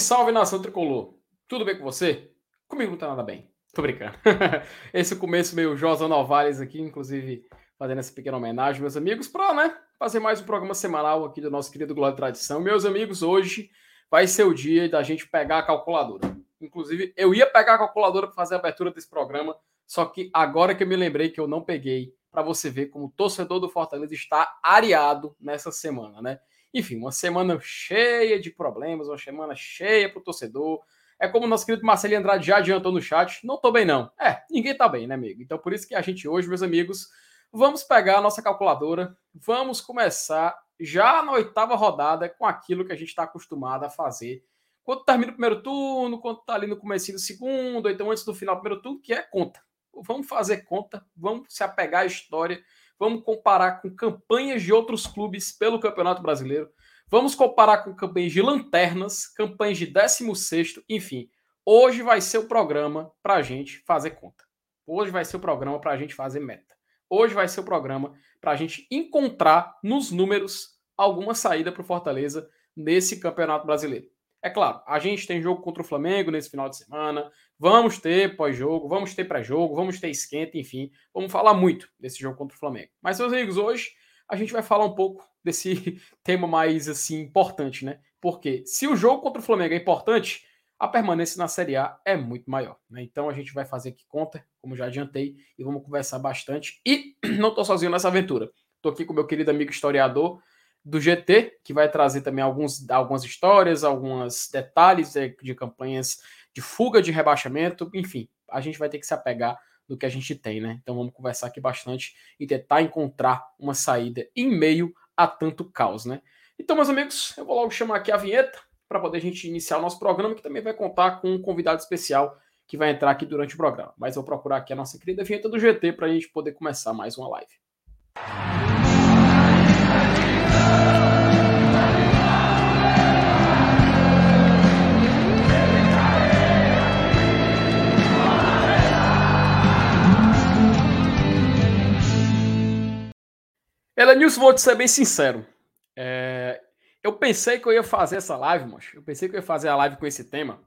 Salve, nação tricolor! Tudo bem com você? Comigo não tá nada bem. Tô brincando. Esse começo meio Josa Novales aqui, inclusive fazendo essa pequena homenagem, meus amigos, para né, fazer mais um programa semanal aqui do nosso querido Glória e Tradição. Meus amigos, hoje vai ser o dia da gente pegar a calculadora. Inclusive, eu ia pegar a calculadora para fazer a abertura desse programa, só que agora que eu me lembrei que eu não peguei, para você ver como o torcedor do Fortaleza está areado nessa semana, né? Enfim, uma semana cheia de problemas, uma semana cheia para o torcedor. É como o nosso querido Marcelo Andrade já adiantou no chat. Não tô bem, não. É, ninguém tá bem, né, amigo? Então, por isso que a gente hoje, meus amigos, vamos pegar a nossa calculadora, vamos começar já na oitava rodada com aquilo que a gente está acostumado a fazer. Quando termina o primeiro turno, quando tá ali no começo do segundo, ou então antes do final do primeiro turno, que é conta. Vamos fazer conta, vamos se apegar à história Vamos comparar com campanhas de outros clubes pelo Campeonato Brasileiro. Vamos comparar com campanhas de lanternas, campanhas de 16, enfim. Hoje vai ser o programa para a gente fazer conta. Hoje vai ser o programa para a gente fazer meta. Hoje vai ser o programa para a gente encontrar nos números alguma saída para o Fortaleza nesse Campeonato Brasileiro. É claro, a gente tem jogo contra o Flamengo nesse final de semana, vamos ter pós-jogo, vamos ter pré-jogo, vamos ter esquenta, enfim, vamos falar muito desse jogo contra o Flamengo. Mas, meus amigos, hoje a gente vai falar um pouco desse tema mais assim importante, né? Porque se o jogo contra o Flamengo é importante, a permanência na Série A é muito maior. Né? Então a gente vai fazer aqui conta, como já adiantei, e vamos conversar bastante. E não estou sozinho nessa aventura. Estou aqui com meu querido amigo historiador, do GT, que vai trazer também alguns, algumas histórias, alguns detalhes de, de campanhas de fuga de rebaixamento, enfim, a gente vai ter que se apegar no que a gente tem, né? Então vamos conversar aqui bastante e tentar encontrar uma saída em meio a tanto caos, né? Então, meus amigos, eu vou logo chamar aqui a vinheta para poder a gente iniciar o nosso programa, que também vai contar com um convidado especial que vai entrar aqui durante o programa. Mas eu vou procurar aqui a nossa querida vinheta do GT para a gente poder começar mais uma live. Elenilson, vou te ser bem sincero. É, eu pensei que eu ia fazer essa live, mas eu pensei que eu ia fazer a live com esse tema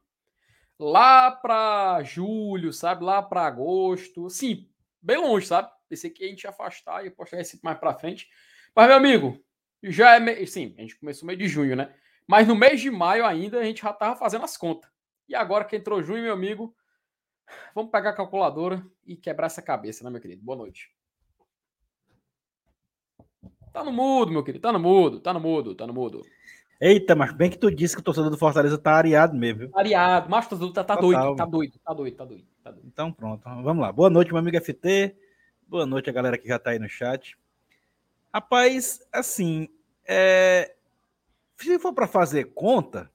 lá para julho, sabe? Lá para agosto, sim, bem longe, sabe? Pensei que a gente ia afastar e postar esse mais para frente. Mas, meu amigo, já é. Me... Sim, a gente começou meio de junho, né? Mas no mês de maio ainda a gente já tava fazendo as contas. E agora que entrou junho, meu amigo, vamos pegar a calculadora e quebrar essa cabeça, né, meu querido? Boa noite. Tá no mudo, meu querido. Tá no mudo, tá no mudo, tá no mudo. Eita, mas bem que tu disse que o torcedor do Fortaleza tá areado mesmo, viu? Areado, mas o torcedor tá, tá doido, tá doido, tá doido, tá doido, tá doido. Então pronto, vamos lá. Boa noite, meu amigo FT. Boa noite a galera que já tá aí no chat. Rapaz, assim, é... se for para fazer conta,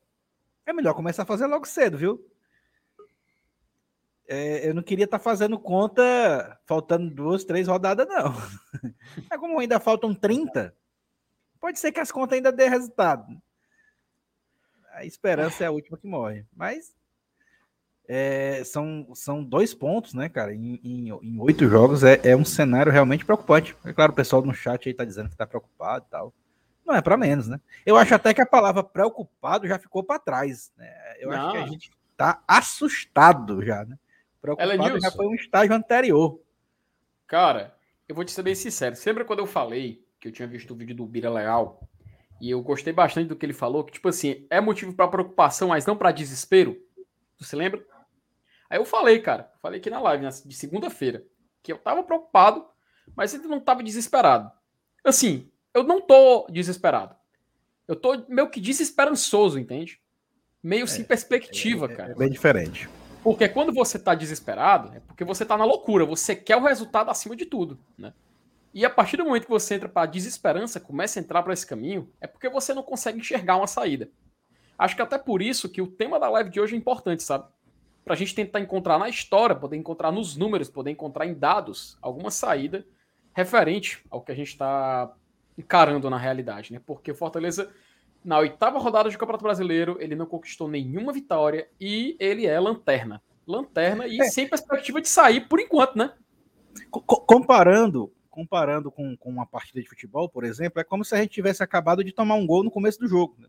é melhor começar a fazer logo cedo, viu? É, eu não queria estar tá fazendo conta faltando duas, três rodadas, não. Mas como ainda faltam 30, pode ser que as contas ainda dê resultado. A esperança é a última que morre. Mas é, são, são dois pontos, né, cara? Em, em, em oito jogos é, é, um cenário realmente preocupante. É claro, o pessoal no chat aí tá dizendo que tá preocupado e tal. Não é para menos, né? Eu acho até que a palavra preocupado já ficou para trás. Né? Eu Não. acho que a gente tá assustado já, né? Preocupado já foi um estágio anterior. Cara, eu vou te ser bem sincero. Sempre quando eu falei que eu tinha visto o vídeo do Bira Leal e eu gostei bastante do que ele falou, que tipo assim, é motivo para preocupação, mas não para desespero. Tu se lembra? Aí eu falei, cara, falei aqui na live de segunda-feira, que eu tava preocupado, mas ainda não tava desesperado. Assim, eu não tô desesperado. Eu tô meio que desesperançoso, entende? Meio é, sem perspectiva, é, é, cara. É bem diferente. Porque quando você tá desesperado, é porque você tá na loucura, você quer o resultado acima de tudo, né? E a partir do momento que você entra para desesperança, começa a entrar para esse caminho, é porque você não consegue enxergar uma saída. Acho que até por isso que o tema da live de hoje é importante, sabe? Para a gente tentar encontrar na história, poder encontrar nos números, poder encontrar em dados alguma saída referente ao que a gente está encarando na realidade, né? Porque o Fortaleza, na oitava rodada do Campeonato Brasileiro, ele não conquistou nenhuma vitória e ele é lanterna. Lanterna e é. sem perspectiva de sair por enquanto, né? Comparando, comparando com, com uma partida de futebol, por exemplo, é como se a gente tivesse acabado de tomar um gol no começo do jogo. Né?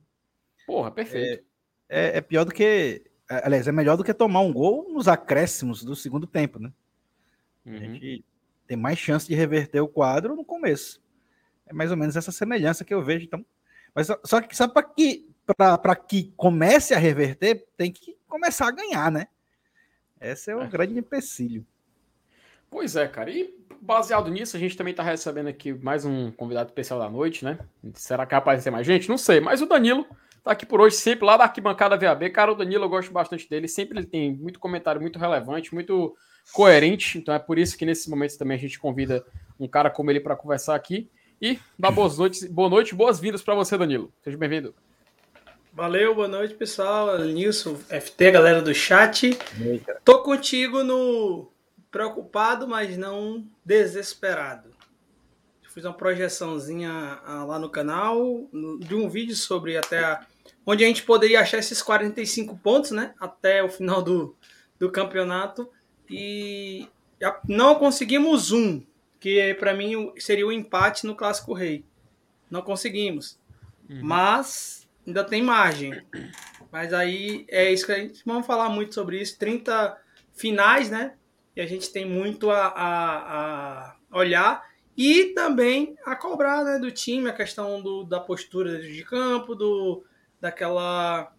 Porra, perfeito. É é, é pior do que. É, Aliás, é melhor do que tomar um gol nos acréscimos do segundo tempo, né? A Uhum. gente tem mais chance de reverter o quadro no começo. É mais ou menos essa semelhança que eu vejo. Então, mas só, só que só para que para que comece a reverter, tem que começar a ganhar, né? Esse é o É. grande empecilho. Pois é, cara. E baseado nisso, a gente também tá recebendo aqui mais um convidado especial da noite, né? Será que vai aparecer mais gente? Não sei. Mas o Danilo tá aqui por hoje, sempre lá da arquibancada VAB. Cara, o Danilo eu gosto bastante dele. Sempre ele tem muito comentário muito relevante, muito coerente. Então é por isso que nesses momentos também a gente convida um cara como ele para conversar aqui. E dá boas noites, boa noite, boas-vindas para você, Danilo. Seja bem-vindo. Valeu, boa noite, pessoal. Nilson, FT, galera do chat. Tô contigo no preocupado, mas não desesperado. Fiz uma projeçãozinha ah, lá no canal de um vídeo sobre até a- onde a gente poderia achar esses 45 pontos, né? Até o final do, do campeonato. E não conseguimos um, que para mim seria o empate no Clássico Rei. Não conseguimos. Mas ainda tem margem. Mas aí é isso que a gente vamos falar muito sobre isso. 30 finais, né? E a gente tem muito a, a, a olhar e também a cobrar né, do time, a questão do, da postura de campo, do, daquela.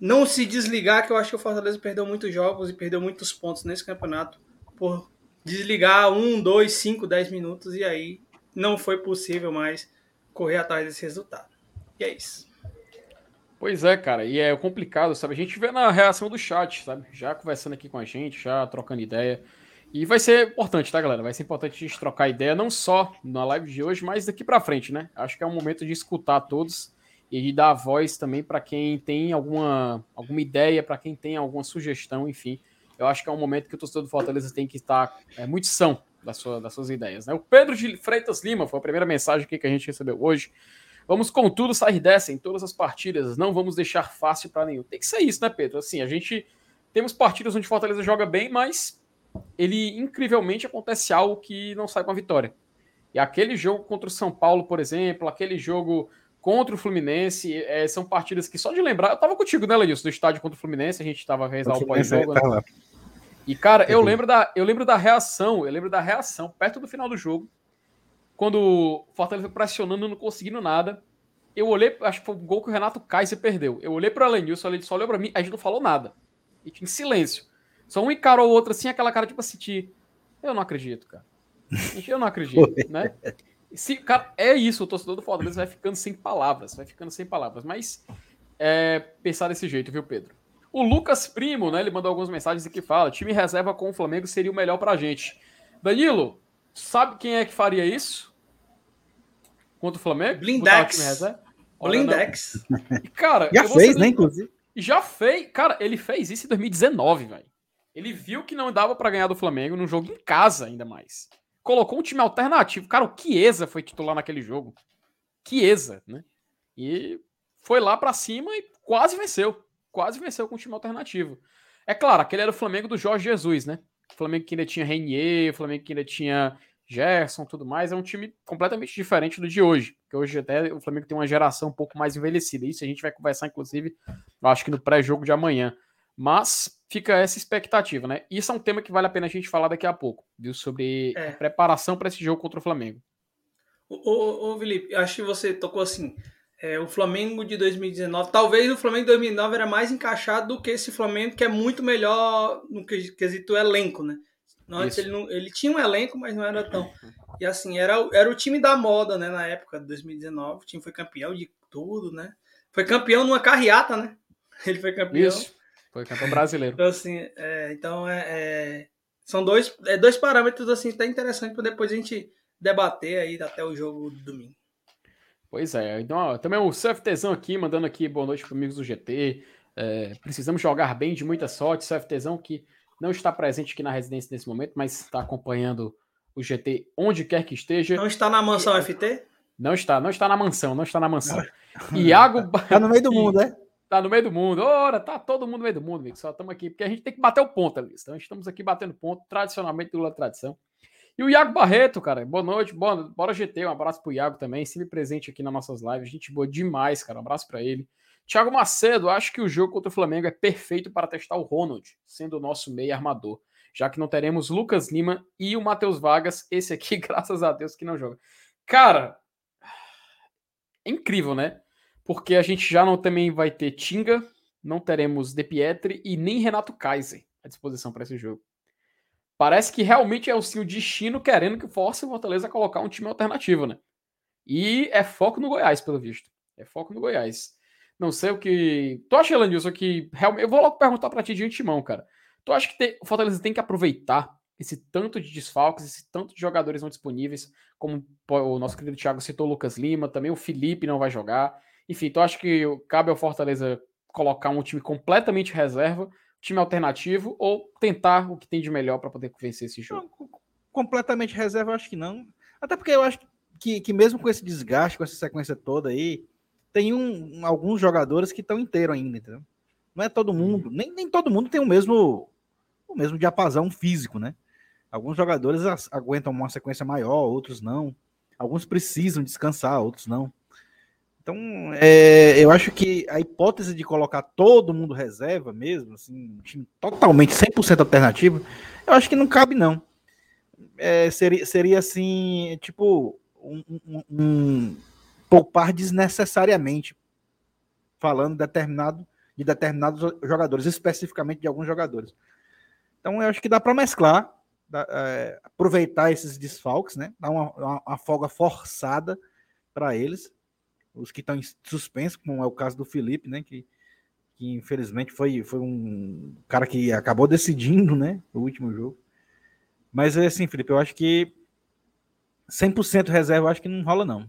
Não se desligar, que eu acho que o Fortaleza perdeu muitos jogos e perdeu muitos pontos nesse campeonato por desligar um, dois, cinco, dez minutos e aí não foi possível mais correr atrás desse resultado. E é isso. Pois é, cara, e é complicado, sabe? A gente vê na reação do chat, sabe? Já conversando aqui com a gente, já trocando ideia. E vai ser importante, tá, galera? Vai ser importante a gente trocar ideia, não só na live de hoje, mas daqui pra frente, né? Acho que é um momento de escutar todos e dar voz também para quem tem alguma, alguma ideia, para quem tem alguma sugestão, enfim. Eu acho que é um momento que o torcedor do Fortaleza tem que estar é, muito são das, sua, das suas ideias, né? O Pedro de Freitas Lima foi a primeira mensagem que a gente recebeu hoje. Vamos, contudo, sair dessa em todas as partidas. Não vamos deixar fácil para nenhum. Tem que ser isso, né, Pedro? Assim, a gente temos partidas onde Fortaleza joga bem, mas ele incrivelmente acontece algo que não sai com a vitória. E aquele jogo contra o São Paulo, por exemplo, aquele jogo contra o Fluminense, é, são partidas que só de lembrar. Eu tava contigo, né, Lenilson, no estádio contra o Fluminense, a gente tava rezar o pós-jogo. né? Tá. E, cara, eu Uhum. lembro, da, eu lembro da reação, eu lembro da reação perto do final do jogo, quando o Fortaleza foi pressionando, não conseguindo nada. Eu olhei, acho que foi o gol que o Renato Kaiser perdeu. Eu olhei para o Elenilson, ele só olhou para mim, a gente não falou nada. E tinha em silêncio. Só um encarou o outro assim, aquela cara tipo assim, eu não acredito, cara. Eu não acredito, né? Se, cara, é isso, o torcedor do Fortaleza vai ficando sem palavras, vai ficando sem palavras. Mas é, pensar desse jeito, viu, Pedro? O Lucas Primo, né? Ele mandou algumas mensagens aqui que fala: time reserva com o Flamengo seria o melhor pra gente. Danilo, sabe quem é que faria isso? Contra o Flamengo? Blindex. O. Blindex. E, Cara, Já fez, né, inclusive? Já fez. Cara, ele fez isso em 2019, velho. Ele viu que não dava pra ganhar do Flamengo num jogo em casa, ainda mais. Colocou um time alternativo. Cara, o Chiesa foi titular naquele jogo. Chiesa, né? E foi lá pra cima e quase venceu. Quase venceu com um time alternativo. É claro, aquele era o Flamengo do Jorge Jesus, né? O Flamengo que ainda tinha Renier, o Flamengo que ainda tinha Gerson, tudo mais. É um time completamente diferente do de hoje. Porque hoje até o Flamengo tem uma geração um pouco mais envelhecida. Isso a gente vai conversar, inclusive, acho que no pré-jogo de amanhã. Mas fica essa expectativa, né? Isso é um tema que vale a pena a gente falar daqui a pouco, viu? Sobre É. preparação para esse jogo contra o Flamengo. Ô, ô, ô, Felipe, acho que você tocou assim. é, o Flamengo de 2019, talvez o Flamengo de 2009 era mais encaixado do que esse Flamengo, que é muito melhor no que- quesito elenco, né? Antes ele, não, ele tinha um elenco, mas não era tão. E assim, era, o- era o time da moda, né? Na época de 2019. O time foi campeão de tudo, né? Foi campeão numa carreata, né? Ele foi campeão. Isso. Foi campeão brasileiro. Então, assim, é, então é, é- são dois, é, dois parâmetros assim, até interessantes para depois a gente debater aí até o jogo do domingo. Pois é. Então, ó, também o CFTzão aqui, mandando aqui boa noite para amigos do GT. É, precisamos jogar bem de muita sorte. CFTzão que não está presente aqui na residência nesse momento, mas está acompanhando o GT onde quer que esteja. Não está na mansão FT? Não está, não está na mansão, não está na mansão. Iago Tá no meio do mundo, né? Tá no meio do mundo. Ora, tá todo mundo no meio do mundo, amigo. Só estamos aqui, porque a gente tem que bater o ponto ali. Então, estamos aqui batendo ponto, tradicionalmente do tradição. E o Iago Barreto, cara, boa noite, boa, bora GT, um abraço pro Iago também, sempre presente aqui nas nossas lives, gente boa demais, cara, um abraço para ele. Thiago Macedo, acho que o jogo contra o Flamengo é perfeito para testar o Ronald, sendo o nosso meio armador, já que não teremos Lucas Lima e o Matheus Vargas, esse aqui, graças a Deus, que não joga. Cara, é incrível, né? Porque a gente já não também vai ter Tinga, não teremos De Pietri e nem Renato Kaiser à disposição para esse jogo. Parece que realmente é o seu destino querendo que force o Fortaleza a colocar um time alternativo, né? E é foco no Goiás, pelo visto. É foco no Goiás. Não sei o que. Tu acha, Elanilson, que realmente. Eu vou logo perguntar pra ti de antemão, cara. Tu acha que tem... o Fortaleza tem que aproveitar esse tanto de desfalques, esse tanto de jogadores não disponíveis, como o nosso querido Thiago citou, o Lucas Lima, também o Felipe não vai jogar. Enfim, tu acha que cabe ao Fortaleza colocar um time completamente reserva, time alternativo, ou tentar o que tem de melhor para poder vencer esse jogo? completamente reserva, eu acho que não. Até porque eu acho que, que mesmo com esse desgaste, com essa sequência toda aí, tem um, alguns jogadores que estão inteiros ainda, entendeu? Não é todo mundo, nem, nem todo mundo tem o mesmo o mesmo diapasão físico, né? Alguns jogadores aguentam uma sequência maior, outros não. Alguns precisam descansar, outros não. Então, é, eu acho que a hipótese de colocar todo mundo reserva mesmo, assim, um time totalmente 100% alternativo, eu acho que não cabe, não. É, seria, seria assim, tipo, um, um, um, poupar desnecessariamente, falando determinado, de determinados jogadores, especificamente de alguns jogadores. Então, eu acho que dá para mesclar, dá, é, aproveitar esses desfalques, né? Dar uma, uma, uma folga forçada para eles os que estão em suspenso, como é o caso do Felipe, né? Que, que infelizmente foi, foi um cara que acabou decidindo, né? O último jogo. Mas é assim, Felipe, eu acho que 100% reserva, eu acho que não rola, não.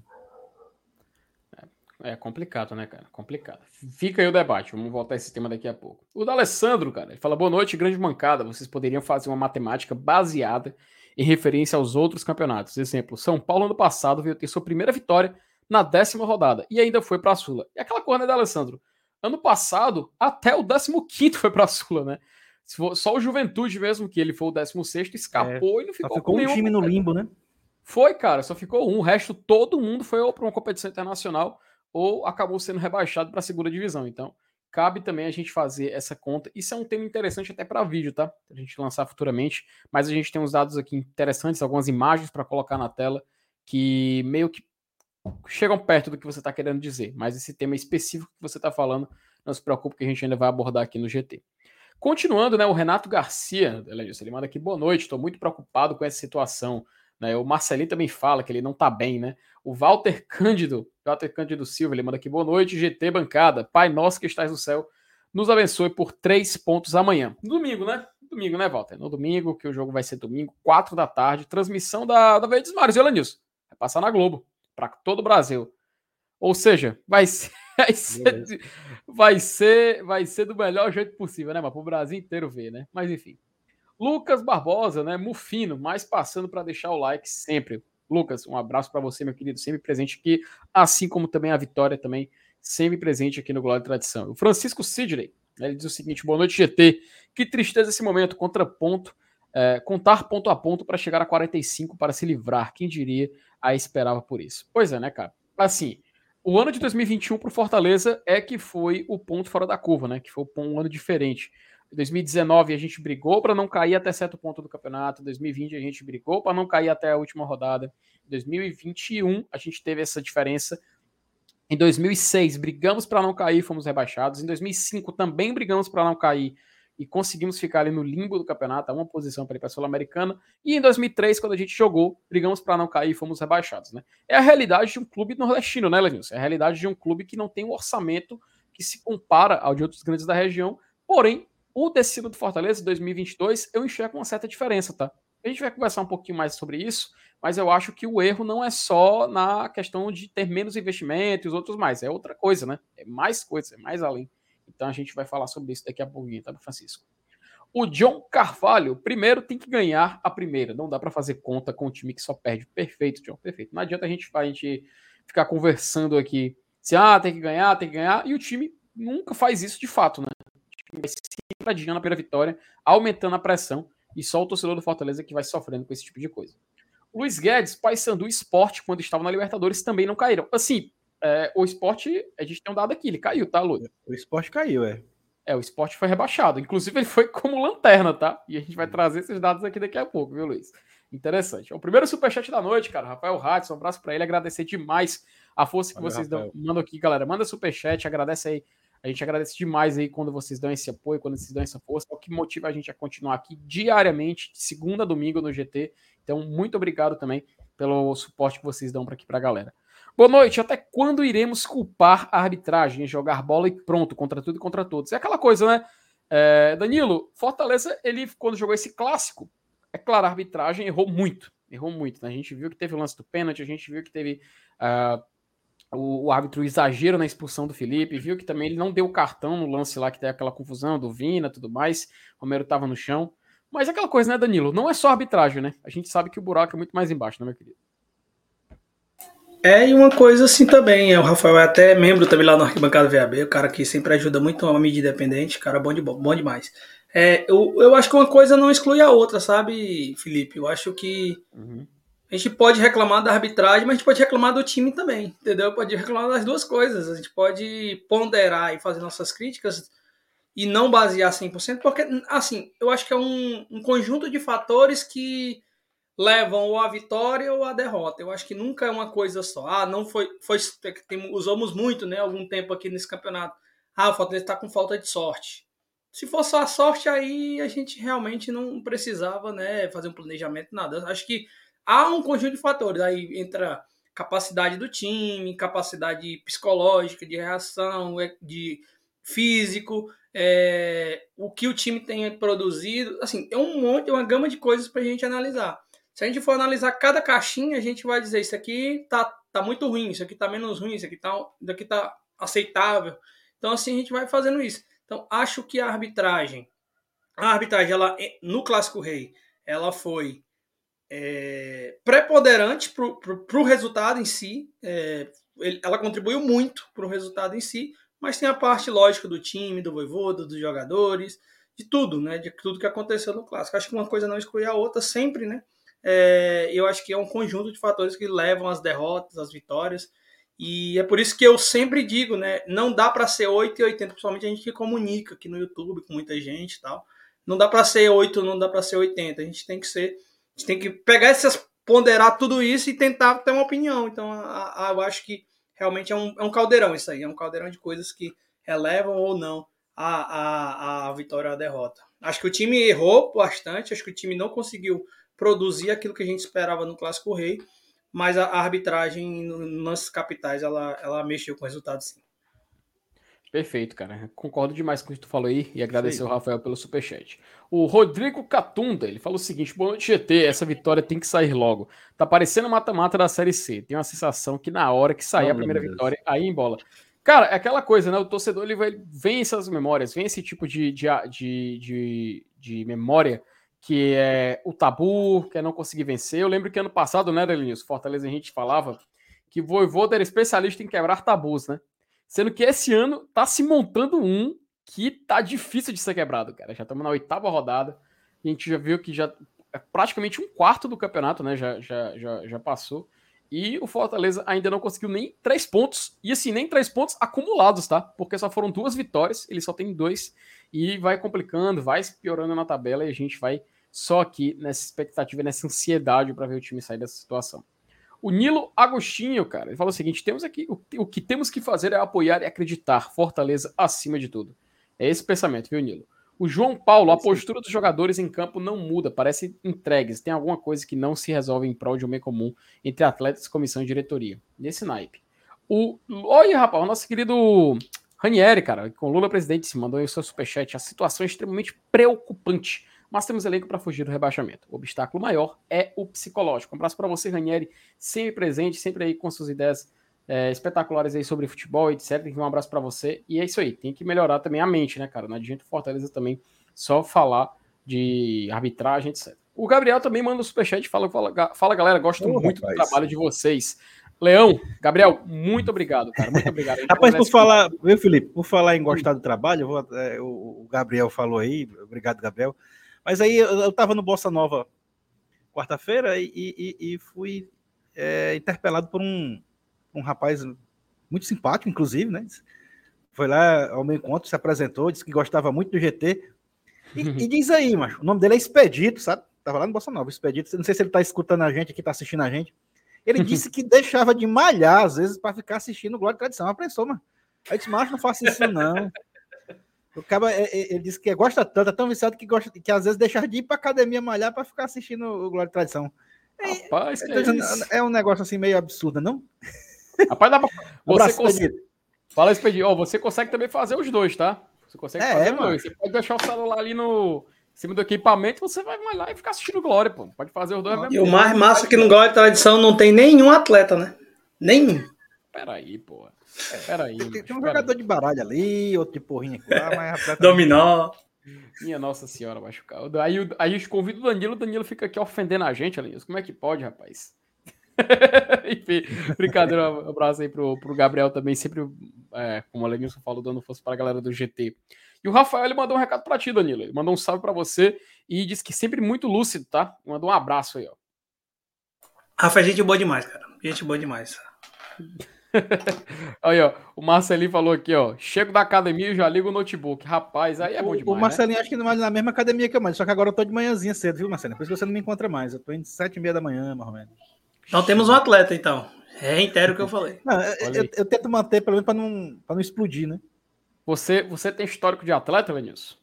É, é complicado, né, cara? Complicado. Fica aí o debate, vamos voltar a esse tema daqui a pouco. O D'Alessandro, cara, ele fala: boa noite, grande mancada. Vocês poderiam fazer uma matemática baseada em referência aos outros campeonatos. Exemplo, São Paulo ano passado veio ter sua primeira vitória na décima rodada e ainda foi para a Sula. E aquela coisa, né, Alessandro? Ano passado, até o 15 foi para a Sula, né? Só o Juventude mesmo, que ele foi o 16, escapou é, e não ficou. Só ficou um time no limbo, né? Foi, cara, só ficou um. O resto, todo mundo foi ou para uma competição internacional ou acabou sendo rebaixado para a segunda divisão. Então, cabe também a gente fazer essa conta. Isso é um tema interessante até para vídeo, tá? A gente lançar futuramente. Mas a gente tem uns dados aqui interessantes, algumas imagens para colocar na tela que meio que chegam perto do que você está querendo dizer, mas esse tema específico que você está falando, não se preocupe que a gente ainda vai abordar aqui no GT. Continuando, né, o Renato Garcia, ele manda aqui, boa noite, estou muito preocupado com essa situação. Né, o Marcelinho também fala que ele não está bem, né? O Walter Cândido, Walter Cândido Silva, ele manda aqui, boa noite, GT bancada, Pai nosso que estás no céu, nos abençoe por três pontos amanhã. Domingo, né? Domingo, né, Walter? No domingo, que o jogo vai ser domingo, quatro da tarde, transmissão da, da Verdes Mares, Vai passar na Globo para todo o Brasil. Ou seja, vai ser, vai ser, vai ser, vai ser do melhor jeito possível, né? Mas para o Brasil inteiro ver, né? Mas enfim. Lucas Barbosa, né? Mufino, mais passando para deixar o like sempre. Lucas, um abraço para você, meu querido, sempre presente aqui, assim como também a Vitória também sempre presente aqui no Glória e Tradição. O Francisco Sidney, né, ele diz o seguinte: boa noite, GT. Que tristeza esse momento, contraponto, é, contar ponto a ponto para chegar a 45 para se livrar. Quem diria a esperava por isso. Pois é, né, cara? Assim, o ano de 2021 para Fortaleza é que foi o ponto fora da curva, né? Que foi um ano diferente. Em 2019 a gente brigou para não cair até certo ponto do campeonato. Em 2020 a gente brigou para não cair até a última rodada. Em 2021 a gente teve essa diferença. Em 2006 brigamos para não cair, fomos rebaixados. Em 2005 também brigamos para não cair e conseguimos ficar ali no limbo do campeonato, uma posição para ir para a Sul-Americana. E em 2003, quando a gente jogou, brigamos para não cair e fomos rebaixados. Né? É a realidade de um clube nordestino, né, Lenilson? É a realidade de um clube que não tem um orçamento que se compara ao de outros grandes da região. Porém, o destino do Fortaleza 2022 eu enxergo uma certa diferença, tá? A gente vai conversar um pouquinho mais sobre isso, mas eu acho que o erro não é só na questão de ter menos investimento e os outros mais, é outra coisa, né? É mais coisa, é mais além. Então a gente vai falar sobre isso daqui a pouquinho, tá, Francisco? O John Carvalho, primeiro tem que ganhar a primeira. Não dá para fazer conta com o time que só perde. Perfeito, John, perfeito. Não adianta a gente, a gente ficar conversando aqui se ah, tem que ganhar, tem que ganhar, e o time nunca faz isso de fato, né? O time vai sempre adiando a primeira vitória, aumentando a pressão, e só o torcedor do Fortaleza que vai sofrendo com esse tipo de coisa. Luiz Guedes, Paysandu Esporte, quando estava na Libertadores, também não caíram. Assim, é, o esporte, a gente tem um dado aqui, ele caiu, tá, Lu? O esporte caiu, é. É, o esporte foi rebaixado. Inclusive, ele foi como lanterna, tá? E a gente vai trazer esses dados aqui daqui a pouco, viu, Luiz? Interessante. É o primeiro superchat da noite, cara. Rafael Hudson, um abraço para ele. Agradecer demais a força que Valeu, vocês Rafael. dão. Mandam aqui, galera. Manda superchat, agradece aí. A gente agradece demais aí quando vocês dão esse apoio, quando vocês dão essa força. É o que motiva a gente a continuar aqui diariamente, de segunda a domingo no GT. Então, muito obrigado também pelo suporte que vocês dão para aqui para a galera. Boa noite. Até quando iremos culpar a arbitragem, jogar bola e pronto, contra tudo e contra todos? É aquela coisa, né? É, Danilo, Fortaleza, ele quando jogou esse clássico, é claro, a arbitragem errou muito, errou muito. Né? A gente viu que teve o lance do pênalti, a gente viu que teve uh, o, o, árbitro exagero na expulsão do Felipe, viu que também ele não deu cartão no lance lá que tem aquela confusão do Vina, tudo mais. Romero estava no chão. Mas é aquela coisa, né, Danilo? Não é só arbitragem, né? A gente sabe que o buraco é muito mais embaixo, né, meu querido? É, e uma coisa assim também, é, o Rafael é até membro também lá no Arquibancada VAB, o cara que sempre ajuda muito a mídia independente, cara bom, de, bom demais. É, eu, eu acho que uma coisa não exclui a outra, sabe, Felipe? Eu acho que uhum. a gente pode reclamar da arbitragem, mas a gente pode reclamar do time também, entendeu? Pode reclamar das duas coisas. A gente pode ponderar e fazer nossas críticas e não basear 100%, porque, assim, eu acho que é um, um conjunto de fatores que levam ou a vitória ou a derrota. Eu acho que nunca é uma coisa só. Ah, não foi. foi tem, usamos muito, né? Algum tempo aqui nesse campeonato. Ah, o Fortaleza está com falta de sorte. Se fosse só a sorte, aí a gente realmente não precisava né, fazer um planejamento, nada. Eu acho que há um conjunto de fatores. Aí entra capacidade do time, capacidade psicológica, de reação, é, de físico, é, o que o time tem produzido. Assim, é um monte, é uma gama de coisas para a gente analisar. Se a gente for analisar cada caixinha, a gente vai dizer isso aqui tá, tá muito ruim, isso aqui tá menos ruim, isso aqui tá, isso aqui tá aceitável. Então, assim, a gente vai fazendo isso. Então, acho que a arbitragem, a arbitragem, ela, no Clássico Rei, ela foi é, preponderante para o resultado em si. É, ela contribuiu muito para o resultado em si, mas tem a parte lógica do time, do voivodo, dos jogadores, de tudo, né? De tudo que aconteceu no clássico. Acho que uma coisa não exclui a outra sempre, né? É, eu acho que é um conjunto de fatores que levam às derrotas, às vitórias. E é por isso que eu sempre digo, né? Não dá para ser 8 e 80, principalmente a gente que comunica aqui no YouTube com muita gente e tal. Não dá para ser 8, não dá para ser 80. A gente tem que ser. A gente tem que pegar essas. ponderar tudo isso e tentar ter uma opinião. Então, a, a, eu acho que realmente é um, é um caldeirão isso aí. É um caldeirão de coisas que relevam ou não a, a, a vitória ou a derrota. Acho que o time errou bastante, acho que o time não conseguiu produzir aquilo que a gente esperava no Clássico Rei, mas a, arbitragem nas capitais ela, ela mexeu com o resultado sim. Perfeito, cara. Concordo demais com o que tu falou aí e agradecer o Rafael pelo superchat. O Rodrigo Catunda, ele falou o seguinte: boa noite, GT. Essa vitória tem que sair logo. Tá parecendo mata-mata da Série C. Tem uma sensação que na hora que sair a primeira vitória, aí embola. Cara, é aquela coisa, né? O torcedor ele vai, vem essas memórias, vem esse tipo de, de, de, de, de memória que é o tabu, que é não conseguir vencer. Eu lembro que ano passado, né, Delinhos, Fortaleza a gente falava que o Voivoda era especialista em quebrar tabus, né? Sendo que esse ano tá se montando um que tá difícil de ser quebrado, cara. Já estamos na oitava rodada a gente já viu que já é praticamente um quarto do campeonato, né? Já, já, já, já passou. E o Fortaleza ainda não conseguiu nem três pontos. E assim, nem três pontos acumulados, tá? Porque só foram duas vitórias, ele só tem dois. E vai complicando, vai piorando na tabela e a gente vai só aqui nessa expectativa, nessa ansiedade para ver o time sair dessa situação. O Nilo Agostinho, cara, ele falou o seguinte: temos aqui o, o que temos que fazer é apoiar e acreditar, Fortaleza acima de tudo. É esse pensamento, viu, Nilo? O João Paulo, a postura dos jogadores em campo não muda, parece entregues. Tem alguma coisa que não se resolve em prol de um bem comum entre atletas, comissão e diretoria. Nesse naipe. O. Olha, rapaz, o nosso querido Ranieri, cara, com Lula presidente, se mandou aí o seu superchat. A situação é extremamente preocupante mas temos elenco para fugir do rebaixamento. O obstáculo maior é o psicológico. Um abraço para você, Ranieri, sempre presente, sempre aí com suas ideias é, espetaculares aí sobre futebol, etc. Um abraço para você. E é isso aí, tem que melhorar também a mente, né, cara? Não adianta Fortaleza também só falar de arbitragem, etc. O Gabriel também manda um superchat, fala, fala, fala galera, gosto oh, muito rapaz. do trabalho de vocês. Leão, Gabriel, muito obrigado, cara. Muito obrigado. Rapaz, por falar, viu, Felipe? Por falar em gostar do trabalho, vou, é, o Gabriel falou aí, obrigado, Gabriel. Mas aí eu, eu tava no Bossa Nova quarta-feira e, e, e, fui é, interpelado por um, um rapaz muito simpático, inclusive, né? Foi lá ao meu encontro, se apresentou, disse que gostava muito do GT. E, e diz aí, macho, o nome dele é Expedito, sabe? Tava lá no Bossa Nova, Expedito. Não sei se ele tá escutando a gente aqui, tá assistindo a gente. Ele disse que deixava de malhar, às vezes, para ficar assistindo Glória e Tradição. Aprensou, mano. Aí disse, macho, não faça isso, não. O cara, é, é, ele disse que gosta tanto, é tão viciado que gosta que às vezes deixa de ir pra academia malhar para ficar assistindo o Glória e Tradição. Rapaz, é, é, é, um negócio assim meio absurdo, não? Rapaz, dá pra... Você consegue... Fala, Expedito. Oh, você consegue também fazer os dois, tá? Você consegue é, fazer os dois. Você pode deixar o celular ali no em cima do equipamento, você vai lá e ficar assistindo Glória, pô. Pode fazer os dois mesmo. E o mais massa é que no Glória de Tradição não tem nenhum atleta, né? Nenhum. Peraí, pô. Peraí. Tem, tem um jogador de baralho ali, outro de porrinha aqui lá, mas atleta. Dominó. Minha Nossa Senhora, machucar. Aí, aí eu convido o Danilo, o Danilo fica aqui ofendendo a gente, Alinhos. Como é que pode, rapaz? Enfim, brincadeira, um abraço aí pro, pro Gabriel também, sempre, é, como o Alenilson falou, dando força pra galera do GT. E o Rafael ele mandou um recado para ti, Danilo. Ele mandou um salve para você e disse que sempre muito lúcido, tá? Mandou um abraço aí, ó. Rafa é gente boa demais, cara. Gente boa demais. aí, ó. O Marcelinho falou aqui, ó. Chego da academia e já ligo o notebook. Rapaz, aí é bom demais. O Marcelinho né? acho que não é na mesma academia que eu, mas só que agora eu tô de manhãzinha cedo, viu, Marcelinho? Por isso você não me encontra mais. Eu tô indo sete e meia da manhã, mais ou menos. Então temos um atleta, então. Reitero o que eu falei. Não, eu, eu, eu, tento manter, pelo menos, pra não, pra não explodir, né? Você, você tem histórico de atleta, Vinícius?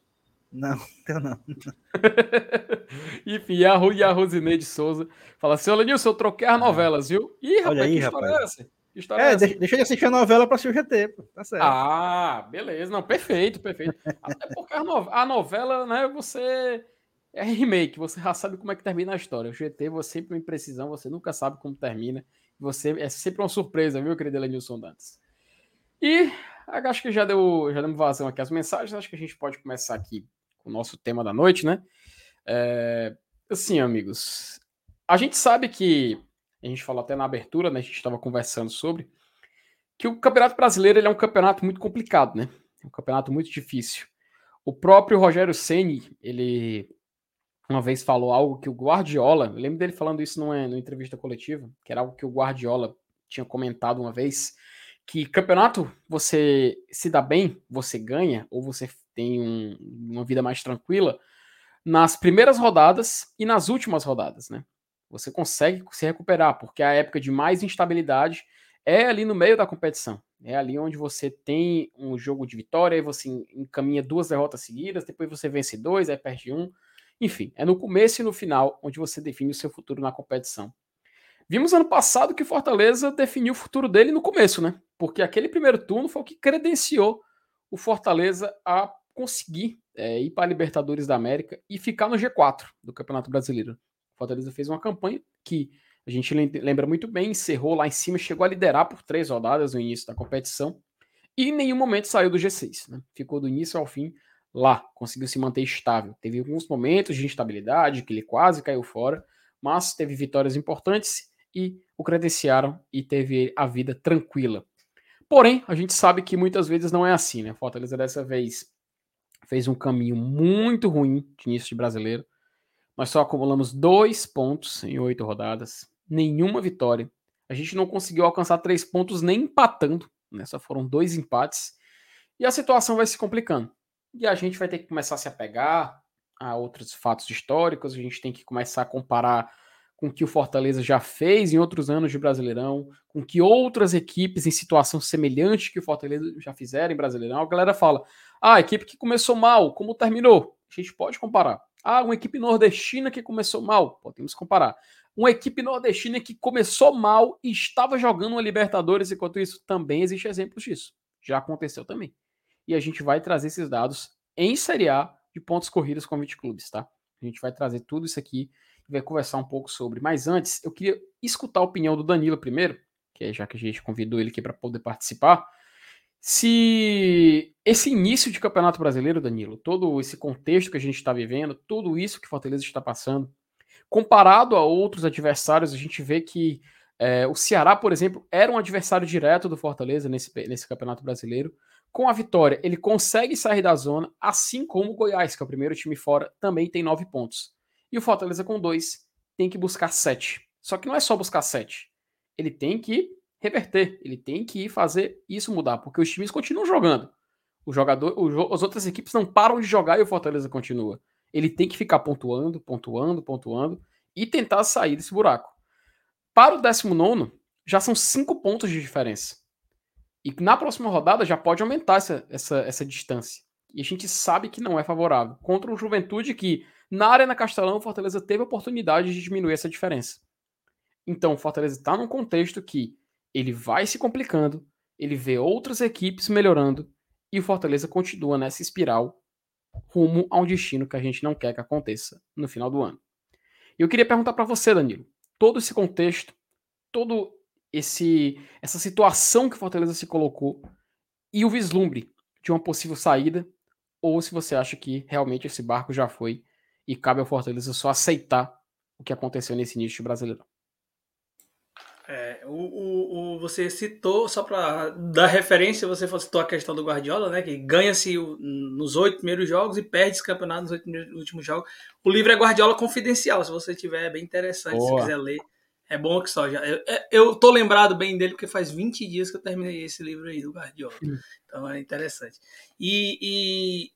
Não, eu não. Enfim, e a, e a Rosineide Souza fala assim: Olha, Nilson, eu troquei as novelas, viu? Ih, rapaz, Olha aí, que história rapaz. é essa? É, é deixa, deixa de assistir a novela para assistir o GT, pô. Tá certo. Ah, beleza. Não, perfeito, perfeito. Até porque a, no, a novela, né, você. É remake, você já sabe como é que termina a história. O GT, você sempre uma imprecisão, você nunca sabe como termina. Você é sempre uma surpresa, viu, querido Elenilson Dantas? E acho que já deu, já deu vazão aqui as mensagens. Acho que a gente pode começar aqui com o nosso tema da noite, né? É, assim, amigos, a gente sabe que a gente falou até na abertura, né? A gente estava conversando sobre que o Campeonato Brasileiro ele é um campeonato muito complicado, né? É um campeonato muito difícil. O próprio Rogério Ceni, ele uma vez falou algo que o Guardiola, eu lembro dele falando isso numa, numa entrevista coletiva, que era algo que o Guardiola tinha comentado uma vez, que campeonato você se dá bem, você ganha, ou você tem um, uma vida mais tranquila nas primeiras rodadas e nas últimas rodadas, né? Você consegue se recuperar, porque a época de mais instabilidade é ali no meio da competição. É ali onde você tem um jogo de vitória, aí você encaminha duas derrotas seguidas, depois você vence dois, aí perde um. Enfim, é no começo e no final onde você define o seu futuro na competição. Vimos ano passado que Fortaleza definiu o futuro dele no começo, né? Porque aquele primeiro turno foi o que credenciou o Fortaleza a conseguir é, ir para a Libertadores da América e ficar no G4 do Campeonato Brasileiro. Fortaleza fez uma campanha que a gente lembra muito bem, encerrou lá em cima, chegou a liderar por três rodadas no início da competição e em nenhum momento saiu do G6. Né? Ficou do início ao fim lá, conseguiu se manter estável. Teve alguns momentos de instabilidade, que ele quase caiu fora, mas teve vitórias importantes e o credenciaram e teve a vida tranquila. Porém, a gente sabe que muitas vezes não é assim, né? Fortaleza dessa vez fez um caminho muito ruim de início de brasileiro. Nós só acumulamos dois pontos em oito rodadas, nenhuma vitória. A gente não conseguiu alcançar três pontos nem empatando, né? Só foram dois empates. E a situação vai se complicando. E a gente vai ter que começar a se apegar a outros fatos históricos, a gente tem que começar a comparar com o que o Fortaleza já fez em outros anos de Brasileirão, com que outras equipes em situação semelhante que o Fortaleza já fizeram em Brasileirão. A galera fala: ah, a equipe que começou mal, como terminou? A gente pode comparar. Ah, uma equipe nordestina que começou mal, podemos comparar. Uma equipe nordestina que começou mal e estava jogando uma Libertadores, enquanto isso também existe exemplos disso. Já aconteceu também. E a gente vai trazer esses dados em Série A de pontos corridos com 20 clubes, tá? A gente vai trazer tudo isso aqui vai conversar um pouco sobre. Mas antes, eu queria escutar a opinião do Danilo primeiro, que é já que a gente convidou ele aqui para poder participar. Se esse início de Campeonato Brasileiro, Danilo, todo esse contexto que a gente está vivendo, tudo isso que Fortaleza está passando, comparado a outros adversários, a gente vê que é, o Ceará, por exemplo, era um adversário direto do Fortaleza nesse, nesse Campeonato Brasileiro. Com a vitória, ele consegue sair da zona, assim como o Goiás, que é o primeiro time fora, também tem nove pontos. E o Fortaleza com dois tem que buscar sete. Só que não é só buscar sete. Ele tem que reverter, ele tem que fazer isso mudar, porque os times continuam jogando. O jogador, o, as outras equipes não param de jogar e o Fortaleza continua. Ele tem que ficar pontuando, pontuando, pontuando e tentar sair desse buraco. Para o 19, já são cinco pontos de diferença. E na próxima rodada já pode aumentar essa, essa, essa distância. E a gente sabe que não é favorável. Contra o Juventude, que na Arena Castelão, o Fortaleza teve a oportunidade de diminuir essa diferença. Então, o Fortaleza está num contexto que ele vai se complicando, ele vê outras equipes melhorando, e o Fortaleza continua nessa espiral rumo a um destino que a gente não quer que aconteça no final do ano. Eu queria perguntar para você, Danilo, todo esse contexto, todo esse essa situação que o Fortaleza se colocou e o vislumbre de uma possível saída, ou se você acha que realmente esse barco já foi e cabe ao Fortaleza só aceitar o que aconteceu nesse início brasileiro. É, o, o, o, você citou, só para dar referência, você citou a questão do Guardiola, né? Que ganha-se nos oito primeiros jogos e perde esse campeonato nos oito últimos jogos. O livro é Guardiola Confidencial, se você tiver, é bem interessante, Boa. se quiser ler. É bom que só já. Eu, é, eu tô lembrado bem dele porque faz 20 dias que eu terminei esse livro aí do Guardiola. Então é interessante. E, e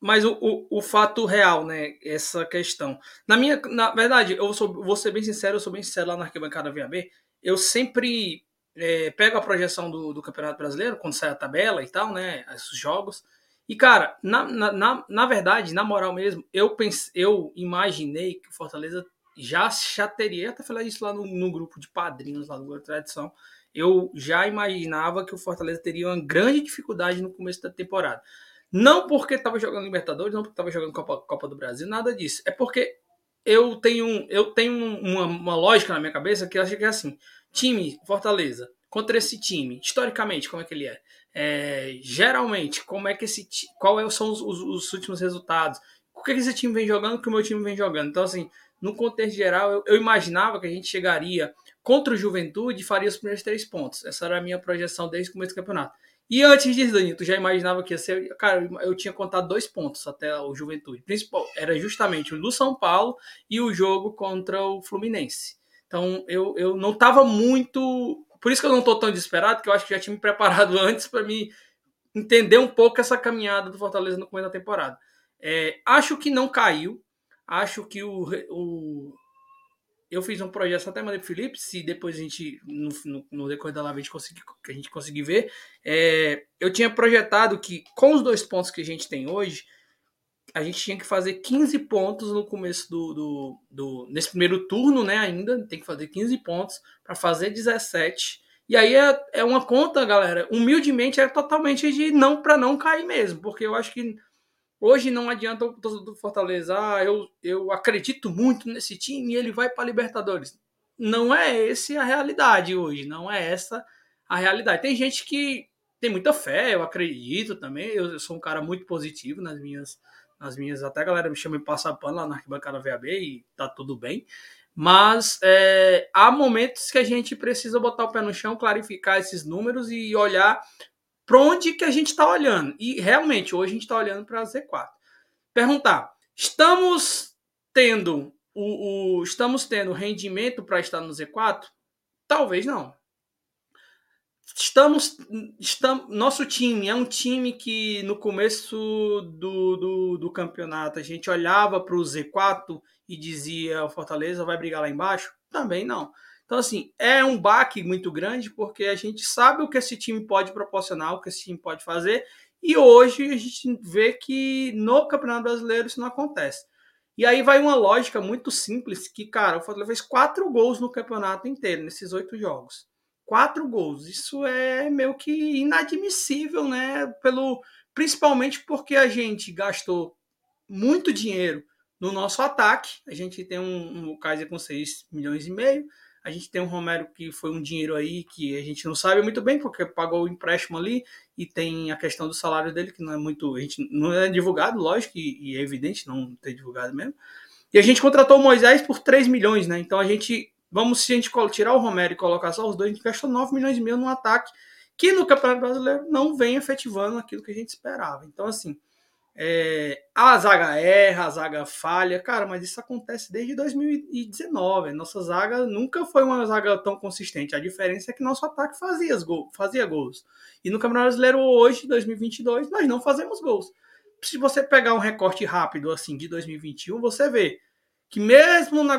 mas o, o, o, fato real, né? Essa questão. Na minha. Na verdade, eu sou, vou ser bem sincero, eu sou bem sincero lá na arquibancada VAB eu sempre é, pego a projeção do, do, Campeonato Brasileiro, quando sai a tabela e tal, né? Os jogos. E, cara, na, na, na verdade, na moral mesmo, eu, pense, eu imaginei que o Fortaleza já, já teria, até falei isso lá no, no grupo de padrinhos lá do Grupo Tradição, eu já imaginava que o Fortaleza teria uma grande dificuldade no começo da temporada. Não porque estava jogando Libertadores, não porque estava jogando Copa, Copa do Brasil, nada disso. É porque eu tenho, eu tenho uma, uma lógica na minha cabeça que eu acho que é assim: time, Fortaleza, contra esse time, historicamente, como é que ele é? é geralmente, como é que esse qual é, são os, os, os, últimos resultados? O que, esse time vem jogando, o que o meu time vem jogando? Então, assim, no contexto geral, eu, eu imaginava que a gente chegaria contra o Juventude e faria os primeiros três pontos. Essa era a minha projeção desde o começo do campeonato. E antes disso, Danilo, tu já imaginava que ia ser. Cara, eu tinha contado dois pontos até o Juventude. Principal era justamente o do São Paulo e o jogo contra o Fluminense. Então eu, eu não estava muito. Por isso que eu não estou tão desesperado, que eu acho que já tinha me preparado antes para me entender um pouco essa caminhada do Fortaleza no começo da temporada. É, acho que não caiu. Acho que o, o, eu fiz um projeto até mandei pro Felipe, se depois a gente, no, no, no decorrer da live, a gente conseguir, a gente conseguir ver. É, eu tinha projetado que, com os dois pontos que a gente tem hoje, a gente tinha que fazer 15 pontos no começo do, do, do nesse primeiro turno, né? Ainda tem que fazer 15 pontos para fazer 17. E aí é, é uma conta, galera. Humildemente é totalmente de não para não cair mesmo, porque eu acho que Hoje não adianta o torcedor do Fortaleza, ah, eu, eu acredito muito nesse time e ele vai para Libertadores. Não é essa a realidade hoje, não é essa a realidade. Tem gente que tem muita fé, eu acredito também, eu, eu sou um cara muito positivo nas minhas, nas minhas, até a galera me chama de passar pano lá na arquibancada VAB e tá tudo bem. Mas é, há momentos que a gente precisa botar o pé no chão, clarificar esses números e olhar para onde que a gente está olhando. E realmente, hoje a gente está olhando para a Z4. Perguntar, estamos tendo o, o estamos tendo rendimento para estar no Z4? Talvez não. Estamos, estamos, nosso time é um time que no começo do, do, do campeonato a gente olhava para o Z4 e dizia o Fortaleza vai brigar lá embaixo? Também não. Então, assim, é um baque muito grande porque a gente sabe o que esse time pode proporcionar, o que esse time pode fazer, e hoje a gente vê que no Campeonato Brasileiro isso não acontece. E aí vai uma lógica muito simples que, cara, o Fortaleza fez quatro gols no campeonato inteiro, nesses oito jogos. Quatro gols. Isso é meio que inadmissível, né? Pelo, principalmente porque a gente gastou muito dinheiro no nosso ataque. A gente tem um, um Kaiser com 6 milhões e meio. A gente tem um Romero que foi um dinheiro aí que a gente não sabe muito bem, porque pagou o empréstimo ali, e tem a questão do salário dele, que não é muito. A gente não é divulgado, lógico, e, e é evidente não ter divulgado mesmo. E a gente contratou o Moisés por 3 milhões, né? Então a gente. Vamos, se a gente tirar o Romero e colocar só os dois, a gente gastou 9 milhões e meio num ataque que no Campeonato Brasileiro não vem efetivando aquilo que a gente esperava. Então, assim, É, a zaga erra, a zaga falha. Cara, mas isso acontece desde 2019. Nossa zaga nunca foi uma zaga tão consistente. A diferença é que nosso ataque fazia, gol, fazia gols. E no Campeonato Brasileiro hoje, 2022, nós não fazemos gols. Se você pegar um recorte rápido assim de 2021, você vê que mesmo na,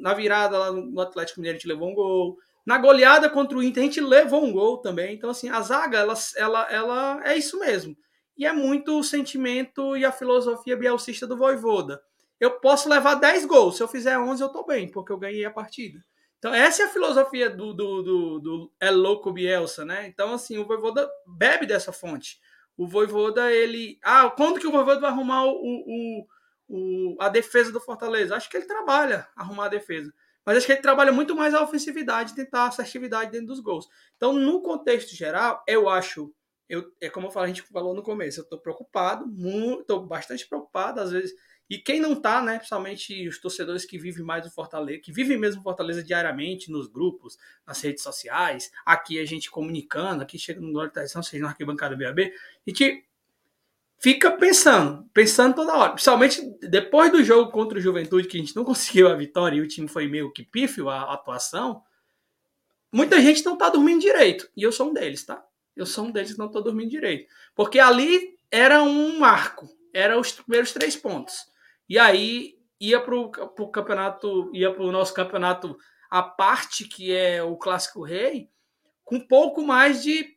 na virada lá no Atlético Mineiro a gente levou um gol. Na goleada contra o Inter a gente levou um gol também. Então assim, a zaga ela, ela, ela é isso mesmo e é muito o sentimento e a filosofia bielcista do Voivoda. Eu posso levar 10 gols, se eu fizer 11 eu tô bem, porque eu ganhei a partida. Então essa é a filosofia do, do, do, do El Louco Bielsa, né? Então assim, o Voivoda bebe dessa fonte. O Voivoda, ele... Ah, quando que o Voivoda vai arrumar o, o, o, a defesa do Fortaleza? Acho que ele trabalha arrumar a defesa. Mas acho que ele trabalha muito mais a ofensividade, tentar a assertividade dentro dos gols. Então, no contexto geral, eu acho eu, é como eu falei, a gente falou no começo, eu estou preocupado, estou bastante preocupado, às vezes. E quem não está, né, principalmente os torcedores que vivem mais o Fortaleza, que vivem mesmo Fortaleza diariamente nos grupos, nas redes sociais, aqui a gente comunicando, aqui chega no Glória Tradição, seja na arquibancada BAB, a gente fica pensando, pensando toda hora. Principalmente depois do jogo contra o Juventude, que a gente não conseguiu a vitória e o time foi meio que pífio a atuação, muita gente não está dormindo direito. E eu sou um deles, tá? Eu sou um deles não estou dormindo direito. Porque ali era um marco, era os primeiros três pontos. E aí ia para o campeonato, ia para o nosso campeonato a parte que é o Clássico Rei, com um pouco mais de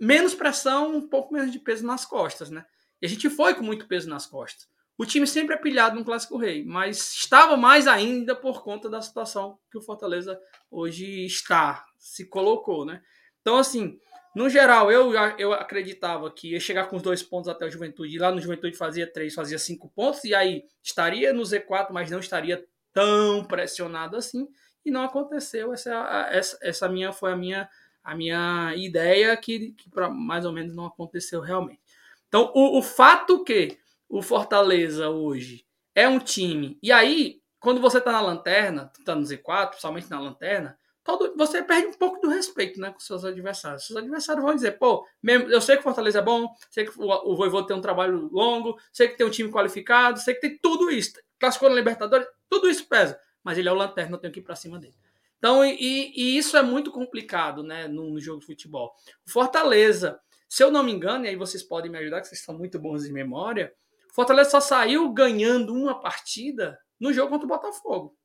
menos pressão, um pouco menos de peso nas costas, né? E a gente foi com muito peso nas costas. O time sempre é pilhado no Clássico Rei, mas estava mais ainda por conta da situação que o Fortaleza hoje está, se colocou, né? Então, assim, no geral, eu, eu acreditava que ia chegar com os dois pontos até o Juventude. E lá no Juventude fazia três, fazia cinco pontos. E aí estaria no Z4, mas não estaria tão pressionado assim. E não aconteceu. Essa, essa, essa minha foi a minha, a minha ideia, que, que pra, mais ou menos não aconteceu realmente. Então, o, o fato que o Fortaleza hoje é um time. E aí, quando você está na lanterna, está no Z4, principalmente na lanterna, todo, você perde um pouco do respeito né, com seus adversários. Seus adversários vão dizer, pô, mesmo, eu sei que o Fortaleza é bom, sei que o, o Voivô tem um trabalho longo, sei que tem um time qualificado, sei que tem tudo isso. Classificou na Libertadores, tudo isso pesa. Mas ele é o lanterna, eu tenho que ir para cima dele. Então, e, e, isso é muito complicado né, no, no, jogo de futebol. O Fortaleza, se eu não me engano, e aí vocês podem me ajudar, que vocês são muito bons de memória, Fortaleza só saiu ganhando uma partida no jogo contra o Botafogo.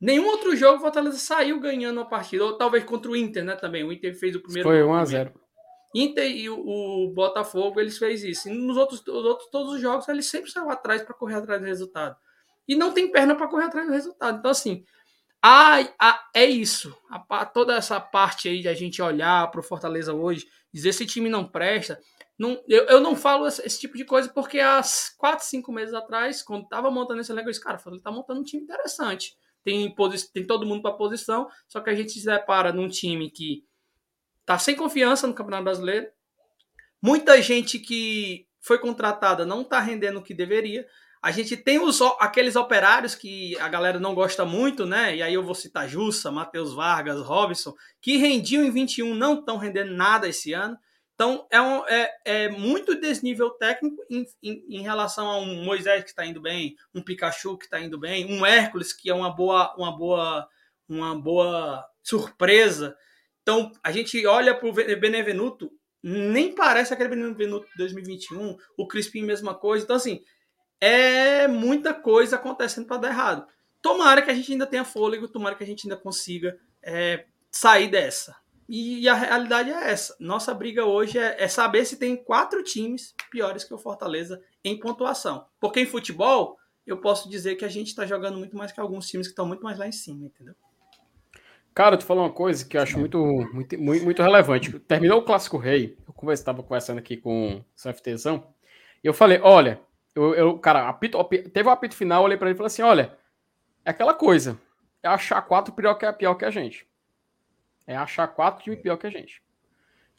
Nenhum outro jogo o Fortaleza saiu ganhando a partida, ou talvez contra o Inter, né, também. O Inter fez o primeiro. Foi 1 a 0. Inter e o, o, Botafogo, eles fez isso. E nos outros, os outros todos os jogos, eles sempre saiu atrás para correr atrás do resultado. E não tem perna para correr atrás do resultado. Então, assim, a, a, é isso. A, toda essa parte aí de a gente olhar para o Fortaleza hoje, dizer se esse time não presta. Não, eu, eu não falo esse, esse, tipo de coisa porque há 4, 5 meses atrás, quando estava montando esse elenco, eu disse, cara, ele está montando um time interessante tem, tem todo mundo para posição, só que a gente se depara num time que tá sem confiança no Campeonato Brasileiro, muita gente que foi contratada não está rendendo o que deveria. A gente tem os, aqueles operários que a galera não gosta muito, né? E aí eu vou citar Jussa, Matheus Vargas, Robson, que rendiam em 21, não estão rendendo nada esse ano. Então, é, um, é, é muito desnível técnico em, em, em, relação a um Moisés que está indo bem, um Pikachu que está indo bem, um Hércules que é uma boa, uma boa, uma boa surpresa. Então, a gente olha para o Benevenuto, nem parece aquele Benevenuto de 2021, o Crispim, mesma coisa. Então, assim, é muita coisa acontecendo para dar errado. Tomara que a gente ainda tenha fôlego, tomara que a gente ainda consiga é, sair dessa. E a realidade é essa. Nossa briga hoje é, é, saber se tem quatro times piores que o Fortaleza em pontuação. Porque em futebol, eu posso dizer que a gente está jogando muito mais que alguns times que estão muito mais lá em cima, entendeu? Cara, eu te falar uma coisa que eu acho muito, muito, muito, muito relevante. Terminou o Clássico Rei, eu estava conversando aqui com o CFTzão, e eu falei, olha, eu, eu cara, apito, teve o um apito final, eu olhei para ele e falei assim, olha, é aquela coisa, é achar quatro pior que, pior que a gente. É achar quatro times pior que a gente.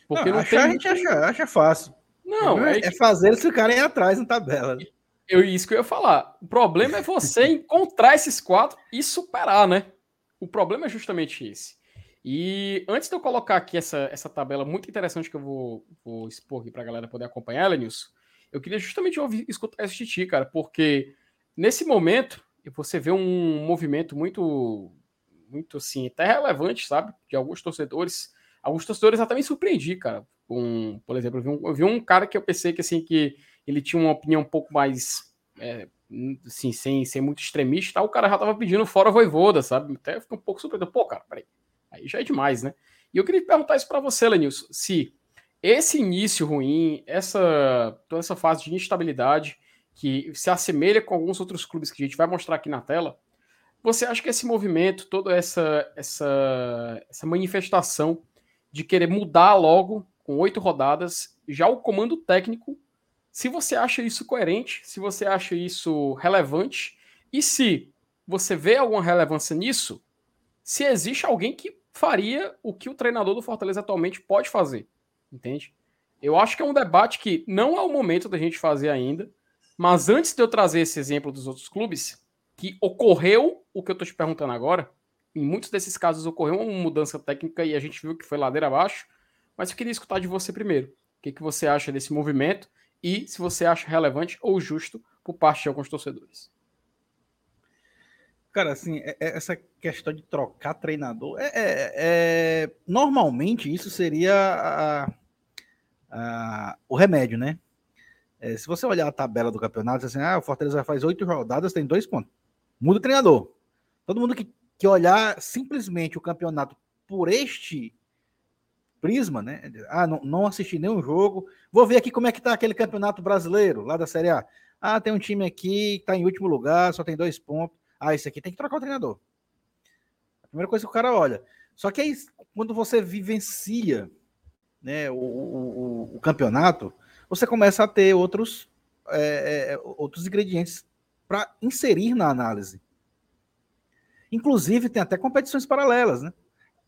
Porque não, não achar, tem... a gente acha, acha fácil. Não, é, é fazer eles ficarem atrás na tabela. Eu, isso que eu ia falar. O problema é você encontrar esses quatro e superar, né? O problema é justamente esse. E antes de eu colocar aqui essa, essa tabela muito interessante que eu vou, vou expor aqui para a galera poder acompanhar, ela, Nilson, Eu queria justamente ouvir, escutar esse Titi, cara, porque nesse momento você vê um movimento muito, muito assim, até relevante, sabe? De alguns torcedores. Alguns torcedores até me surpreendi, cara. Com, por exemplo, eu vi, um, eu vi um cara que eu pensei que assim que ele tinha uma opinião um pouco mais é, assim, sem ser muito extremista, o cara já tava pedindo fora voivoda, sabe? Até fica um pouco surpreso. Pô, cara, peraí. Aí já é demais, né? E eu queria perguntar isso para você, Lenilson, se esse início ruim, essa toda essa fase de instabilidade que se assemelha com alguns outros clubes que a gente vai mostrar aqui na tela, você acha que esse movimento, toda essa essa essa manifestação de querer mudar logo com oito rodadas, já o comando técnico, se você acha isso coerente, se você acha isso relevante e se você vê alguma relevância nisso, se existe alguém que faria o que o treinador do Fortaleza atualmente pode fazer. Entende? Eu acho que é um debate que não é o momento da gente fazer ainda, mas antes de eu trazer esse exemplo dos outros clubes, que ocorreu o que eu estou te perguntando agora, em muitos desses casos ocorreu uma mudança técnica e a gente viu que foi ladeira abaixo, mas eu queria escutar de você primeiro. O que, que você acha desse movimento e se você acha relevante ou justo por parte de alguns torcedores? Cara, assim, é, é, essa questão de trocar treinador, é, é, é normalmente isso seria a, a, o remédio, né? É, se você olhar a tabela do campeonato, assim, ah, o Fortaleza faz oito rodadas, tem dois pontos. Muda o treinador. Todo mundo que, que olhar simplesmente o campeonato por este prisma, né? Ah, não, não assisti nenhum jogo. Vou ver aqui como é que tá aquele campeonato brasileiro lá da Série A. Ah, tem um time aqui que tá em último lugar, só tem dois pontos. Ah, esse aqui tem que trocar o treinador. A primeira coisa que o cara olha. Só que aí, quando você vivencia né, o, o, o campeonato, você começa a ter outros, é, é outros ingredientes para inserir na análise. Inclusive, tem até competições paralelas, né?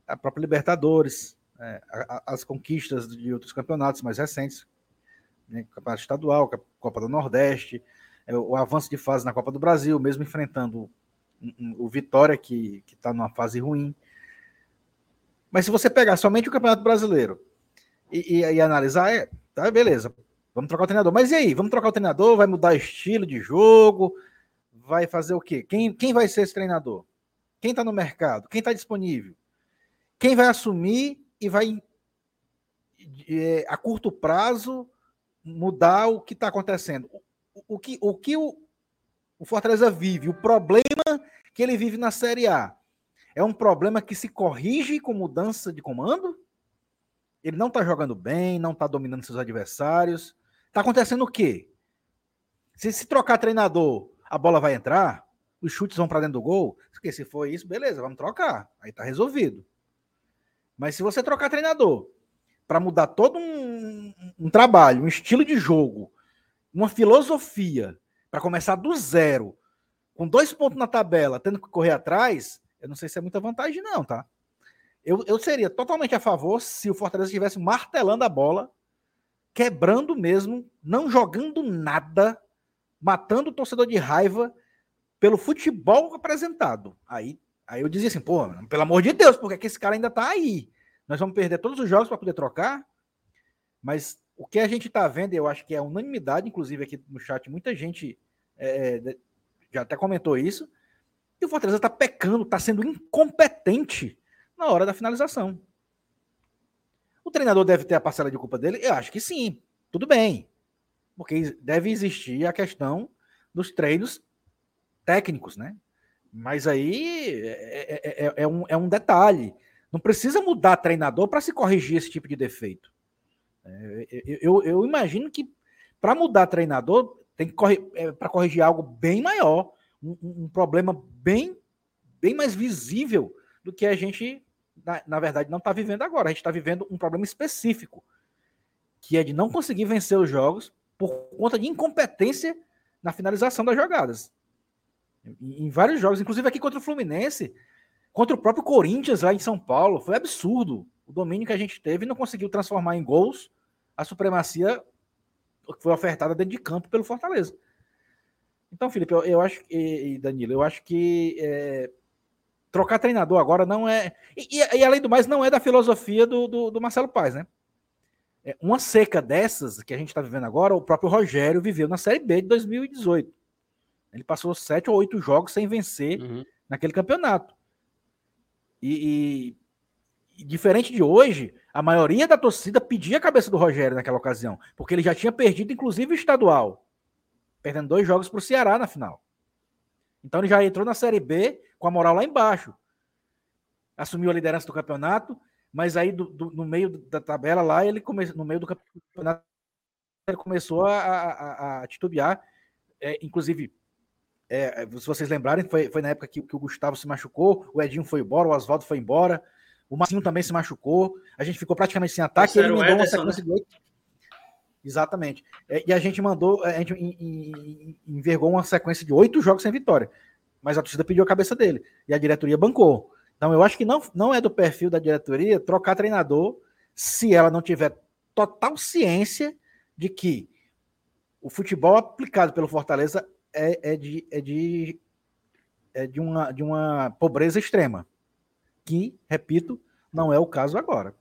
A própria Libertadores, é, as conquistas de outros campeonatos mais recentes, né? Campeonato Estadual, Copa do Nordeste, é, o avanço de fase na Copa do Brasil, mesmo enfrentando o Vitória, que está numa fase ruim. Mas se você pegar somente o Campeonato Brasileiro e, e, e, analisar, é, tá, beleza, vamos trocar o treinador. Mas e aí? Vamos trocar o treinador? Vai mudar estilo de jogo? Vai fazer o quê? Quem, quem vai ser esse treinador? Quem está no mercado? Quem está disponível? Quem vai assumir e vai, é, a curto prazo, mudar o que está acontecendo? O, o, que, o que o, o Fortaleza vive, o problema que ele vive na Série A, é um problema que se corrige com mudança de comando? Ele não está jogando bem, não está dominando seus adversários. Está acontecendo o quê? Se se trocar treinador, a bola vai entrar, os chutes vão para dentro do gol. Porque se for isso, beleza, vamos trocar. Aí está resolvido. Mas se você trocar treinador para mudar todo um, um, trabalho, um estilo de jogo, uma filosofia, para começar do zero, com dois pontos na tabela, tendo que correr atrás, eu não sei se é muita vantagem, não, tá? Eu, eu seria totalmente a favor se o Fortaleza estivesse martelando a bola, quebrando mesmo, não jogando nada, matando o torcedor de raiva pelo futebol apresentado. Aí, aí eu dizia assim, pô, pelo amor de Deus, porque que esse cara ainda tá aí? Nós vamos perder todos os jogos para poder trocar? Mas o que a gente está vendo, eu acho que é unanimidade, inclusive aqui no chat, muita gente é, é já até comentou isso, e o Fortaleza está pecando, está sendo incompetente na hora da finalização. O treinador deve ter a parcela de culpa dele? Eu acho que sim, tudo bem. Porque deve existir a questão dos treinos técnicos, né? Mas aí é, é, é, é um, é um detalhe. Não precisa mudar treinador para se corrigir esse tipo de defeito. É, eu, eu imagino que para mudar treinador tem que correr é, para corrigir algo bem maior, um, um, problema bem, bem mais visível do que a gente, na, na verdade, não está vivendo agora. A gente está vivendo um problema específico, que é de não conseguir vencer os jogos por conta de incompetência na finalização das jogadas. Em, vários jogos, inclusive aqui contra o Fluminense, contra o próprio Corinthians lá em São Paulo, foi absurdo o domínio que a gente teve não conseguiu transformar em gols a supremacia que foi ofertada dentro de campo pelo Fortaleza. Então, Felipe, eu, eu acho e Danilo, eu acho que é, trocar treinador agora não é. E, e, além do mais, não é da filosofia do, do, do, Marcelo Paz, né? É, uma seca dessas que a gente está vivendo agora, o próprio Rogério viveu na Série B de 2018. Ele passou sete ou oito jogos sem vencer uhum. naquele campeonato. E, e, e, diferente de hoje, a maioria da torcida pedia a cabeça do Rogério naquela ocasião, porque ele já tinha perdido, inclusive, o estadual, perdendo dois jogos para o Ceará na final. Então ele já entrou na Série B com a moral lá embaixo. Assumiu a liderança do campeonato, mas aí do, do, no meio da tabela lá, ele começou, no meio do campeonato, ele começou a, a, a titubear. É, inclusive, é, se vocês lembrarem, foi, foi na época que, que, o Gustavo se machucou, o Edinho foi embora, o Oswaldo foi embora, o Marcinho também se machucou, a gente ficou praticamente sem ataque, ele mandou Ederson, uma sequência né? de oito. Exatamente. É, e a gente mandou, a gente envergou uma sequência de oito jogos sem vitória. Mas a torcida pediu a cabeça dele. E a diretoria bancou. Então, eu acho que não, não é do perfil da diretoria trocar treinador se ela não tiver total ciência de que o futebol aplicado pelo Fortaleza é, é, de, é, de, é de, uma, de uma pobreza extrema. Que, repito, não é o caso agora.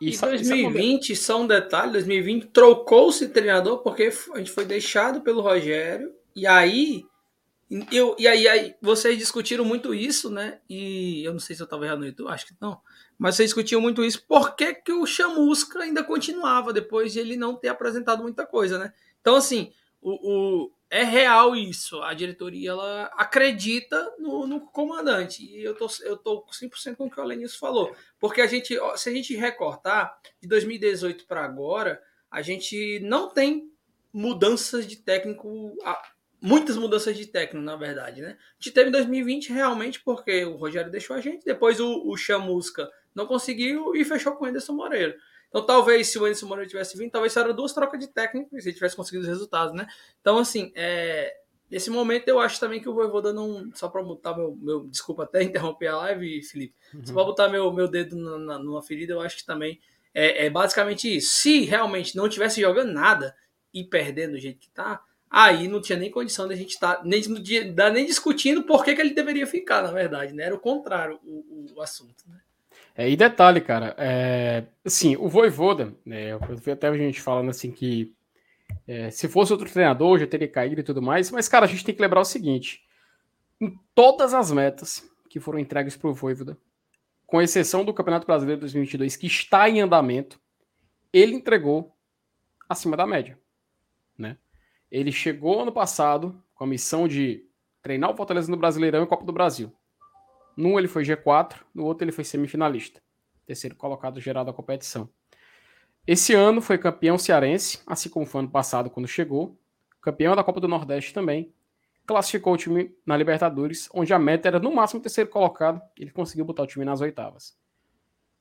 E, 2020, só um detalhe, 2020 trocou-se treinador porque a gente foi deixado pelo Rogério e aí eu, e aí, aí, vocês discutiram muito isso, né? E eu não sei se eu estava errado no YouTube, acho que não. Mas vocês discutiam muito isso. Por que, que o Chamusca ainda continuava depois de ele não ter apresentado muita coisa, né? Então, assim, o, o é real isso. A diretoria ela acredita no, no comandante. E eu tô, eu tô 100% com o que o Alenis falou. Porque a gente, se a gente recortar, de 2018 para agora, a gente não tem mudanças de técnico muitas mudanças de técnico, na verdade, né? A gente teve em 2020 realmente porque o Rogério deixou a gente, depois o, o Chamusca não conseguiu e fechou com o Anderson Moreira. Então, talvez se o Anderson Moreira tivesse vindo, talvez eram duas trocas de técnico e se ele tivesse conseguido os resultados, né? Então, assim, é, nesse momento eu acho também que o Voivoda não. Só para botar meu, meu. Desculpa até interromper a live, Felipe. Uhum. Só para botar meu, meu dedo na, na, numa ferida, eu acho que também é, é basicamente isso. Se realmente não tivesse jogando nada e perdendo do jeito que tá, aí não tinha nem condição de a gente estar tá, nem, nem discutindo por que, que ele deveria ficar, na verdade, né? Era o contrário o, o assunto, né? É, e detalhe, cara, é, assim, o Voivoda, né, eu vi até a gente falando assim que é, se fosse outro treinador já teria caído e tudo mais, mas, cara, a gente tem que lembrar o seguinte, em todas as metas que foram entregues para o Voivoda, com exceção do Campeonato Brasileiro 2022, que está em andamento, ele entregou acima da média, né? Ele chegou ano passado com a missão de treinar o Fortaleza no Brasileirão e Copa do Brasil. Num ele foi G4, no outro ele foi semifinalista, terceiro colocado geral da competição. Esse ano foi campeão cearense, assim como foi ano passado quando chegou, campeão da Copa do Nordeste também, classificou o time na Libertadores, onde a meta era no máximo terceiro colocado, ele conseguiu botar o time nas oitavas.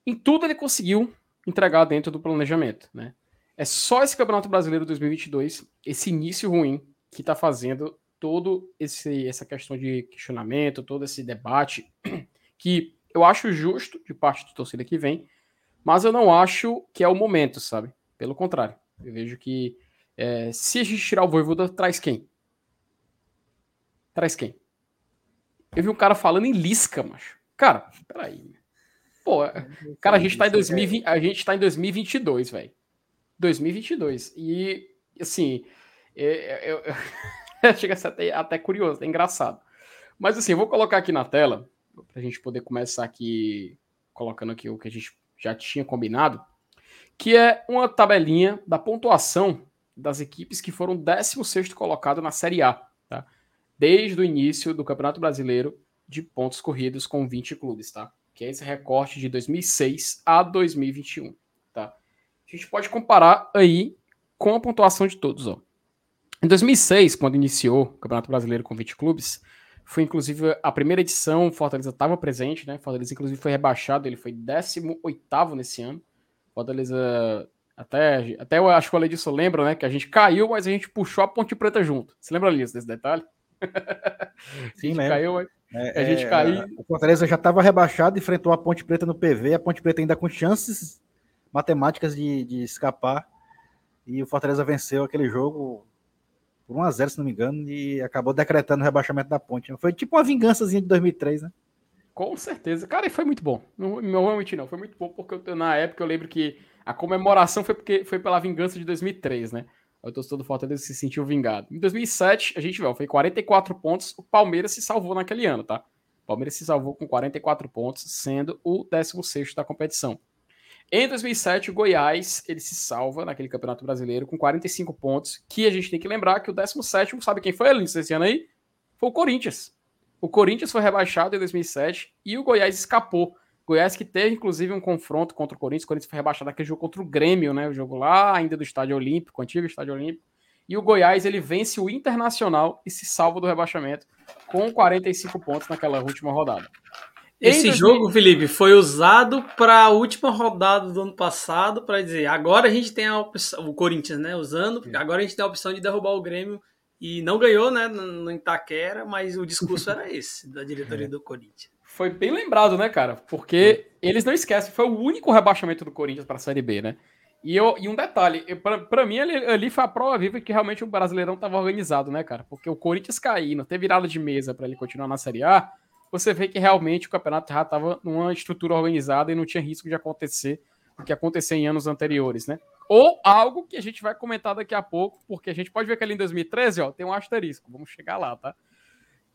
Em tudo ele conseguiu entregar dentro do planejamento, né? É só esse Campeonato Brasileiro 2022, esse início ruim, que está fazendo todo esse essa questão de questionamento, todo esse debate, que eu acho justo de parte da torcida que vem, mas eu não acho que é o momento, sabe? Pelo contrário, eu vejo que é, se a gente tirar o Voivoda, traz quem? Traz quem? Eu vi um cara falando em Lisca, macho. Cara, peraí. Pô, cara, a gente tá em 2020, a gente tá em 2022, velho. 2022. E, assim, é, é, é, chega a ser até, até curioso, é engraçado. Mas, assim, eu vou colocar aqui na tela, para a gente poder começar aqui, colocando aqui o que a gente já tinha combinado, que é uma tabelinha da pontuação das equipes que foram 16º colocado na Série A, tá? Desde o início do Campeonato Brasileiro de pontos corridos com 20 clubes, tá? Que é esse recorte de 2006 a 2021 a gente pode comparar aí com a pontuação de todos. Ó. Em 2006, quando iniciou o Campeonato Brasileiro com 20 clubes, foi inclusive a primeira edição, Fortaleza estava presente, né? Fortaleza inclusive foi rebaixado, ele foi 18º nesse ano. Fortaleza até, até eu acho que o Aledilson lembra, né, que a gente caiu, mas a gente puxou a Ponte Preta junto. Você lembra disso, desse detalhe? Sim, lembro. Caiu, é, a gente é, caiu. O Fortaleza já estava rebaixado, enfrentou a Ponte Preta no PV, a Ponte Preta ainda com chances matemáticas de, de escapar. E o Fortaleza venceu aquele jogo por 1x0, se não me engano, e acabou decretando o rebaixamento da ponte. Foi tipo uma vingançazinha de 2003, né? Com certeza. Cara, e foi muito bom. Não, não vou mentir, não. Foi muito bom, porque eu, na época eu lembro que a comemoração foi porque foi pela vingança de 2003, né? O torcedor do Fortaleza se sentiu vingado. Em 2007, a gente viu, foi 44 pontos. O Palmeiras se salvou naquele ano, tá? O Palmeiras se salvou com 44 pontos, sendo o 16 da competição. Em 2007, o Goiás ele se salva naquele Campeonato Brasileiro com 45 pontos, que a gente tem que lembrar que o 17 sabe quem foi, Aline, esse ano aí? Foi o Corinthians. O Corinthians foi rebaixado em 2007 e o Goiás escapou. Goiás que teve, inclusive, um confronto contra o Corinthians. O Corinthians foi rebaixado naquele jogo contra o Grêmio, né? O jogo lá ainda do Estádio Olímpico, antigo Estádio Olímpico. E o Goiás, ele vence o Internacional e se salva do rebaixamento com 45 pontos naquela última rodada. Esse jogo, Felipe, foi usado para a última rodada do ano passado para dizer, agora a gente tem a opção, o Corinthians, né, usando, agora a gente tem a opção de derrubar o Grêmio e não ganhou, né, no Itaquera, mas o discurso era esse, da diretoria é. do Corinthians. Foi bem lembrado, né, cara? Porque eles não esquecem, foi o único rebaixamento do Corinthians para a Série B, né? E, eu, e um detalhe, para mim ali, ali, foi a prova viva que realmente o Brasileirão estava organizado, né, cara? Porque o Corinthians caindo, ter virada de mesa para ele continuar na Série A, você vê que realmente o campeonato já estava numa estrutura organizada e não tinha risco de acontecer o que aconteceu em anos anteriores, né? Ou algo que a gente vai comentar daqui a pouco, porque a gente pode ver que ali em 2013, ó, tem um asterisco. Vamos chegar lá, tá?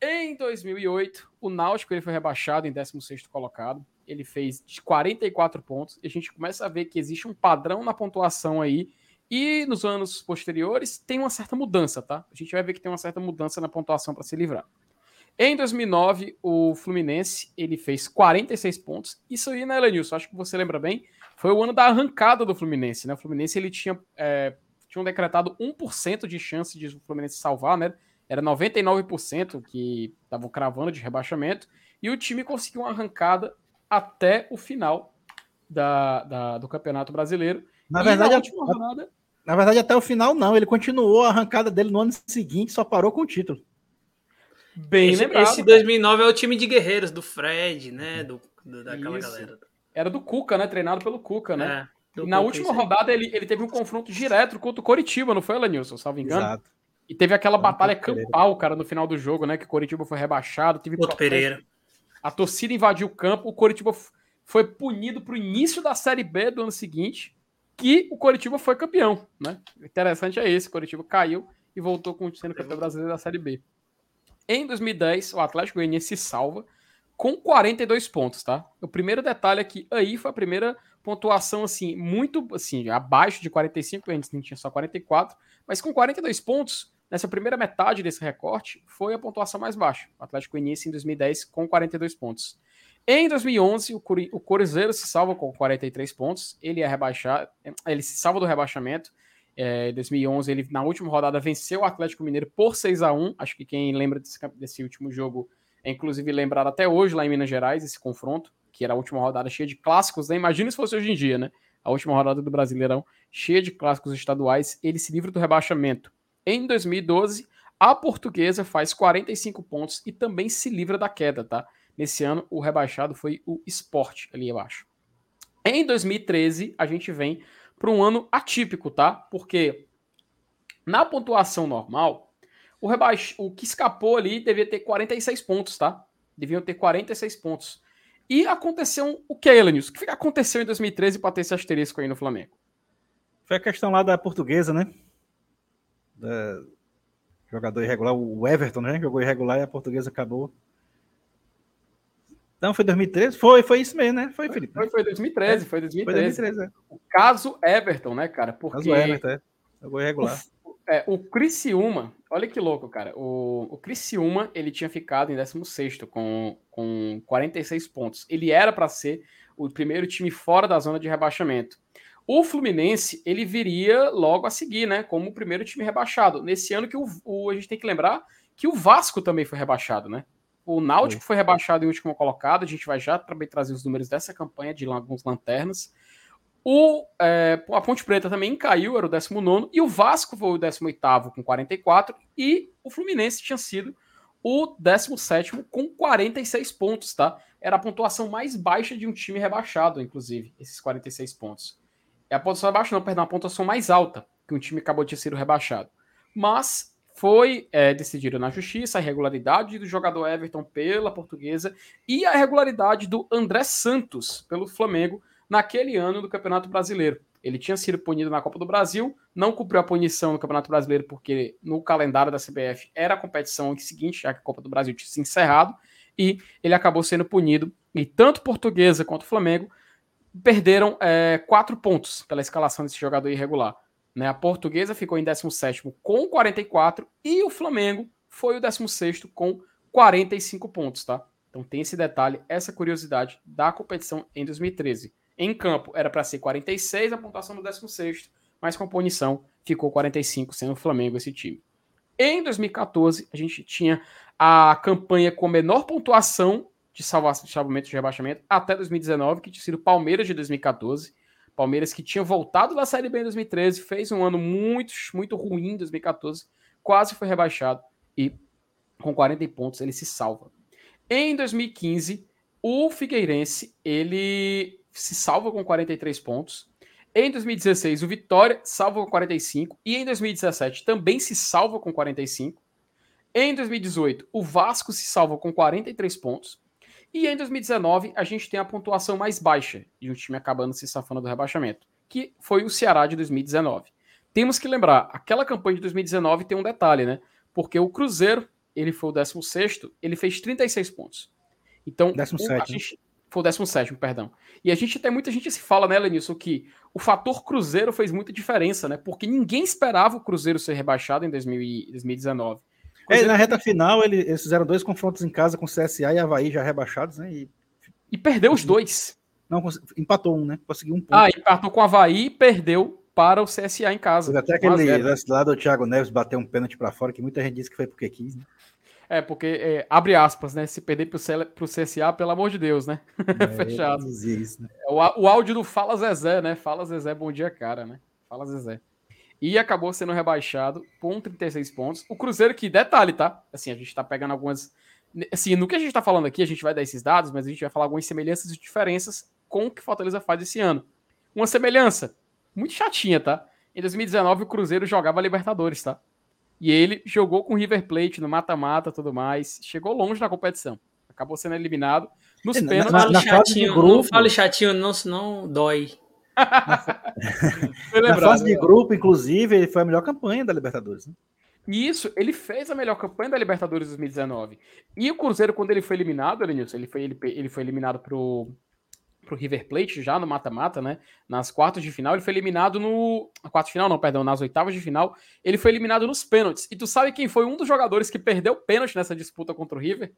Em 2008, o Náutico ele foi rebaixado em 16º colocado. Ele fez 44 pontos. E a gente começa a ver que existe um padrão na pontuação aí. E nos anos posteriores tem uma certa mudança, tá? A gente vai ver que tem uma certa mudança na pontuação para se livrar. Em 2009, o Fluminense ele fez 46 pontos. Isso aí, né, Elenilson? Acho que você lembra bem. Foi o ano da arrancada do Fluminense, né? O Fluminense ele tinha, é, tinha decretado 1% de chance de o Fluminense salvar, né? Era 99% que estavam cravando de rebaixamento. E o time conseguiu uma arrancada até o final da, da do Campeonato Brasileiro. Na e verdade, na, última rodada... na verdade, até o final não. Ele continuou a arrancada dele no ano seguinte, só parou com o título. Bem esse, lembrado. Esse 2009 é o time de guerreiros, do Fred, né? Do, do daquela Isso. galera. Era do Cuca, né? Treinado pelo Cuca, né? É, na Cuca, última rodada ele, ele teve um confronto direto contra o Coritiba, não foi, Elenilson? Salvo engano. Exato. E teve aquela batalha campal, cara, no final do jogo, né? Que o Coritiba foi rebaixado. Teve Outro Pereira. A torcida invadiu o campo. O Coritiba foi punido pro início da Série B do ano seguinte. Que o Coritiba foi campeão, né? O interessante é esse. O Coritiba caiu e voltou com sendo campeão brasileiro da Série B. Em 2010, o Atlético Goianiense se salva com 42 pontos, tá? O primeiro detalhe é que aí foi a primeira pontuação, assim, muito, assim, abaixo de 45, a gente tinha só 44, mas com 42 pontos, nessa primeira metade desse recorte, foi a pontuação mais baixa. O Atlético Goianiense em 2010 com 42 pontos. Em 2011, o Cruzeiro se salva com 43 pontos, ele é rebaixado, ele se salva do rebaixamento, é, em 2011, ele na última rodada venceu o Atlético Mineiro por 6 a 1 Acho que quem lembra desse, desse último jogo é inclusive lembrado até hoje lá em Minas Gerais, esse confronto, que era a última rodada cheia de clássicos, né? Imagina se fosse hoje em dia, né? A última rodada do Brasileirão, cheia de clássicos estaduais, ele se livra do rebaixamento. Em 2012, a portuguesa faz 45 pontos e também se livra da queda, tá? Nesse ano, o rebaixado foi o Sport ali abaixo. Em 2013, a gente vem para um ano atípico, tá? Porque na pontuação normal, o, rebaix... o que escapou ali devia ter 46 pontos, tá? Deviam ter 46 pontos. E aconteceu o que, Elenius? O que aconteceu em 2013 para ter esse asterisco aí no Flamengo? Foi a questão lá da portuguesa, né? Da... Jogador irregular, o Everton, né? Jogou irregular e a portuguesa acabou não, foi 2013? Foi, foi isso mesmo, né? Foi, Felipe. Foi, foi 2013, é, foi 2013. Foi 2013 é. O caso Everton, né, cara? Porque... Caso Everton, é. Jogou irregular. O, é, o Criciúma, olha que louco, cara. O, o Criciúma, ele tinha ficado em 16 com, com 46 pontos. Ele era para ser o primeiro time fora da zona de rebaixamento. O Fluminense, ele viria logo a seguir, né? Como o primeiro time rebaixado. Nesse ano que o, o a gente tem que lembrar que o Vasco também foi rebaixado, né? O Náutico foi rebaixado em último colocado. A gente vai já também trazer os números dessa campanha de alguns lanternas. O, é, a Ponte Preta também caiu, era o 19. E o Vasco foi o 18 com 44. E o Fluminense tinha sido o 17 com 46 pontos, tá? Era a pontuação mais baixa de um time rebaixado, inclusive, esses 46 pontos. É a pontuação baixa, não, perdão, a pontuação mais alta que um time acabou de ter sido rebaixado. Mas foi é, decidido na justiça a irregularidade do jogador Everton pela portuguesa e a irregularidade do André Santos pelo Flamengo naquele ano do Campeonato Brasileiro. Ele tinha sido punido na Copa do Brasil, não cumpriu a punição no Campeonato Brasileiro porque no calendário da CBF era a competição seguinte, já que a Copa do Brasil tinha se encerrado, e ele acabou sendo punido. E tanto Portuguesa quanto Flamengo perderam é, quatro pontos pela escalação desse jogador irregular. Né? A portuguesa ficou em 17 com 44 e o Flamengo foi o 16 com 45 pontos, tá? Então tem esse detalhe, essa curiosidade da competição em 2013. Em campo era para ser 46 a pontuação do 16, mas com punição ficou 45, sendo o Flamengo esse time. Em 2014, a gente tinha a campanha com menor pontuação de salvamento de rebaixamento até 2019, que tinha sido Palmeiras de 2014. Palmeiras que tinha voltado da Série B em 2013, fez um ano muito, muito ruim em 2014, quase foi rebaixado e com 40 pontos ele se salva. Em 2015, o Figueirense ele se salva com 43 pontos. Em 2016, o Vitória salva com 45 e em 2017 também se salva com 45. Em 2018, o Vasco se salva com 43 pontos. E em 2019, a gente tem a pontuação mais baixa de um time acabando se safando do rebaixamento, que foi o Ceará de 2019. Temos que lembrar, aquela campanha de 2019 tem um detalhe, né? Porque o Cruzeiro, ele foi o 16, ele fez 36 pontos. Então, 17, a gente, foi o 17, perdão. E a gente tem muita gente se fala, né, Lenilson, que o fator Cruzeiro fez muita diferença, né? Porque ninguém esperava o Cruzeiro ser rebaixado em 2019. É, na reta final, ele, eles fizeram dois confrontos em casa com CSA e Havaí já rebaixados, né? E, e perdeu os dois. Não, empatou um, né? Conseguiu um ponto. Ah, empatou com o Havaí e perdeu para o CSA em casa. até aquele lance lá do Thiago Neves bater um pênalti para fora, que muita gente disse que foi porque quis, né? É, porque, é, abre aspas, né? Se perder pro, C, pro CSA, pelo amor de Deus, né? É, Fechado. Isso, né? o, o áudio do Fala Zezé, né? Fala Zezé, bom dia, cara, né? Fala Zezé e acabou sendo rebaixado com 36 pontos. O Cruzeiro, que detalhe, tá? Assim, a gente tá pegando algumas. Assim, no que a gente tá falando aqui, a gente vai dar esses dados, mas a gente vai falar algumas semelhanças e diferenças com o que Fortaleza faz esse ano. Uma semelhança muito chatinha, tá? Em 2019, o Cruzeiro jogava Libertadores, tá? E ele jogou com o River Plate no mata-mata tudo mais. Chegou longe na competição. Acabou sendo eliminado nos pênaltis. Não fale chatinho, não fale chatinho, não, senão dói Na fase de grupo, inclusive, ele foi a melhor campanha da Libertadores. Né? Isso, ele fez a melhor campanha da Libertadores 2019. E o Cruzeiro, quando ele foi eliminado, Elenilson, ele foi, ele, ele foi eliminado pro, pro River Plate já no mata-mata, né? Nas quartas de final, ele foi eliminado no. Quartas de final, não, perdão, nas oitavas de final, ele foi eliminado nos pênaltis. E tu sabe quem foi um dos jogadores que perdeu pênalti nessa disputa contra o River?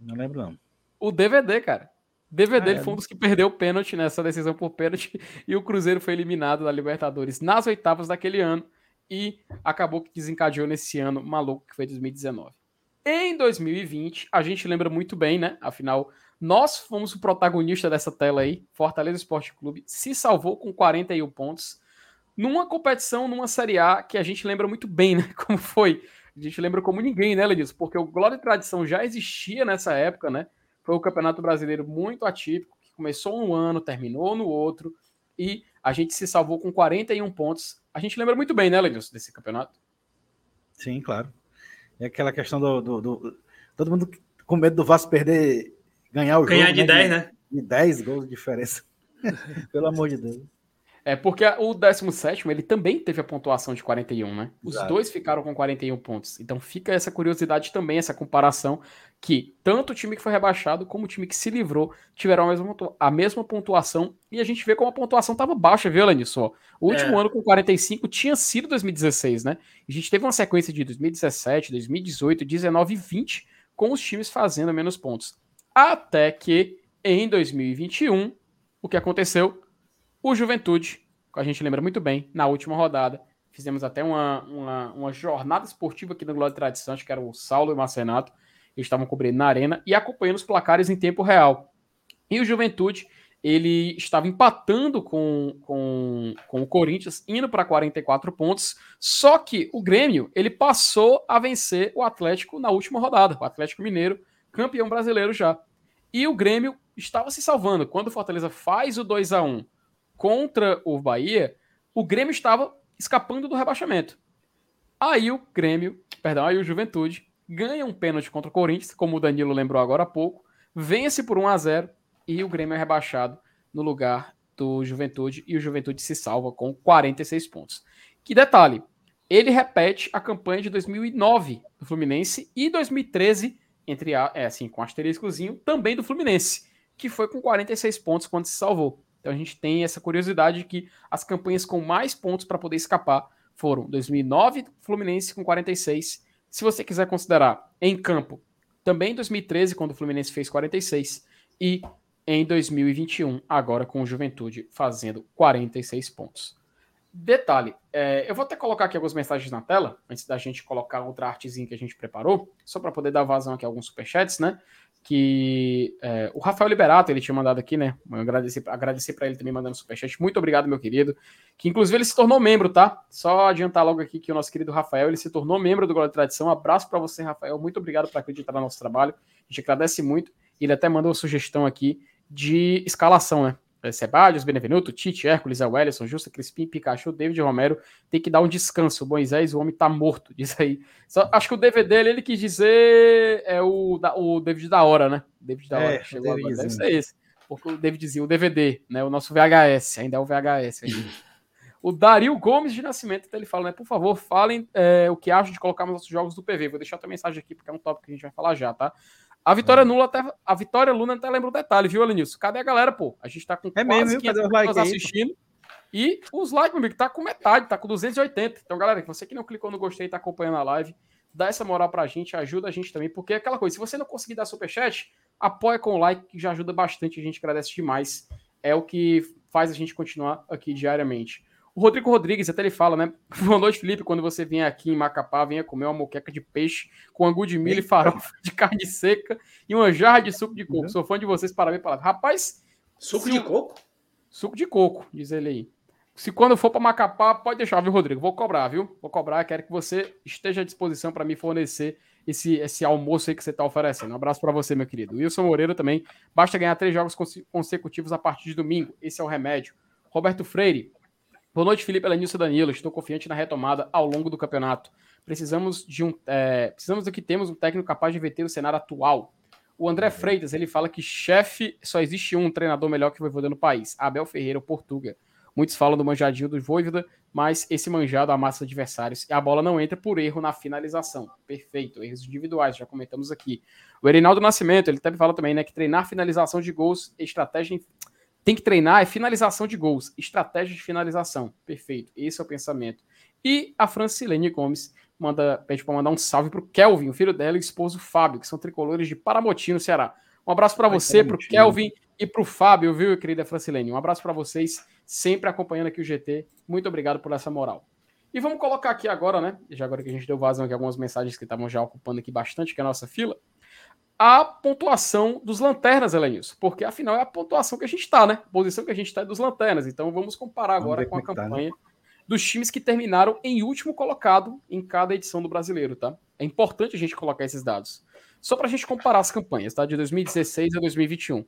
Não lembro, não. O DVD, cara. DVD ah, foi um dos que perdeu o pênalti nessa decisão por pênalti e o Cruzeiro foi eliminado da Libertadores nas oitavas daquele ano e acabou que desencadeou nesse ano maluco que foi 2019. Em 2020, a gente lembra muito bem, né? Afinal, nós fomos o protagonista dessa tela aí. Fortaleza Esporte Clube se salvou com 41 pontos numa competição, numa Série A que a gente lembra muito bem, né? Como foi. A gente lembra como ninguém, né, Lenilson? Porque o Glória e Tradição já existia nessa época, né? Foi um campeonato brasileiro muito atípico, que começou um ano, terminou no outro, e a gente se salvou com 41 pontos. A gente lembra muito bem, né, Lenilson, desse campeonato? Sim, claro. É aquela questão do, do, do, Todo mundo com medo do Vasco perder, ganhar o ganhar jogo. Ganhar de né? 10, né? De 10 gols de diferença. Pelo amor de Deus. É, porque o 17 ele também teve a pontuação de 41, né? Os Exato. dois ficaram com 41 pontos. Então fica essa curiosidade também, essa comparação, que tanto o time que foi rebaixado como o time que se livrou tiveram a mesma, a mesma pontuação. E a gente vê como a pontuação estava baixa, viu, Lenilson? O último é. ano com 45 tinha sido 2016, né? A gente teve uma sequência de 2017, 2018, 19 e 20 com os times fazendo menos pontos. Até que em 2021, o que aconteceu? O Juventude, que a gente lembra muito bem, na última rodada, fizemos até uma, uma, uma jornada esportiva aqui no Glória de Tradição, acho que era o Saulo e o Marcenato, estavam cobrindo na arena e acompanhando os placares em tempo real. E o Juventude, ele estava empatando com, com, com o Corinthians, indo para 44 pontos, só que o Grêmio, ele passou a vencer o Atlético na última rodada, o Atlético Mineiro, campeão brasileiro já. E o Grêmio estava se salvando. Quando o Fortaleza faz o 2 a 1 contra o Bahia, o Grêmio estava escapando do rebaixamento. Aí o Grêmio, perdão, aí o Juventude ganha um pênalti contra o Corinthians, como o Danilo lembrou agora há pouco, vence por 1 a 0 e o Grêmio é rebaixado no lugar do Juventude e o Juventude se salva com 46 pontos. Que detalhe, ele repete a campanha de 2009 do Fluminense e 2013, entre a, é assim, com asteriscozinho, também do Fluminense, que foi com 46 pontos quando se salvou. Então a gente tem essa curiosidade de que as campanhas com mais pontos para poder escapar foram 2009 Fluminense com 46. Se você quiser considerar em campo, também 2013 quando o Fluminense fez 46 e em 2021 agora com o Juventude fazendo 46 pontos. Detalhe, é, eu vou até colocar aqui algumas mensagens na tela, antes da gente colocar outra artezinha que a gente preparou, só para poder dar vazão aqui a alguns superchats, né? Que é, o Rafael Liberato, ele tinha mandado aqui, né? Agradecer, agradecer para ele também mandando superchat. Muito obrigado, meu querido. Que inclusive ele se tornou membro, tá? Só adiantar logo aqui que o nosso querido Rafael, ele se tornou membro do Glória de Tradição. abraço para você, Rafael. Muito obrigado por acreditar no nosso trabalho. A gente agradece muito. Ele até mandou uma sugestão aqui de escalação, né? É, Sebadios, Benevenuto, Tite, Hércules, Wellison, Justa, Crispim, Pikachu, David Romero, tem que dar um descanso. O Moisés, o homem tá morto, diz aí. Só, acho que o DVD ele quis dizer é o, o David da hora, né? David da hora. É, chegou agora. Deve ser esse. Porque o David dizia o DVD, né? O nosso VHS, ainda é o VHS o Dario Gomes de Nascimento, então ele fala, né? Por favor, falem é, o que acham de colocar nossos jogos do PV. Vou deixar outra mensagem aqui, porque é um tópico que a gente vai falar já, tá? A Vitória Nula até, a Vitória Luna até lembra um detalhe, viu, Alenilson? Cadê a galera, pô? A gente tá com é quase mesmo, 500 pessoas assistindo. E os likes, meu amigo, tá com metade, tá com 280. Então, galera, você que não clicou no gostei e tá acompanhando a live, dá essa moral pra gente, ajuda a gente também, porque é aquela coisa, se você não conseguir dar superchat, apoia com o like, que já ajuda bastante, a gente agradece demais. É o que faz a gente continuar aqui diariamente. O Rodrigo Rodrigues até ele fala, né? Boa noite, Felipe. Quando você vier aqui em Macapá, venha comer uma moqueca de peixe com angu de milho e farofa de carne seca e uma jarra de suco de coco. Uhum. Sou fã de vocês, parabéns, palavra. Rapaz. Suco de coco? Suco de coco, diz ele aí. Se quando for para Macapá, pode deixar, viu, Rodrigo? Vou cobrar, viu? Vou cobrar. Quero que você esteja à disposição para me fornecer esse, esse almoço aí que você está oferecendo. Um abraço para você, meu querido. Wilson Moreira também. Basta ganhar três jogos consecutivos a partir de domingo. Esse é o remédio. Roberto Freire, Boa noite, Felipe Elenilson Danilo. Estou confiante na retomada ao longo do campeonato. Precisamos de um. É, precisamos do que temos um técnico capaz de verter o cenário atual. O André Freitas ele fala que chefe só existe um treinador melhor que o Voivoda no país, Abel Ferreira, o Portuga. Muitos falam do manjadinho do Voivoda, mas esse manjado amassa adversários e a bola não entra por erro na finalização. Perfeito, erros individuais, já comentamos aqui. O Erinaldo Nascimento, ele também fala também, né, que treinar finalização de gols, estratégia tem que treinar é finalização de gols, estratégia de finalização. Perfeito, esse é o pensamento. E a Francilene Gomes manda, pede para mandar um salve para o Kelvin, o filho dela e o esposo Fábio, que são tricolores de Paramoti, no Ceará. Um abraço para você, para o Kelvin e para o Fábio, viu, querida Francilene? Um abraço para vocês, sempre acompanhando aqui o GT. Muito obrigado por essa moral. E vamos colocar aqui agora, né? Já agora que a gente deu vazão aqui algumas mensagens que estavam já ocupando aqui bastante, que é a nossa fila a pontuação dos lanternas, Elenilson, porque afinal é a pontuação que a gente está, né? A posição que a gente está é dos lanternas. Então vamos comparar agora com a campanha tá, né? dos times que terminaram em último colocado em cada edição do brasileiro, tá? É importante a gente colocar esses dados. Só para a gente comparar as campanhas, tá? De 2016 a 2021.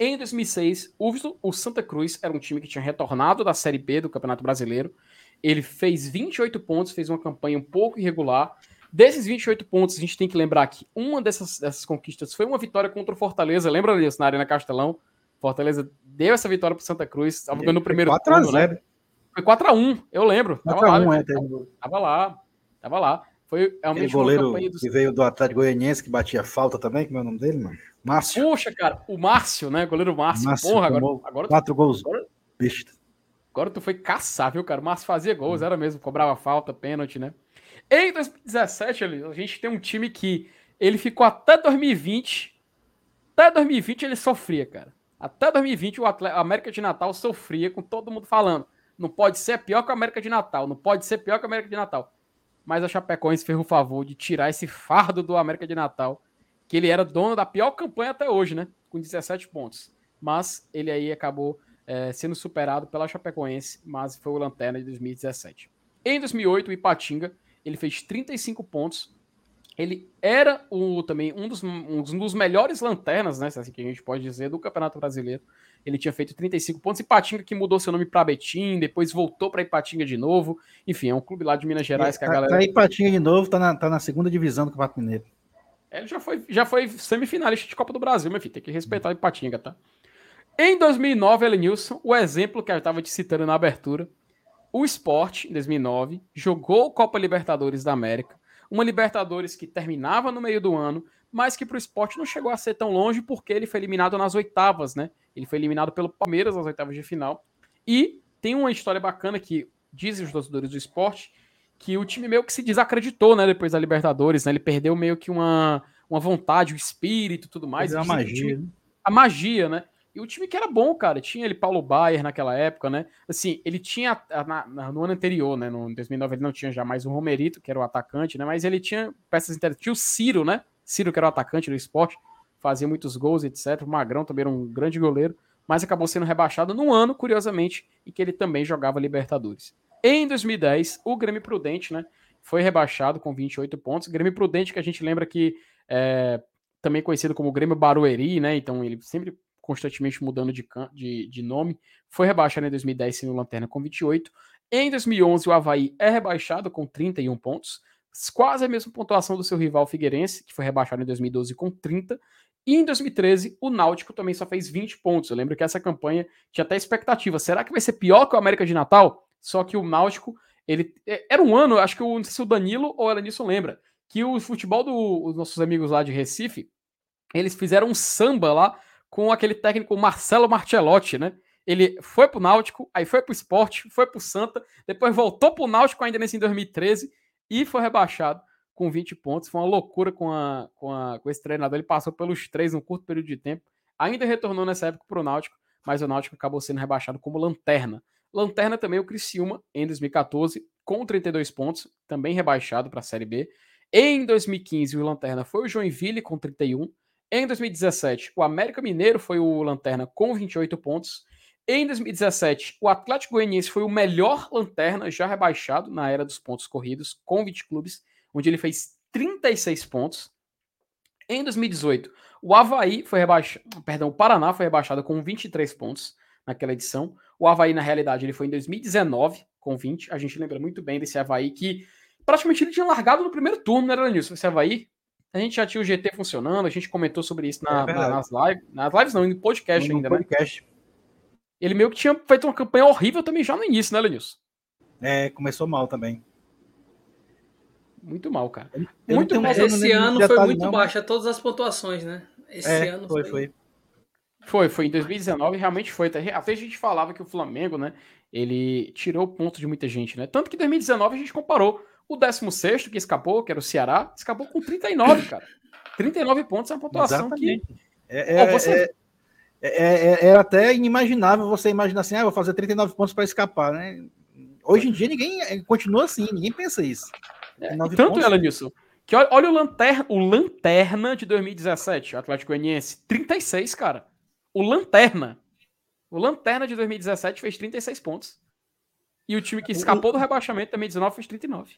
Em 2006, o Santa Cruz era um time que tinha retornado da Série B do Campeonato Brasileiro. Ele fez 28 pontos, fez uma campanha um pouco irregular, Desses 28 pontos, a gente tem que lembrar que uma dessas, dessas conquistas foi uma vitória contra o Fortaleza. Lembra disso na Arena Castelão? Fortaleza deu essa vitória para Santa Cruz. Estava ganhando o primeiro 4 turno, né? Foi 4x1, eu lembro. 4 tava, 1, lá, é, tava lá, tava lá. Foi realmente Aquele goleiro do... que veio do Atlético Goianiense que batia falta também, como é o nome dele, mano? Márcio. Puxa, cara, o Márcio, né? Goleiro Márcio. Márcio Porra, agora, agora. Quatro gols. Agora, agora tu foi caçar, viu, cara? O Márcio fazia gols, hum. era mesmo, cobrava falta, pênalti, né? Em 2017, a gente tem um time que ele ficou até 2020. Até 2020 ele sofria, cara. Até 2020 o América de Natal sofria com todo mundo falando. Não pode ser pior que a América de Natal. Não pode ser pior que a América de Natal. Mas a Chapecoense fez o favor de tirar esse fardo do América de Natal, que ele era dono da pior campanha até hoje, né? Com 17 pontos. Mas ele aí acabou é, sendo superado pela Chapecoense, mas foi o Lanterna de 2017. Em 2008, o Ipatinga ele fez 35 pontos ele era o, também um dos, um dos melhores lanternas, né? Assim que a gente pode dizer, do Campeonato Brasileiro. Ele tinha feito 35 pontos. Ipatinga que mudou seu nome para Betim, depois voltou para Ipatinga de novo. Enfim, é um clube lá de Minas Gerais é, que a tá, galera. Tá Ipatinga de novo, tá na, tá na segunda divisão do Campeonato Mineiro. Ele já foi, já foi semifinalista de Copa do Brasil, meu filho. Tem que respeitar o Ipatinga, tá? Em 2009, Elenilson, o exemplo que eu estava te citando na abertura, o Sport, em 2009, jogou Copa Libertadores da América, uma Libertadores que terminava no meio do ano, mas que para o esporte não chegou a ser tão longe porque ele foi eliminado nas oitavas, né? Ele foi eliminado pelo Palmeiras nas oitavas de final. E tem uma história bacana que dizem os torcedores do esporte que o time meio que se desacreditou, né? Depois da Libertadores, né? Ele perdeu meio que uma, uma vontade, o espírito tudo mais. A magia. Time, né? a magia, né? E o time que era bom, cara, tinha ele Paulo Baier naquela época, né? Assim, ele tinha na, na, no ano anterior, né? No 2009 ele não tinha já mais o Romerito, que era o atacante, né? Mas ele tinha peças interessantes. Tinha o Ciro, né? Ciro, que era o atacante do esporte, fazia muitos gols, etc. O Magrão também era um grande goleiro, mas acabou sendo rebaixado no ano, curiosamente, em que ele também jogava Libertadores. Em 2010, o Grêmio Prudente, né? Foi rebaixado com 28 pontos. Grêmio Prudente, que a gente lembra que é, também conhecido como Grêmio Barueri, né? Então ele sempre constantemente mudando de, de, de nome, foi rebaixado em 2010 sendo Lanterna com 28. Em 2011, o Havaí é rebaixado com 31 pontos, quase a mesma pontuação do seu rival Figueirense, que foi rebaixado em 2012 com 30. E em 2013, o Náutico também só fez 20 pontos. Eu lembro que essa campanha tinha até expectativa. Será que vai ser pior que o América de Natal? Só que o Náutico, ele é, era um ano, acho que o, não sei se o Danilo ou o Elenilson lembra, que o futebol dos do, nossos amigos lá de Recife, eles fizeram um samba lá com aquele técnico Marcelo Martellotti, né? Ele foi pro Náutico, aí foi pro Esporte, foi pro Santa, depois voltou pro Náutico ainda nesse em 2013 e foi rebaixado com 20 pontos. Foi uma loucura com, a, com, a, com esse treinador. Ele passou pelos três num curto período de tempo. Ainda retornou nessa época pro Náutico, mas o Náutico acabou sendo rebaixado como lanterna. Lanterna também o Criciúma em 2014 com 32 pontos, também rebaixado para a Série B. Em 2015 o Lanterna foi o Joinville com 31. Em 2017, o América Mineiro foi o lanterna com 28 pontos. Em 2017, o Atlético Goianiense foi o melhor lanterna já rebaixado na era dos pontos corridos, com 20 clubes, onde ele fez 36 pontos. Em 2018, o Havaí foi rebaixado, perdão, o Paraná foi rebaixado com 23 pontos naquela edição. O Havaí, na realidade, ele foi em 2019 com 20. A gente lembra muito bem desse Havaí que praticamente ele tinha largado no primeiro turno, né, Danilson? Esse Havaí a gente já tinha o GT funcionando, a gente comentou sobre isso na, é na, nas lives. Nas lives não, no podcast no ainda, né? podcast. né? Ele meio que tinha feito uma campanha horrível também já no início, né, Lenilson? É, começou mal também. Muito mal, cara. Eu muito mal. Esse ano foi muito não, baixa todas as pontuações, né? Esse é, ano foi, foi. Foi, foi em 2019, realmente foi. Até a gente falava que o Flamengo, né, ele tirou o ponto de muita gente, né? Tanto que em 2019 a gente comparou o 16 que escapou, que era o Ceará, escapou com 39, cara. 39 pontos é uma pontuação Exatamente. que. É, é, você... é, é, é, até inimaginável você imaginar assim, ah, vou fazer 39 pontos para escapar, né? Hoje em dia ninguém é, continua assim, ninguém pensa isso. É, tanto ela nisso. Que olha, olha, o, lanterna, o Lanterna de 2017, o Atlético Goianiense, 36, cara. O Lanterna. O Lanterna de 2017 fez 36 pontos. E o time que escapou do rebaixamento também 19 fez 39.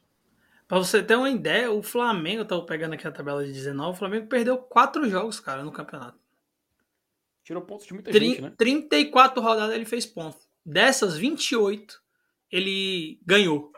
Pra você ter uma ideia, o Flamengo, tava pegando aqui a tabela de 19, o Flamengo perdeu quatro jogos, cara, no campeonato. Tirou pontos de muita Trin gente, né? 34 rodadas ele fez pontos. Dessas, 28 ele ganhou.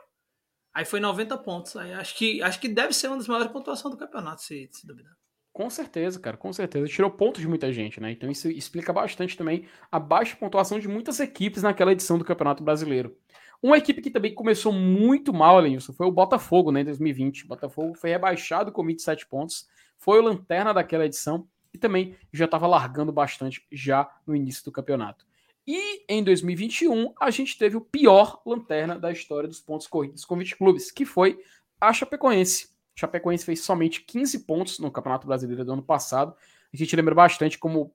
Aí foi 90 pontos. Aí acho que, acho que deve ser uma das maiores pontuações do campeonato, se, se duvidar. Com certeza, cara, com certeza. Tirou pontos de muita gente, né? Então isso explica bastante também a baixa pontuação de muitas equipes naquela edição do Campeonato Brasileiro. Uma equipe que também começou muito mal, Lenilson, foi o Botafogo, né, em 2020. O Botafogo foi rebaixado com 27 pontos, foi o lanterna daquela edição e também já estava largando bastante já no início do campeonato. E em 2021, a gente teve o pior lanterna da história dos pontos corridos com 20 clubes, que foi a Chapecoense. A Chapecoense fez somente 15 pontos no Campeonato Brasileiro do ano passado. A gente lembra bastante como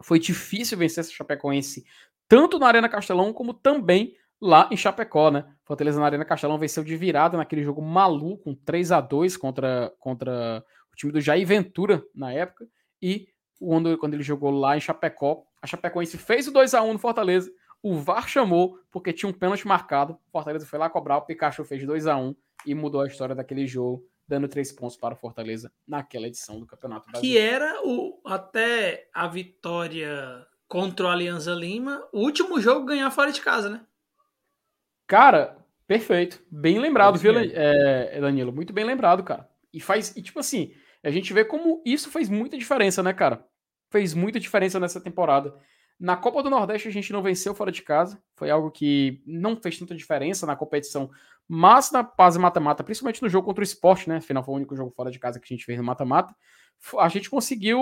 foi difícil vencer essa Chapecoense, tanto na Arena Castelão como também lá em Chapecó, né? Fortaleza na Arena Castelão venceu de virada naquele jogo maluco, um 3 a 2 contra, contra o time do Jair Ventura na época. E quando, quando ele jogou lá em Chapecó, a Chapecoense fez o 2 a 1 no Fortaleza. O VAR chamou porque tinha um pênalti marcado. Fortaleza foi lá cobrar, o Pikachu fez 2 a 1 e mudou a história daquele jogo dando três pontos para o Fortaleza naquela edição do Campeonato Brasileiro. Que era o, até a vitória contra o Alianza Lima, o último jogo ganhar fora de casa, né? Cara, perfeito. Bem lembrado, viu, é, Danilo? Muito bem lembrado, cara. E faz, e tipo assim, a gente vê como isso fez muita diferença, né, cara? Fez muita diferença nessa temporada. Na Copa do Nordeste a gente não venceu fora de casa, foi algo que não fez tanta diferença na competição, mas na fase mata-mata, principalmente no jogo contra o esporte, né? Afinal, foi o único jogo fora de casa que a gente fez no mata-mata. A gente conseguiu,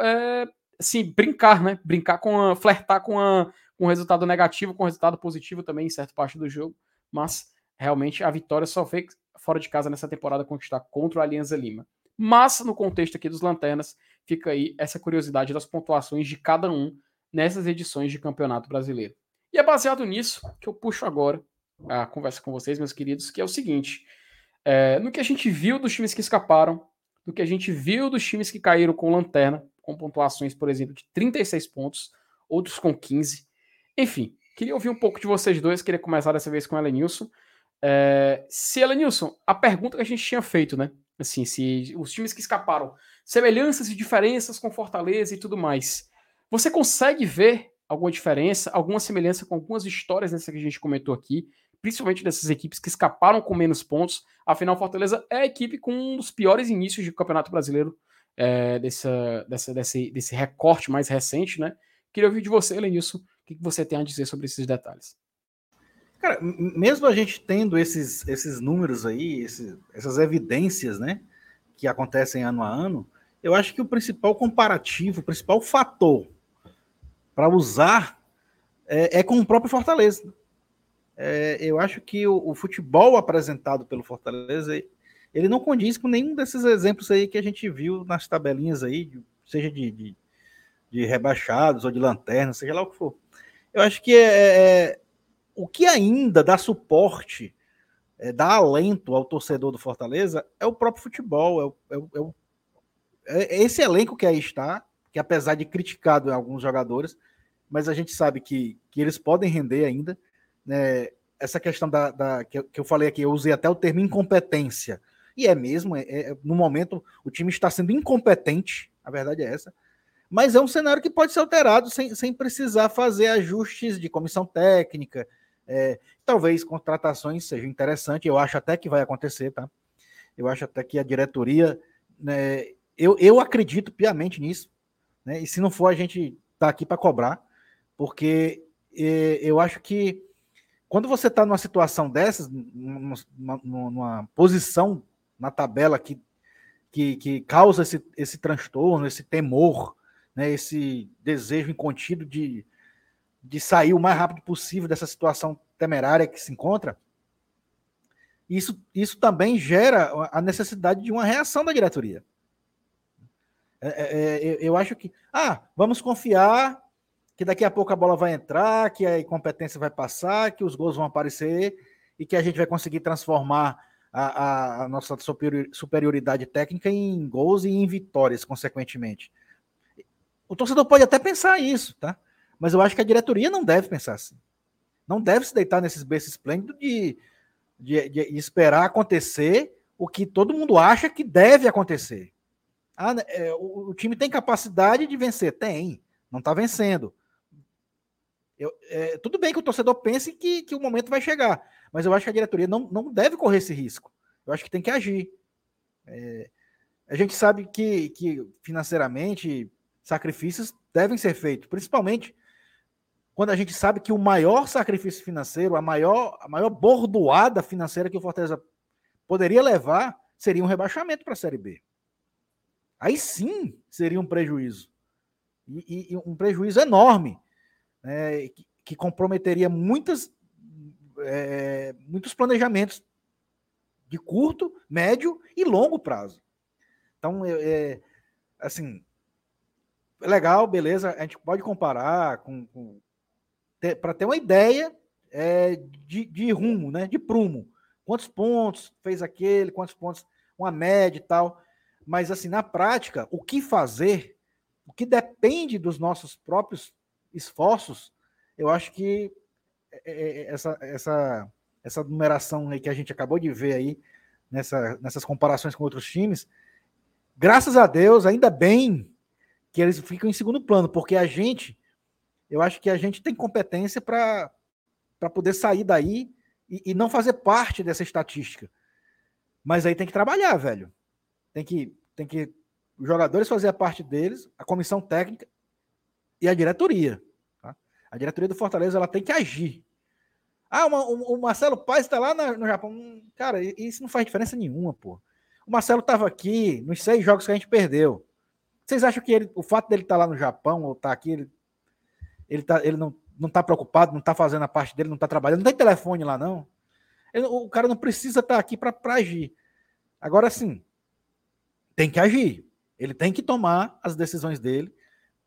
é, assim, brincar, né? Brincar com a, flertar com, a, com resultado negativo, com resultado positivo também em certa parte do jogo, mas realmente a vitória só veio fora de casa nessa temporada conquistar contra o Alianza Lima. Mas no contexto aqui dos Lanternas, fica aí essa curiosidade das pontuações de cada um nessas edições de Campeonato Brasileiro. E é baseado nisso que eu puxo agora a conversa com vocês, meus queridos, que é o seguinte: é, no que a gente viu dos times que escaparam, no que a gente viu dos times que caíram com lanterna, com pontuações, por exemplo, de 36 pontos, outros com 15. Enfim, queria ouvir um pouco de vocês dois, queria começar dessa vez com a Elenilson. É, se Elenilson, a pergunta que a gente tinha feito, né? Assim, se os times que escaparam, semelhanças e diferenças com Fortaleza e tudo mais. Você consegue ver alguma diferença, alguma semelhança com algumas histórias dessa que a gente comentou aqui, principalmente dessas equipes que escaparam com menos pontos. Afinal, Fortaleza é a equipe com um dos piores inícios de Campeonato Brasileiro, é, dessa, dessa, desse, desse recorte mais recente, né? Queria ouvir de você, Lenilson, o que você tem a dizer sobre esses detalhes. Cara, mesmo a gente tendo esses, esses números aí, esses, essas evidências, né, que acontecem ano a ano, eu acho que o principal comparativo, o principal fator para usar é, é, com o próprio Fortaleza. É, eu acho que o, o, futebol apresentado pelo Fortaleza ele não condiz com nenhum desses exemplos aí que a gente viu nas tabelinhas aí, seja de, de, de rebaixados ou de lanterna, seja lá o que for. Eu acho que é, é, é o que ainda dá suporte, é, dá alento ao torcedor do Fortaleza é o próprio futebol, é, o, é, é, é esse elenco que aí está, que apesar de criticado em alguns jogadores, mas a gente sabe que, que eles podem render ainda. Né? Essa questão da, da que, eu, que, eu falei aqui, eu usei até o termo incompetência. E é mesmo, é, no momento o time está sendo incompetente, a verdade é essa. Mas é um cenário que pode ser alterado sem, sem precisar fazer ajustes de comissão técnica. É, talvez contratações sejam interessantes, eu acho até que vai acontecer, tá? Eu acho até que a diretoria, né, eu, eu acredito piamente nisso. Né? E se não for, a gente está aqui para cobrar, porque é, eu acho que quando você está numa situação dessas, numa, numa, posição na tabela que, que, que causa esse, esse transtorno, esse temor, né, esse desejo incontido de, de sair o mais rápido possível dessa situação temerária que se encontra, isso, isso também gera a necessidade de uma reação da diretoria. É, é, é eu acho que, ah, vamos confiar que daqui a pouco a bola vai entrar, que a incompetência vai passar, que os gols vão aparecer e que a gente vai conseguir transformar a, a, a nossa superioridade técnica em gols e em vitórias, consequentemente. O torcedor pode até pensar isso, tá? Mas eu acho que a diretoria não deve pensar assim. Não deve se deitar nesses berços esplêndidos de, de, de esperar acontecer o que todo mundo acha que deve acontecer. Ah, né, é, o, o, time tem capacidade de vencer? Tem. Não está vencendo. Eu, é, tudo bem que o torcedor pense que, que o momento vai chegar, mas eu acho que a diretoria não, não deve correr esse risco. Eu acho que tem que agir. É, a gente sabe que, que financeiramente sacrifícios devem ser feitos, principalmente quando a gente sabe que o maior sacrifício financeiro, a maior, a maior bordoada financeira que o Fortaleza poderia levar seria um rebaixamento para a Série B aí sim seria um prejuízo. E, e um prejuízo enorme, né, que, que, comprometeria muitas, é, muitos planejamentos de curto, médio e longo prazo. Então, é, assim, é legal, beleza, a gente pode comparar com, com para ter uma ideia é, de, de rumo, né, de prumo. Quantos pontos fez aquele, quantos pontos, uma média e tal. Mas, assim, na prática, o que fazer, o que depende dos nossos próprios esforços, eu acho que é, é, é, essa, essa, essa numeração que a gente acabou de ver aí nessa, nessas comparações com outros times. Graças a Deus, ainda bem que eles ficam em segundo plano, porque a gente, eu acho que a gente tem competência para poder sair daí e, e não fazer parte dessa estatística. Mas aí tem que trabalhar, velho. Tem que, tem que os jogadores fazer a parte deles, a comissão técnica e a diretoria. Tá? A diretoria do Fortaleza ela tem que agir. Ah, uma, o, Marcelo Paes está lá no Japão. Hum, cara, isso não faz diferença nenhuma, pô. O Marcelo estava aqui nos seis jogos que a gente perdeu. Vocês acham que ele, o fato dele estar tá lá no Japão ou estar tá aqui, ele, ele, tá, ele não, não tá preocupado, não está fazendo a parte dele, não está trabalhando, não tem telefone lá, não. Ele, o cara não precisa estar tá aqui para agir. Agora sim, tem que agir. Ele tem que tomar as decisões dele,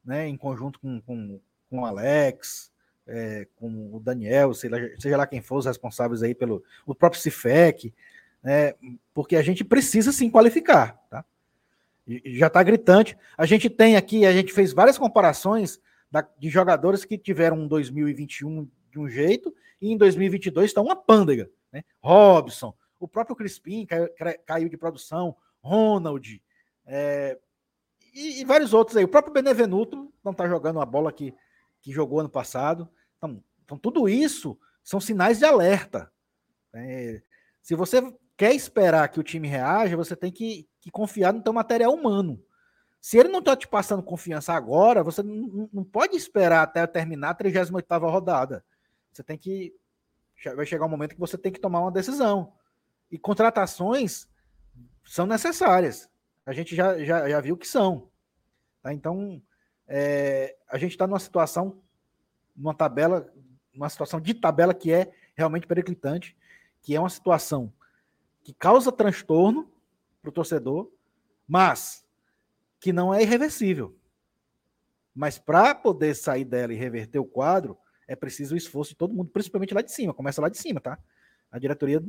né, em conjunto com, com, com o Alex, é, com o Daniel, seja, seja, lá quem for os responsáveis aí pelo o próprio Cifec, né, porque a gente precisa sim qualificar, tá? Já está gritante. A gente tem aqui, a gente fez várias comparações da, de jogadores que tiveram um 2021 de um jeito e em 2022 estão uma pândega, né? Robson, o próprio Crispim caiu, caiu de produção, Ronald, é, e, e, vários outros aí. O próprio Benevenuto não está jogando a bola que, que jogou ano passado. Então, então, tudo isso são sinais de alerta. É, se você quer esperar que o time reaja, você tem que, que confiar no teu material humano. Se ele não está te passando confiança agora, você não, pode esperar até terminar a 38 rodada. Você tem que. Vai chegar um momento que você tem que tomar uma decisão. E contratações são necessárias. A gente já, já, já viu que são. Tá? Então, é, a gente está numa situação, numa tabela, uma situação de tabela que é realmente periclitante, que é uma situação que causa transtorno para o torcedor, mas que não é irreversível. Mas para poder sair dela e reverter o quadro, é preciso o esforço de todo mundo, principalmente lá de cima. Começa lá de cima, tá? A diretoria.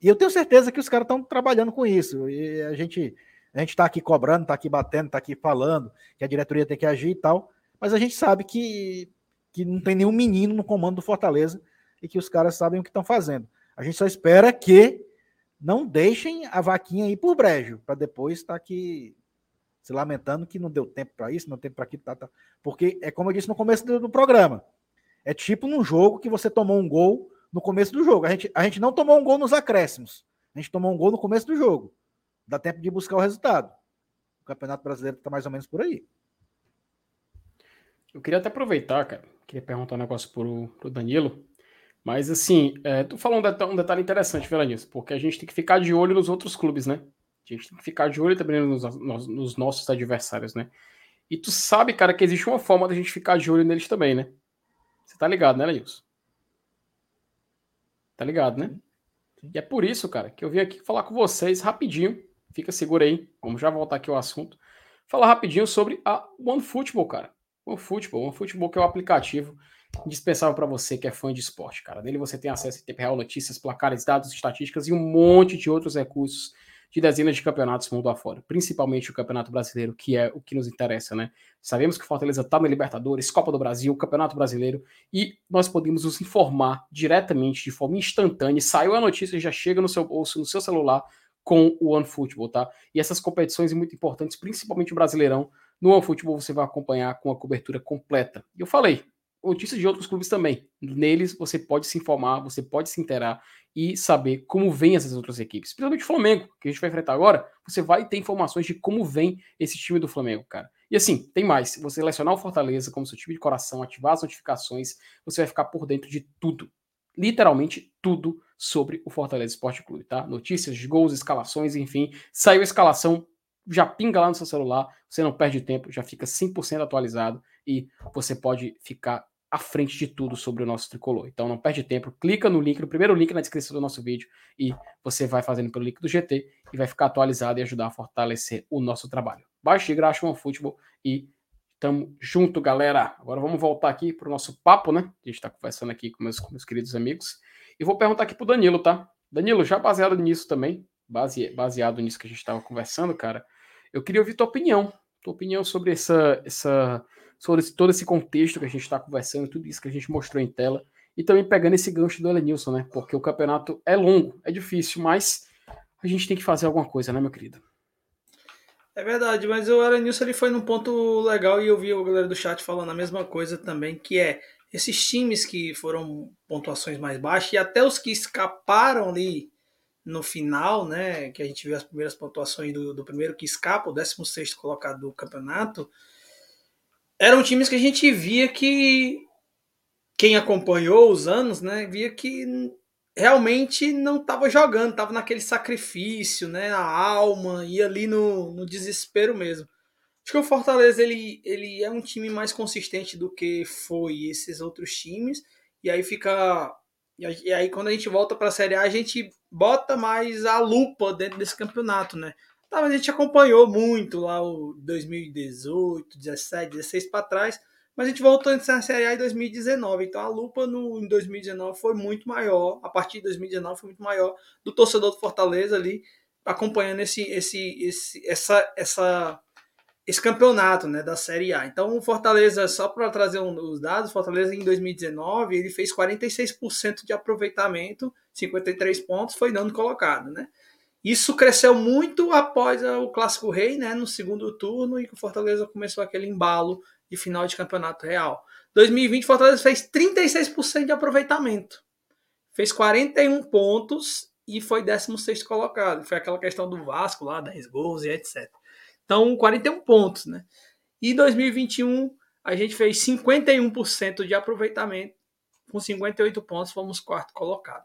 E eu tenho certeza que os caras estão trabalhando com isso. E a gente a gente está aqui cobrando, está aqui batendo, está aqui falando que a diretoria tem que agir e tal. Mas a gente sabe que, que não tem nenhum menino no comando do Fortaleza e que os caras sabem o que estão fazendo. A gente só espera que não deixem a vaquinha ir por brejo, para depois estar tá aqui se lamentando que não deu tempo para isso, não tem tempo para aquilo, tá, tá. porque é como eu disse no começo do, do, programa, é tipo num jogo que você tomou um gol no começo do jogo. A gente, a gente não tomou um gol nos acréscimos, a gente tomou um gol no começo do jogo. Dá tempo de buscar o resultado. O Campeonato Brasileiro está mais ou menos por aí. Eu queria até aproveitar, cara, queria perguntar um negócio pro, pro Danilo. Mas assim, é, tu falou um detalhe, um detalhe interessante, Velanis, porque a gente tem que ficar de olho nos outros clubes, né? A gente tem que ficar de olho também nos, nos, nos nossos adversários, né? E tu sabe, cara, que existe uma forma da gente ficar de olho neles também, né? Você tá ligado, né, Lenilson? Tá ligado, né? E é por isso, cara, que eu vim aqui falar com vocês rapidinho. Fica seguro aí, vamos já voltar aqui ao assunto. Falar rapidinho sobre a OneFootball, cara. OneFootball, OneFootball que é o aplicativo indispensável para você que é fã de esporte, cara. Nele você tem acesso a tempo real, notícias, placares, dados, estatísticas e um monte de outros recursos de dezenas de campeonatos mundo afora, principalmente o Campeonato Brasileiro, que é o que nos interessa, né? Sabemos que Fortaleza está na Libertadores, Copa do Brasil, Campeonato Brasileiro, e nós podemos nos informar diretamente, de forma instantânea. Saiu a notícia, já chega no seu bolso, no seu celular, com o OneFootball, tá? E essas competições muito importantes, principalmente o Brasileirão, no OneFootball você vai acompanhar com a cobertura completa. E eu falei, notícias de outros clubes também. Neles você pode se informar, você pode se interar e saber como vem essas outras equipes. Principalmente o Flamengo, que a gente vai enfrentar agora, você vai ter informações de como vem esse time do Flamengo, cara. E assim, tem mais. Você selecionar o Fortaleza como seu time de coração, ativar as notificações, você vai ficar por dentro de tudo. Literalmente tudo sobre o Fortaleza Esporte Clube, tá? Notícias gols, escalações, enfim. Saiu a escalação, já pinga lá no seu celular, você não perde tempo, já fica 100% atualizado e você pode ficar à frente de tudo sobre o nosso tricolor. Então não perde tempo, clica no link, no primeiro link na descrição do nosso vídeo e você vai fazendo pelo link do GT e vai ficar atualizado e ajudar a fortalecer o nosso trabalho. Baixe Graxa One Futebol e tamo junto, galera. Agora vamos voltar aqui para o nosso papo, né? A gente está conversando aqui com meus, com meus queridos amigos. E vou perguntar aqui pro Danilo, tá? Danilo, já baseado nisso também, base, baseado nisso que a gente estava conversando, cara, eu queria ouvir tua opinião. Tua opinião sobre essa, essa sobre todo esse contexto que a gente está conversando, tudo isso que a gente mostrou em tela, e também pegando esse gancho do Elenilson, né? Porque o campeonato é longo, é difícil, mas a gente tem que fazer alguma coisa, né, meu querido? É verdade, mas o Aranilson ele foi num ponto legal e eu vi a galera do chat falando a mesma coisa também, que é esses times que foram pontuações mais baixas e até os que escaparam ali no final, né, que a gente viu as primeiras pontuações do, do primeiro que escapa, o 16 colocado do campeonato, eram times que a gente via que quem acompanhou os anos, né, via que realmente não estava jogando, estava naquele sacrifício, né, a alma, ia ali no, no desespero mesmo. Acho que o Fortaleza ele, ele é um time mais consistente do que foi esses outros times, e aí fica. E aí, quando a gente volta para a Série A, a gente bota mais a lupa dentro desse campeonato, né? Tá, a gente acompanhou muito lá o 2018, 17, 16 para trás, mas a gente voltou na Série A em 2019. Então a lupa no, em 2019 foi muito maior, a partir de 2019 foi muito maior do torcedor do Fortaleza ali acompanhando esse, esse, esse, essa, essa, esse campeonato né, da Série A. Então o Fortaleza, só para trazer um, os dados, o Fortaleza em 2019 ele fez 46% de aproveitamento, 53 pontos, foi dando colocado. Né? Isso cresceu muito após o Clássico Rei, né, no segundo turno, e que o Fortaleza começou aquele embalo de final de campeonato real. 2020, Fortaleza fez 36% de aproveitamento. Fez 41 pontos e foi 16 colocado. Foi aquela questão do Vasco lá, 10 gols e etc. Então, 41 pontos, né? E 2021, a gente fez 51% de aproveitamento. Com 58 pontos, fomos quarto colocado.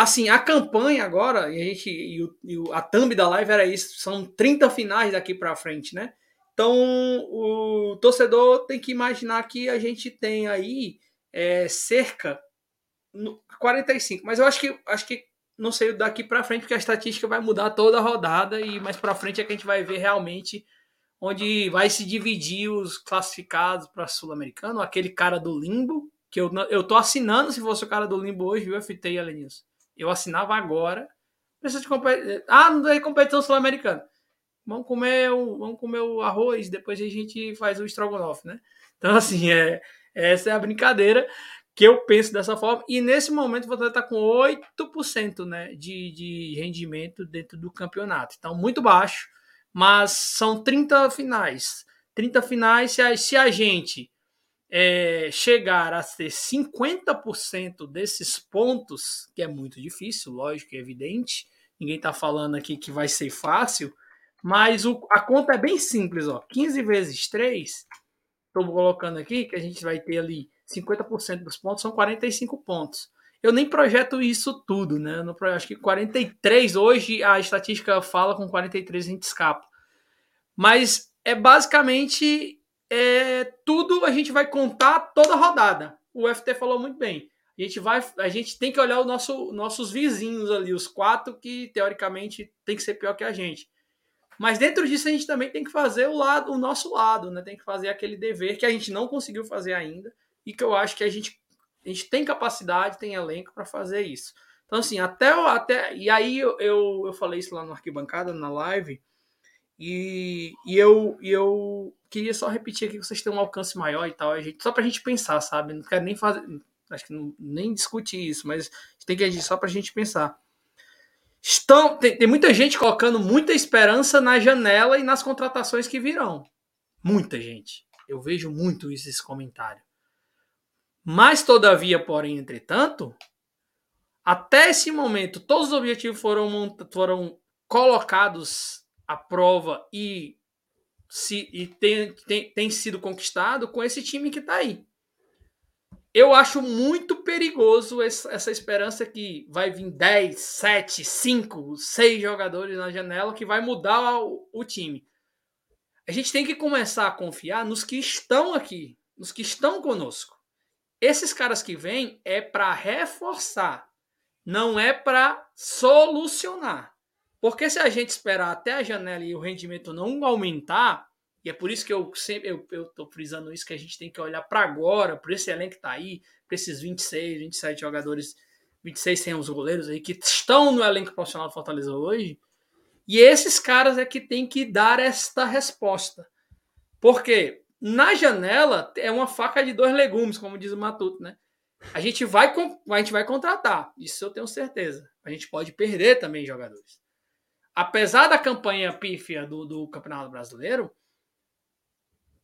Assim, a campanha agora, e a, gente, e, o, e a thumb da live era isso, são 30 finais daqui para frente, né? Então, o torcedor tem que imaginar que a gente tem aí é, cerca 45. Mas eu acho que acho que não sei daqui para frente, porque a estatística vai mudar toda a rodada e mais para frente é que a gente vai ver realmente onde vai se dividir os classificados para sul-americano, aquele cara do limbo, que eu, eu tô assinando se fosse o cara do limbo hoje, viu, FT e Alenilson? Eu assinava agora. Precisa de competição. Ah, não tem competição sul-americana vamos comer o, vamos comer o arroz, depois a gente faz o estrogonofe, né? Então, assim, é, essa é a brincadeira que eu penso dessa forma. E nesse momento você está com 8% né, de, de rendimento dentro do campeonato. Então, muito baixo, mas são 30 finais. 30 finais, se a, se a gente é, chegar a ter 50% desses pontos, que é muito difícil, lógico, é evidente, ninguém está falando aqui que vai ser fácil, mas o, a conta é bem simples, ó. 15 vezes 3, estou colocando aqui, que a gente vai ter ali 50% dos pontos, são 45 pontos. Eu nem projeto isso tudo, né? Não, acho que 43, hoje a estatística fala com 43 a gente escapa. Mas é basicamente é, tudo a gente vai contar toda a rodada. O FT falou muito bem. A gente vai, a gente tem que olhar os nosso, nossos vizinhos ali, os quatro que teoricamente tem que ser pior que a gente. Mas dentro disso a gente também tem que fazer o lado, o nosso lado, né? Tem que fazer aquele dever que a gente não conseguiu fazer ainda e que eu acho que a gente, a gente tem capacidade, tem elenco para fazer isso. Então assim, até até e aí eu, eu, eu falei isso lá no arquibancada na live e, e eu e eu queria só repetir aqui que vocês têm um alcance maior e tal, a gente, só para a gente pensar, sabe? Não quero nem fazer, acho que não, nem discutir isso, mas tem que agir só para a gente pensar. Estão, tem, tem muita gente colocando muita esperança na janela e nas contratações que virão. Muita gente. Eu vejo muito isso, esse comentário. Mas, todavia, porém, entretanto, até esse momento, todos os objetivos foram, foram colocados à prova e, se, e tem, tem, tem sido conquistado com esse time que está aí eu acho muito perigoso essa esperança que vai vir 10, 7, 5, 6 jogadores na janela que vai mudar o, o, time. A gente tem que começar a confiar nos que estão aqui, nos que estão conosco. Esses caras que vêm é para reforçar, não é para solucionar. Porque se a gente esperar até a janela e o rendimento não aumentar, e é por isso que eu sempre eu, eu tô frisando isso que a gente tem que olhar para agora, para esse elenco que tá aí, para esses 26, 27 jogadores, 26 sem os goleiros aí que estão no elenco profissional do Fortaleza hoje. E esses caras é que tem que dar esta resposta. Porque na janela é uma faca de dois legumes, como diz o Matuto, né? A gente vai a gente vai contratar, isso eu tenho certeza. A gente pode perder também jogadores. Apesar da campanha pífia do, do Campeonato Brasileiro,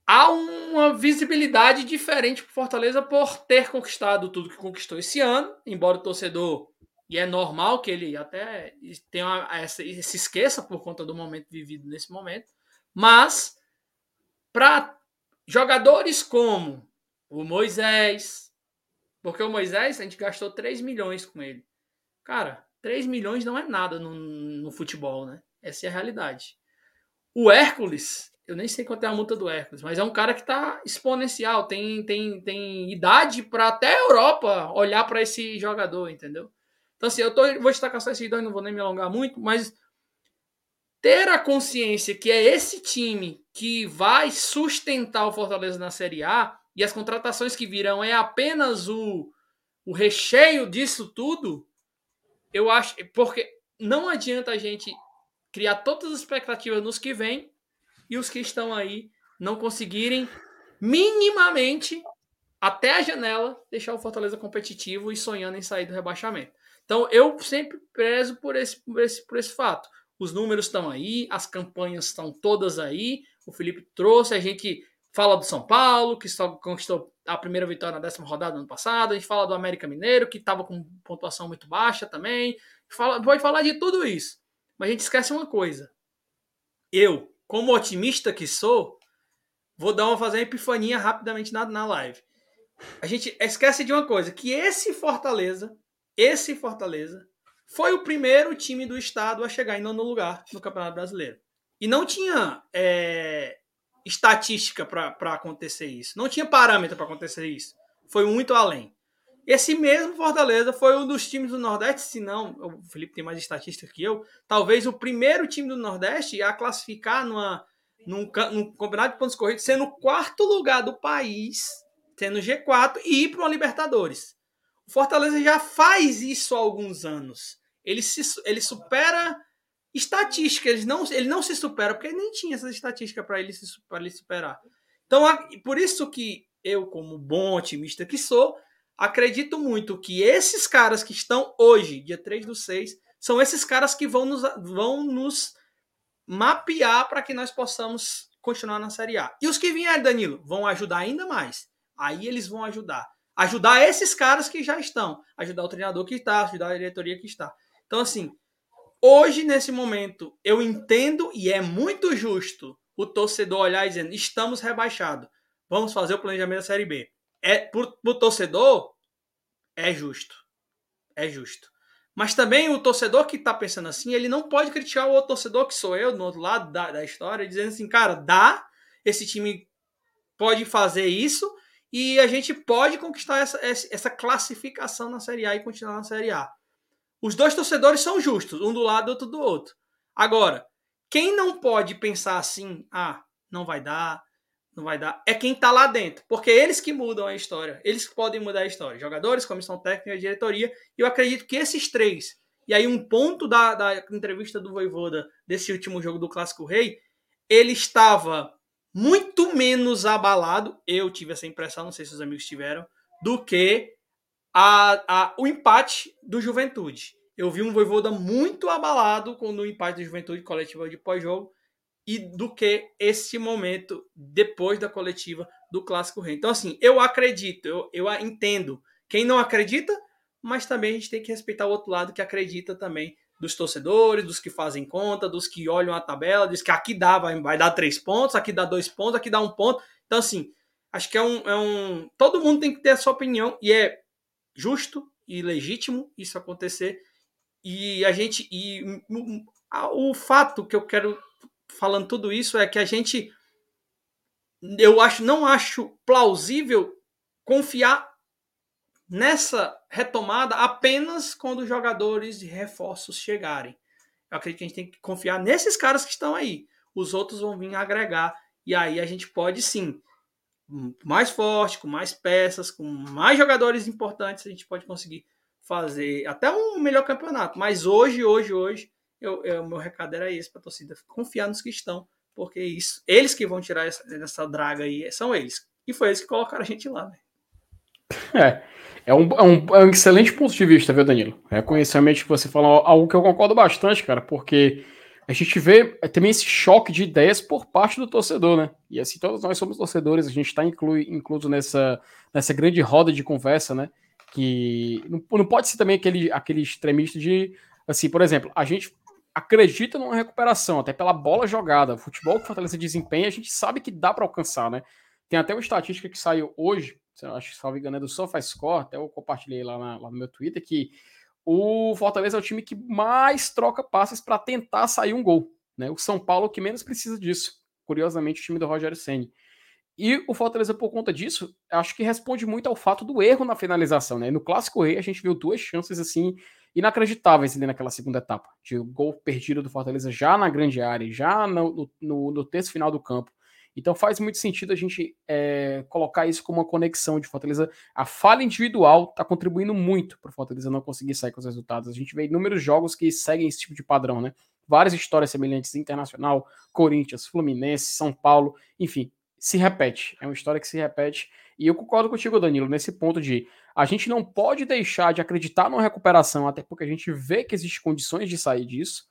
há uma visibilidade diferente para Fortaleza por ter conquistado tudo que conquistou esse ano, embora o torcedor, e é normal que ele até tenha essa, se esqueça por conta do momento vivido nesse momento, mas para jogadores como o Moisés, porque o Moisés a gente gastou 3 milhões com ele. Cara, 3 milhões não é nada no, no futebol, né? Essa é a realidade. O Hércules, eu nem sei quanto é a multa do Hércules, mas é um cara que está exponencial, tem, tem, tem idade para até a Europa olhar para esse jogador, entendeu? Então, assim, eu tô, vou destacar só esses dois, não vou nem me alongar muito, mas ter a consciência que é esse time que vai sustentar o Fortaleza na Série A e as contratações que virão é apenas o, o recheio disso tudo, eu acho. Porque não adianta a gente criar todas as expectativas nos que vêm e os que estão aí não conseguirem minimamente até a janela deixar o Fortaleza competitivo e sonhando em sair do rebaixamento. Então eu sempre prezo por esse, por esse, por esse fato. Os números estão aí, as campanhas estão todas aí. O Felipe trouxe, a gente fala do São Paulo, que só conquistou a primeira vitória na décima rodada do ano passado. A gente fala do América Mineiro, que estava com pontuação muito baixa também. Fala, pode falar de tudo isso. Mas a gente esquece uma coisa. Eu, como otimista que sou, vou dar uma fazer uma epifania rapidamente na, na live. A gente esquece de uma coisa, que esse Fortaleza, esse Fortaleza, foi o primeiro time do estado a chegar em nono lugar no Campeonato Brasileiro. E não tinha é, estatística para acontecer isso. Não tinha parâmetro para acontecer isso. Foi muito além. Esse mesmo Fortaleza foi um dos times do Nordeste, se não, o Felipe tem mais estatística que eu, talvez o primeiro time do Nordeste a classificar numa, num, num campeonato de pontos corridos, sendo o quarto lugar do país, sendo G4, e ir para uma Libertadores. O Fortaleza já faz isso há alguns anos. Ele, se, ele supera estatística, ele não, ele não se supera, porque ele nem tinha essa estatística para ele, se, ele superar. Então, por isso que eu, como bom otimista que sou, acredito muito que esses caras que estão hoje, dia 3 do 6, são esses caras que vão nos, vão nos mapear para que nós possamos continuar na Série A. E os que vierem, Danilo, vão ajudar ainda mais. Aí eles vão ajudar. Ajudar esses caras que já estão. Ajudar o treinador que está, ajudar a diretoria que está. Então, assim, hoje, nesse momento, eu entendo e é muito justo o torcedor olhar e dizendo: estamos rebaixados. Vamos fazer o planejamento da Série B é pro, pro torcedor é justo. É justo. Mas também o torcedor que tá pensando assim, ele não pode criticar o outro torcedor que sou eu, do outro lado da, da história, dizendo assim, cara, dá, esse time pode fazer isso e a gente pode conquistar essa, essa classificação na Série A e continuar na Série A. Os dois torcedores são justos, um do lado outro do outro. Agora, quem não pode pensar assim, ah, não vai dar, não vai dar, é quem está lá dentro. Porque é eles que mudam a história. Eles que podem mudar a história. Jogadores, comissão técnica, diretoria. E eu acredito que esses três. E aí, um ponto da, da entrevista do Voivoda desse último jogo do Clássico Rei, ele estava muito menos abalado. Eu tive essa impressão, não sei se os amigos tiveram, do que a, a, o empate do Juventude. Eu vi um Voivoda muito abalado com o empate do Juventude coletiva de pós-jogo e do que esse momento depois da coletiva do Clássico Rei. Então, assim, eu acredito, eu, eu entendo quem não acredita, mas também a gente tem que respeitar o outro lado que acredita também dos torcedores, dos que fazem conta, dos que olham a tabela, diz que aqui dá, vai, vai dar três pontos, aqui dá dois pontos, aqui dá um ponto. Então, assim, acho que é um, é um. Todo mundo tem que ter a sua opinião e é justo e legítimo isso acontecer. E a gente. E o fato que eu quero falando tudo isso é que a gente eu acho não acho plausível confiar nessa retomada apenas quando os jogadores de reforços chegarem. Eu acredito que a gente tem que confiar nesses caras que estão aí. Os outros vão vir agregar e aí a gente pode sim, mais forte, com mais peças, com mais jogadores importantes, a gente pode conseguir fazer até um melhor campeonato. Mas hoje, hoje, hoje, eu, eu, o meu recado era esse para a torcida, confiar nos que estão, porque isso, eles que vão tirar essa, essa draga aí, são eles. E foi eles que colocaram a gente lá, É, é um, é, um, é um excelente ponto de vista, viu, Danilo? Reconhecimento que você falou algo que eu concordo bastante, cara, porque a gente vê é, também esse choque de ideias por parte do torcedor, né? E assim, todos nós somos torcedores, a gente está incluído nessa, nessa grande roda de conversa, né? Que não, não pode ser também aquele, aquele extremista de, assim, por exemplo, a gente acredita numa recuperação, até pela bola jogada. O futebol que Fortaleza desempenha, a gente sabe que dá para alcançar, né? Tem até uma estatística que saiu hoje, acho que salvo engano é do SofaScore, até eu compartilhei lá, na, lá no meu Twitter, que o Fortaleza é o time que mais troca passes para tentar sair um gol. Né? O São Paulo que menos precisa disso. Curiosamente, o time do Rogério Senni. E o Fortaleza, por conta disso, acho que responde muito ao fato do erro na finalização. Né? No Clássico Rei, a gente viu duas chances assim inacreditáveis ali naquela segunda etapa. De gol perdido do Fortaleza já na grande área, já no, no, no terço final do campo. Então faz muito sentido a gente é, colocar isso como uma conexão de Fortaleza. A falha individual está contribuindo muito para Fortaleza não conseguir sair com os resultados. A gente vê inúmeros jogos que seguem esse tipo de padrão, né? Várias histórias semelhantes, Internacional, Corinthians, Fluminense, São Paulo, enfim, se repete. É uma história que se repete. E eu concordo contigo, Danilo, nesse ponto de a gente não pode deixar de acreditar numa recuperação, até porque a gente vê que existem condições de sair disso,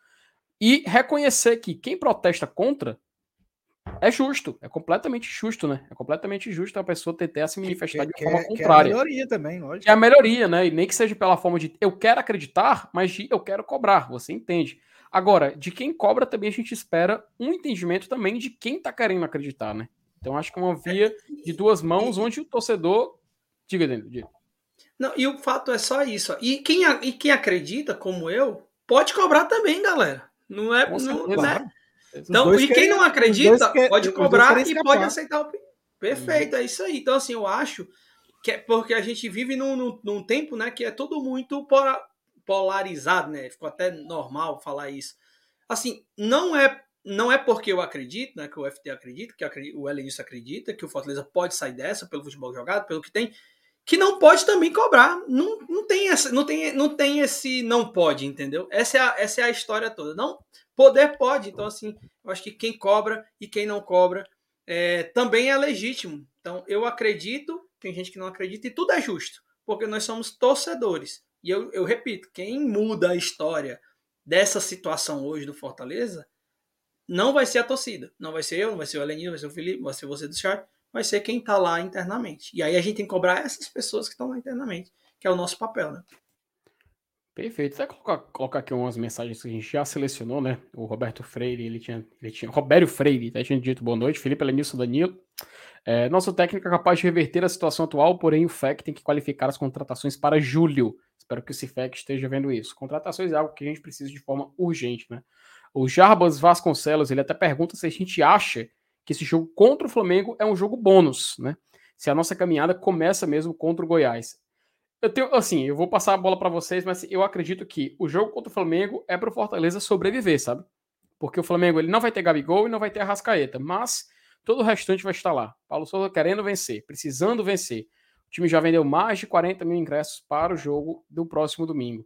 e reconhecer que quem protesta contra é justo, é completamente justo, né? É completamente justo a pessoa tentar se manifestar de que, forma contrária. Que é a melhoria também, lógico. É a melhoria, né? E nem que seja pela forma de eu quero acreditar, mas de eu quero cobrar, você entende. Agora, de quem cobra também a gente espera um entendimento também de quem tá querendo acreditar, né? Então acho que é uma via de duas mãos onde o torcedor. Diga, dentro, diga. Não, e o fato é só isso. E quem, e quem acredita, como eu, pode cobrar também, galera. Não é. Não, né? Então, e quem não acredita pode cobrar e pode aceitar o. Perfeito, uhum. é isso aí. Então, assim, eu acho que é porque a gente vive num, num, num tempo, né, que é tudo muito polarizado, né? Ficou até normal falar isso. Assim, não é não é porque eu acredito, né, que o FT acredita, que o Elenilson acredita, que o Fortaleza pode sair dessa pelo futebol jogado, pelo que tem, que não pode também cobrar. Não, não, tem, essa, não, tem, não tem esse não pode, entendeu? Essa é, a, essa é a história toda. Não, Poder pode. Então, assim, eu acho que quem cobra e quem não cobra é, também é legítimo. Então, eu acredito, tem gente que não acredita, e tudo é justo, porque nós somos torcedores. E eu, eu repito, quem muda a história dessa situação hoje do Fortaleza não vai ser a torcida. Não vai ser eu, não vai ser o Elenil, vai ser o Felipe, vai ser você do chat, vai ser quem está lá internamente. E aí a gente tem que cobrar essas pessoas que estão lá internamente, que é o nosso papel, né? Perfeito. Até colocar, colocar aqui umas mensagens que a gente já selecionou, né? O Roberto Freire, ele tinha. Ele tinha Robério Freire, até tinha dito boa noite. Felipe Elenilson Danilo. É, nosso técnico é capaz de reverter a situação atual, porém o FEC tem que qualificar as contratações para julho. Espero que o CIFEC esteja vendo isso. Contratações é algo que a gente precisa de forma urgente, né? O Jarbas Vasconcelos, ele até pergunta se a gente acha que esse jogo contra o Flamengo é um jogo bônus, né? Se a nossa caminhada começa mesmo contra o Goiás. Eu tenho, assim, eu vou passar a bola para vocês, mas eu acredito que o jogo contra o Flamengo é para o Fortaleza sobreviver, sabe? Porque o Flamengo ele não vai ter Gabigol e não vai ter Arrascaeta, mas todo o restante vai estar lá. Paulo Souza querendo vencer, precisando vencer. O time já vendeu mais de 40 mil ingressos para o jogo do próximo domingo.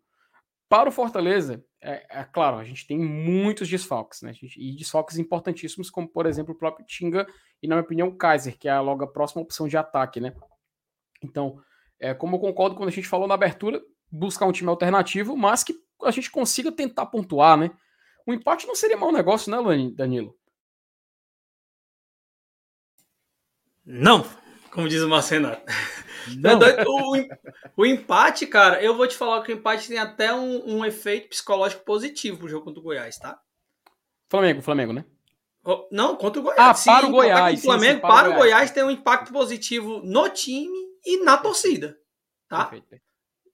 Para o Fortaleza, é, é claro, a gente tem muitos desfalques, né? e desfalques importantíssimos, como por exemplo o próprio Tinga e, na minha opinião, o Kaiser, que é logo a próxima opção de ataque, né? Então, é, como eu concordo quando a gente falou na abertura, buscar um time alternativo, mas que a gente consiga tentar pontuar, né? O empate não seria mau negócio, né, Danilo? Não, como diz o Marcenato. É o, o, empate, cara, eu vou te falar que o empate tem até um, um efeito psicológico positivo pro jogo contra o Goiás, tá? Flamengo, Flamengo, né? Não, contra o Goiás. Ah, sim, para o Goiás. O Flamengo, sim, para, para, o Goiás. Goiás tem um impacto positivo no time e na torcida. Tá? Perfeito.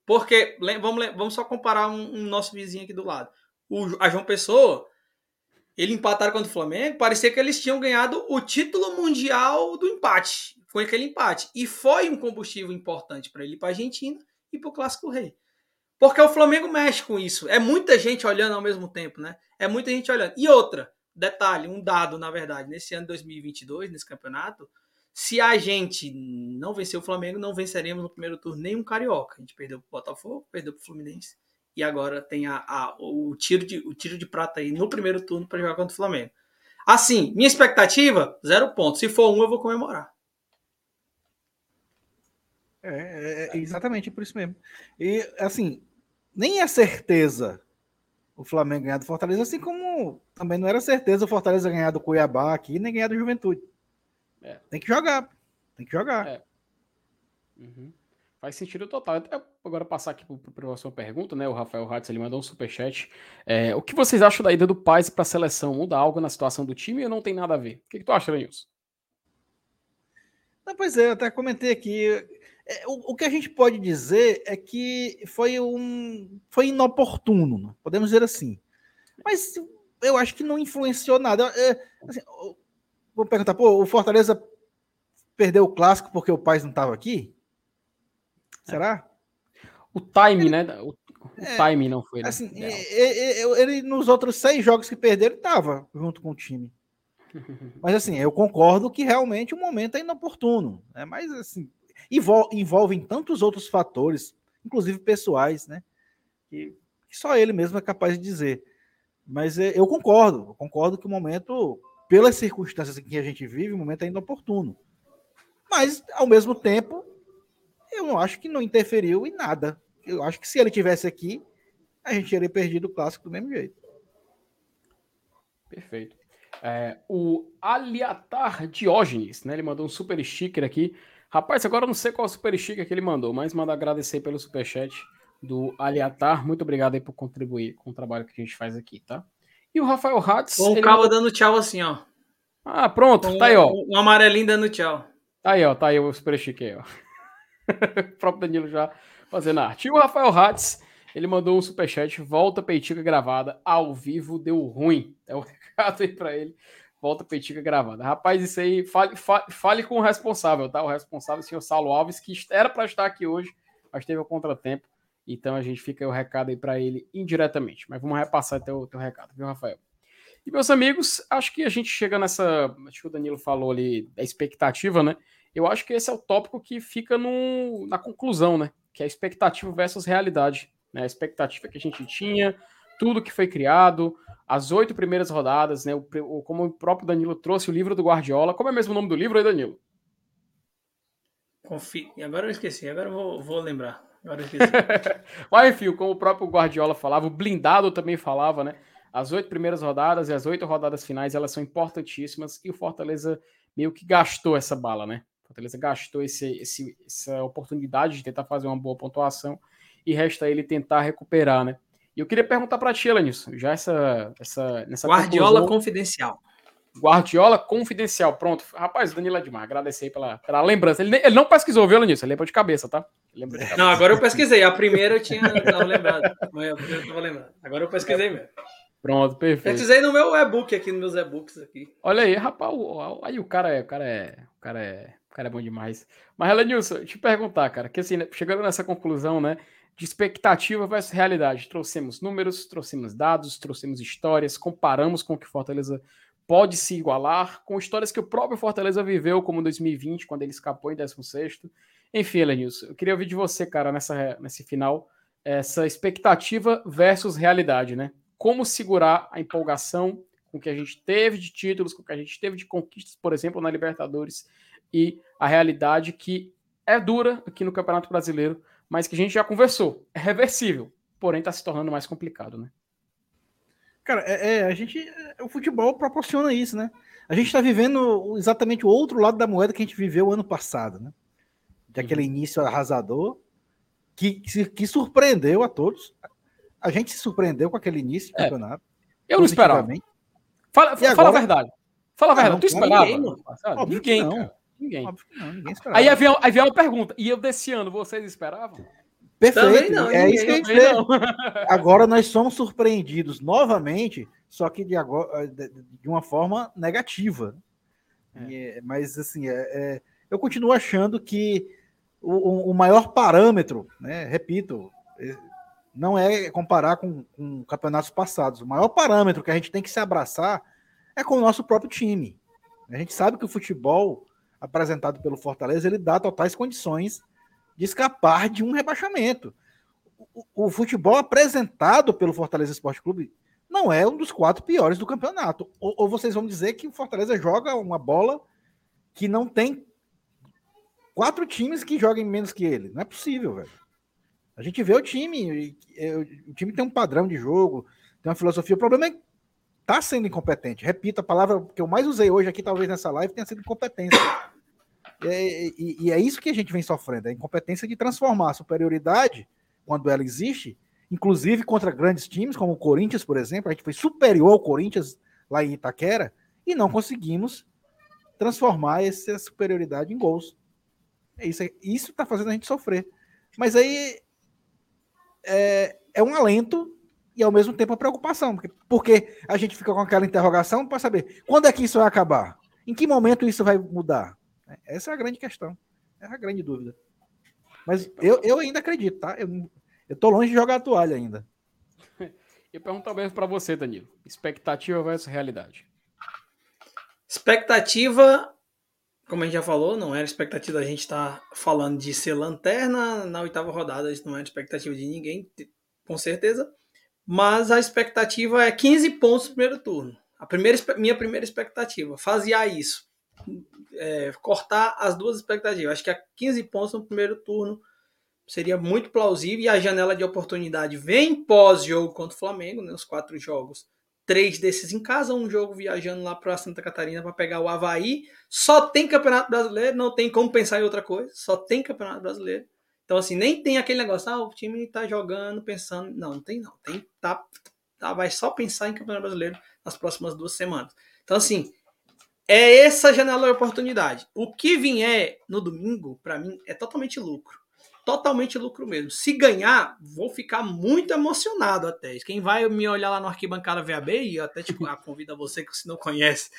Porque, vamos, vamos só comparar um, um, nosso vizinho aqui do lado. O, a João Pessoa, ele empataram contra o Flamengo, parecia que eles tinham ganhado o título mundial do empate. Foi aquele empate. E foi um combustível importante para ele para a Argentina e para o Clássico Rei. Porque o Flamengo mexe com isso. É muita gente olhando ao mesmo tempo, né? É muita gente olhando. E outra, detalhe, um dado, na verdade, nesse ano de 2022, nesse campeonato, se a gente não vencer o Flamengo, não venceremos no primeiro turno nenhum carioca. A gente perdeu para o Botafogo, perdeu para o Fluminense e agora tem a, a, o, tiro de, o tiro de prata aí no primeiro turno para jogar contra o Flamengo. Assim, minha expectativa, zero ponto. Se for um, eu vou comemorar. É, é, é exatamente por isso mesmo. E, assim, nem é certeza o Flamengo ganhar do Fortaleza, assim como também não era certeza o Fortaleza ganhar do Cuiabá aqui, nem ganhar do Juventude. É. Tem que jogar. Tem que jogar. É. Uhum. Faz sentido total. Até agora passar aqui para a sua pergunta, né? O Rafael Ratz ele mandou um superchat. É, o que vocês acham da ida do Paz para a seleção? Muda algo na situação do time ou não tem nada a ver? O que, que tu acha, Lenilson? Não, pois é, eu até comentei aqui. É, o, o, que a gente pode dizer é que foi um foi inoportuno, né? podemos dizer assim. Mas eu acho que não influenciou nada. É, assim, vou perguntar, pô, o Fortaleza perdeu o clássico porque o Paz não estava aqui? Será? O time, né? O, o é, time não foi. Né? Assim, ele, ele, nos outros seis jogos que perderam estava junto com o time. Mas assim, eu concordo que realmente o momento é inoportuno. Né? Mas assim, envolve, envolvem tantos outros fatores, inclusive pessoais, né? Que, só ele mesmo é capaz de dizer. Mas é, eu concordo, eu concordo que o momento, pelas circunstâncias em que a gente vive, o momento é inoportuno. Mas, ao mesmo tempo, eu acho que não interferiu em nada. Eu acho que se ele tivesse aqui, a gente teria perdido o clássico do mesmo jeito. Perfeito. É, o Aliatar Diógenes, né? Ele mandou um super sticker aqui. Rapaz, agora eu não sei qual super sticker que ele mandou, mas manda agradecer pelo super chat do Aliatar. Muito obrigado aí por contribuir com o trabalho que a gente faz aqui, tá? E o Rafael Hatz. Com o Cabo mandou... dando tchau assim, ó. Ah, pronto, com tá aí, ó. Um amarelinho dando tchau. Tá aí, ó, tá aí o super sticker aí, ó. o próprio Danilo já fazendo arte. E o Rafael Hatz, ele mandou um superchat, volta Peitica gravada, ao vivo deu ruim. É o recado aí pra ele. Volta Peitica gravada. Rapaz, isso aí, fale, fale, com o responsável, tá? O responsável, o senhor Saulo Alves, que era para estar aqui hoje, mas teve o um contratempo. Então a gente fica o recado aí para ele indiretamente. Mas vamos repassar teu, teu recado, viu, Rafael? E meus amigos, acho que a gente chega nessa. Acho que o Danilo falou ali da expectativa, né? Eu acho que esse é o tópico que fica no, na conclusão, né? Que é expectativa versus realidade. Né? A expectativa que a gente tinha, tudo que foi criado, as oito primeiras rodadas, né? O, o, como o próprio Danilo trouxe o livro do Guardiola. Como é mesmo o nome do livro aí, Danilo? Confi... Agora eu esqueci, agora eu vou, vou lembrar. Agora eu esqueci. Mas enfim, como o próprio Guardiola falava, o blindado também falava, né? As oito primeiras rodadas e as oito rodadas finais, elas são importantíssimas e o Fortaleza meio que gastou essa bala, né? Fortaleza gastou esse, esse, essa oportunidade de tentar fazer uma boa pontuação e resta ele tentar recuperar, né? E eu queria perguntar para ti, Elenilson, já essa, essa nessa Guardiola conclusão... confidencial. Guardiola confidencial, pronto. Rapaz, Danilo Edmar, agradecer pela, pela lembrança. Ele, ele não pesquisou, viu, Elenilson? Ele lembrou de cabeça, tá? De cabeça. Não, agora eu pesquisei. A primeira eu tinha tava lembrado. Eu tava lembrado. Agora eu pesquisei mesmo. Pronto, perfeito. Pesquisei no meu e-book aqui, nos meus e-books aqui. Olha aí, rapaz, aí o cara é, o cara é, o cara é cara é bom demais. Mas, Elenilson, te perguntar, cara, que assim, né, chegando nessa conclusão, né, de expectativa versus realidade, trouxemos números, trouxemos dados, trouxemos histórias, comparamos com o que Fortaleza pode se igualar, com histórias que o próprio Fortaleza viveu, como 2020, quando ele escapou em 16º. Enfim, Elenilson, eu queria ouvir de você, cara, nessa, nesse final, essa expectativa versus realidade, né? Como segurar a empolgação com que a gente teve de títulos, com que a gente teve de conquistas, por exemplo, na Libertadores, e a realidade que é dura aqui no Campeonato Brasileiro, mas que a gente já conversou. É reversível, porém está se tornando mais complicado, né? Cara, é, é, a gente. O futebol proporciona isso, né? A gente está vivendo exatamente o outro lado da moeda que a gente viveu ano passado, né? De aquele uhum. início arrasador que, que, surpreendeu a todos. A gente se surpreendeu com aquele início do é, campeonato. Eu não esperava. Fala, fala agora... a verdade. Fala a verdade. Não, tu esperava? Ninguém, ninguém não. Ninguém. Óbvio que não, ninguém esperava. Aí havia, havia uma pergunta. E eu desse ano, vocês esperavam? Perfeito. Não, é isso que a gente vê. Agora nós somos surpreendidos novamente, só que de, agora, de uma forma negativa. É. É, mas assim, é, é, eu continuo achando que o, o, maior parâmetro, né, repito, é, não é comparar com, com campeonatos passados. O maior parâmetro que a gente tem que se abraçar é com o nosso próprio time. A gente sabe que o futebol apresentado pelo Fortaleza, ele dá totais condições de escapar de um rebaixamento. O, o, futebol apresentado pelo Fortaleza Esporte Clube não é um dos quatro piores do campeonato. Ou, ou, vocês vão dizer que o Fortaleza joga uma bola que não tem quatro times que joguem menos que ele. Não é possível, velho. A gente vê o time, o time tem um padrão de jogo, tem uma filosofia. O problema é que tá sendo incompetente. Repito, a palavra que eu mais usei hoje aqui, talvez nessa live, tenha sido incompetência. É, e, e, é isso que a gente vem sofrendo, a incompetência de transformar a superioridade, quando ela existe, inclusive contra grandes times, como o Corinthians, por exemplo, a gente foi superior ao Corinthians lá em Itaquera, e não conseguimos transformar essa superioridade em gols. É isso, isso está fazendo a gente sofrer. Mas aí é, é um alento e ao mesmo tempo a preocupação, porque, porque a gente fica com aquela interrogação para saber quando é que isso vai acabar, em que momento isso vai mudar. Essa é a grande questão, é a grande dúvida. Mas eu, eu ainda acredito, tá? Eu, eu tô longe de jogar a toalha ainda. Eu pergunto mesmo para você, Danilo. Expectativa versus realidade. Expectativa, como a gente já falou, não era expectativa da gente estar tá falando de ser lanterna na oitava rodada, isso não era expectativa de ninguém, com certeza. Mas a expectativa é 15 pontos no primeiro turno. A primeira, minha primeira expectativa, fazia isso. É, cortar as duas expectativas. Acho que a 15 pontos no primeiro turno seria muito plausível e a janela de oportunidade vem pós-jogo contra o Flamengo, né, os quatro jogos. Três desses em casa, um jogo viajando lá para Santa Catarina para pegar o Havaí. Só tem Campeonato Brasileiro, não tem como pensar em outra coisa, só tem Campeonato Brasileiro. Então, assim, nem tem aquele negócio, ah, o time tá jogando, pensando. Não, não tem não. Tem, tá, tá, vai só pensar em Campeonato Brasileiro nas próximas duas semanas. Então, assim, é essa janela de oportunidade. O que vier no domingo, para mim, é totalmente lucro. Totalmente lucro mesmo. Se ganhar, vou ficar muito emocionado até. Quem vai me olhar lá no Arquibancada VAB, e eu até tipo, convido a você que se não conhece,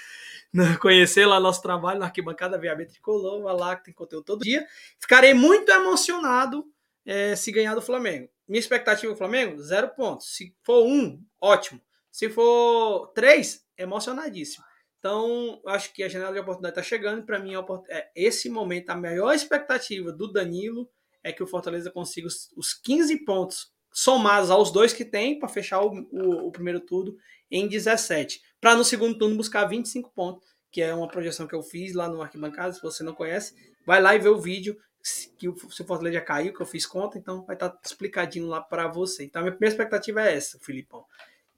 conhecer lá nosso trabalho na arquibancada VAB Tricolor, vai lá que tem conteúdo todo dia. Ficarei muito emocionado é, se ganhar do Flamengo. Minha expectativa do Flamengo, zero pontos. Se for um, ótimo. Se for três, emocionadíssimo. Então, acho que a janela de oportunidade está chegando. Para mim, é esse momento, a maior expectativa do Danilo é que o Fortaleza consiga os, os 15 pontos somados aos dois que tem para fechar o, o, o primeiro turno em 17 para no segundo turno buscar 25 pontos, que é uma projeção que eu fiz lá no Arquibancada. Se você não conhece, vai lá e vê o vídeo que o Fortaleza já caiu, que eu fiz conta, então vai estar tá explicadinho lá para você. Então a minha primeira expectativa é essa, Filipão.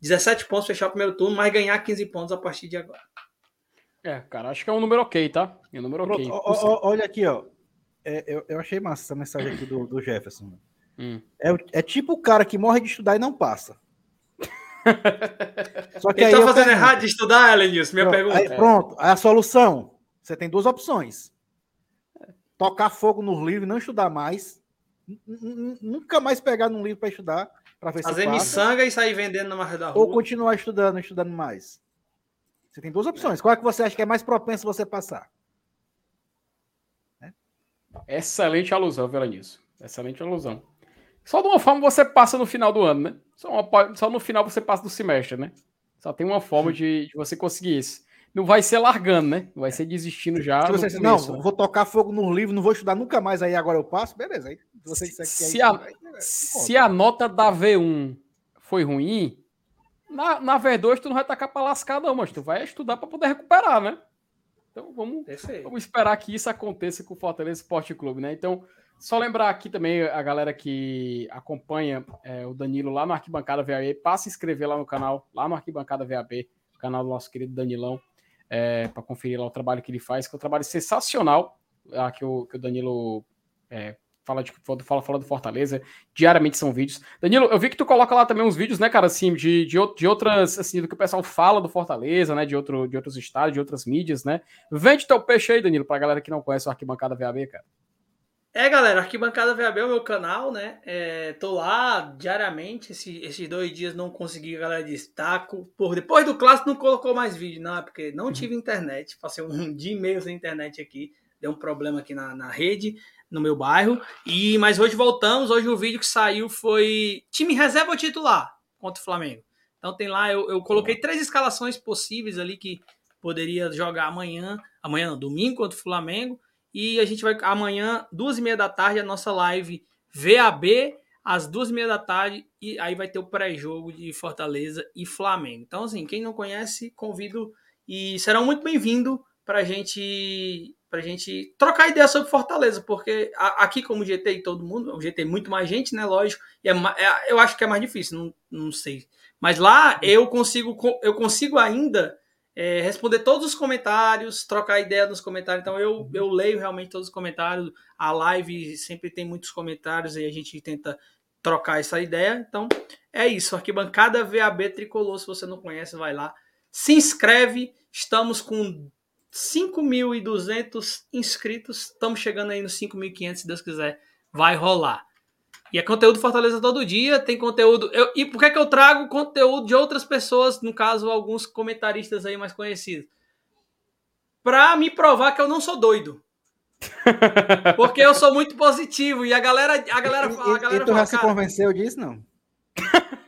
17 pontos fechar o primeiro turno, mas ganhar 15 pontos a partir de agora. É, cara, acho que é um número ok, tá? É um número Pronto, ok. Ó, olha aqui, ó. É, eu, eu, achei massa essa mensagem aqui do, do Jefferson. Hum. É, é tipo o cara que morre de estudar e não passa. Só que Ele tá fazendo errado de estudar, Elenilson? Minha pronto, pergunta. Aí, pronto, a solução. Você tem duas opções. Tocar fogo no livro e não estudar mais. Nunca mais pegar num livro para estudar. Pra ver Fazer miçanga e sair vendendo na marca da rua. Ou continuar estudando, estudando mais. Você tem duas opções. Qual é que você acha que é mais propenso você passar? É? Excelente alusão, Velanilson. Excelente alusão. Só de uma forma você passa no final do ano, né? Só, uma, só no final você passa do semestre, né? Só tem uma forma de, de, você conseguir isso. Não vai ser largando, né? Não vai ser desistindo já. Se você não, né? vou tocar fogo no livro, não vou estudar nunca mais, aí agora eu passo, beleza. Aí você se, se, a, aí, se a nota da V1 foi ruim, na, na V2 tu não vai tacar pra lascar, não, mas tu vai estudar para poder recuperar, né? Então vamos, vamos esperar que isso aconteça com o Fortaleza Esporte Clube, né? Então, só lembrar aqui também a galera que acompanha é, o Danilo lá no Arquibancada VAB, passa a inscrever lá no canal, lá no Arquibancada VAB, canal do nosso querido Danilão, é, para conferir lá o trabalho que ele faz, que é um trabalho sensacional, lá que, o, que o Danilo é, fala, de, fala, fala do Fortaleza, diariamente são vídeos. Danilo, eu vi que tu coloca lá também uns vídeos, né, cara, assim, de, de, de outras, assim, do que o pessoal fala do Fortaleza, né, de, outro, de outros estados, de outras mídias, né. Vende teu peixe aí, Danilo, pra galera que não conhece o Arquibancada VAB, cara. É, galera, Arquibancada VAB é o meu canal, né? É, tô lá diariamente. Esse, esses dois dias não consegui, galera destaco. Por depois do clássico não colocou mais vídeo, não, é porque não tive internet. Passei um dia e meio sem internet aqui. Deu um problema aqui na, na rede, no meu bairro. E Mas hoje voltamos. Hoje o vídeo que saiu foi time reserva ou titular contra o Flamengo. Então tem lá, eu, eu coloquei três escalações possíveis ali que poderia jogar amanhã. Amanhã não, domingo contra o Flamengo. E a gente vai amanhã, duas e meia da tarde, a nossa live VAB, às duas e meia da tarde, e aí vai ter o pré-jogo de Fortaleza e Flamengo. Então, assim, quem não conhece, convido e serão muito bem-vindos para a gente pra gente trocar ideia sobre Fortaleza, porque a, aqui, como GT e todo mundo, o GT muito mais gente, né? Lógico, é, é, eu acho que é mais difícil, não, não sei. Mas lá eu consigo, eu consigo ainda é, responder todos os comentários, trocar ideia nos comentários. Então eu, eu leio realmente todos os comentários. A live sempre tem muitos comentários e a gente tenta trocar essa ideia. Então é isso. Arquibancada VAB Tricolor. Se você não conhece, vai lá. Se inscreve. Estamos com 5.200 inscritos. Estamos chegando aí nos 5.500, se Deus quiser. Vai rolar. E é conteúdo Fortaleza todo dia, tem conteúdo. Eu, e por que, que eu trago conteúdo de outras pessoas, no caso, alguns comentaristas aí mais conhecidos? Pra me provar que eu não sou doido. Porque eu sou muito positivo e a galera, a galera, a galera e, e tu fala, já se convenceu disso, não?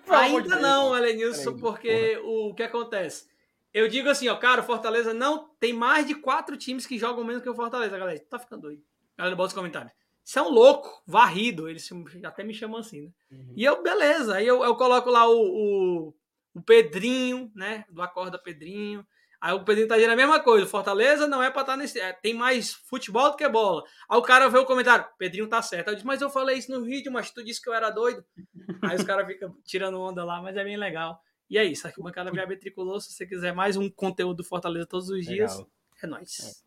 Ainda não, Elenilson, porque o que acontece? Eu digo assim, ó, cara, o Fortaleza não tem mais de quatro times que jogam menos que o Fortaleza, galera. Tá ficando doido. Galera, bota os comentários. Você é um louco, varrido. Eles até me chamam assim, né? Uhum. E eu, beleza. Aí eu, eu coloco lá o, o, o, Pedrinho, né? Do Acorda Pedrinho. Aí o Pedrinho tá dizendo a mesma coisa. Fortaleza não é pra estar tá nesse. É, tem mais futebol do que bola. Aí o cara vê o comentário: Pedrinho tá certo. Aí eu disse, mas eu falei isso no vídeo, mas tu disse que eu era doido. Aí os caras ficam tirando onda lá, mas é bem legal. E é isso, Arquibancada VAB Tricolor, se você quiser mais um conteúdo do Fortaleza todos os dias, Legal. é nóis.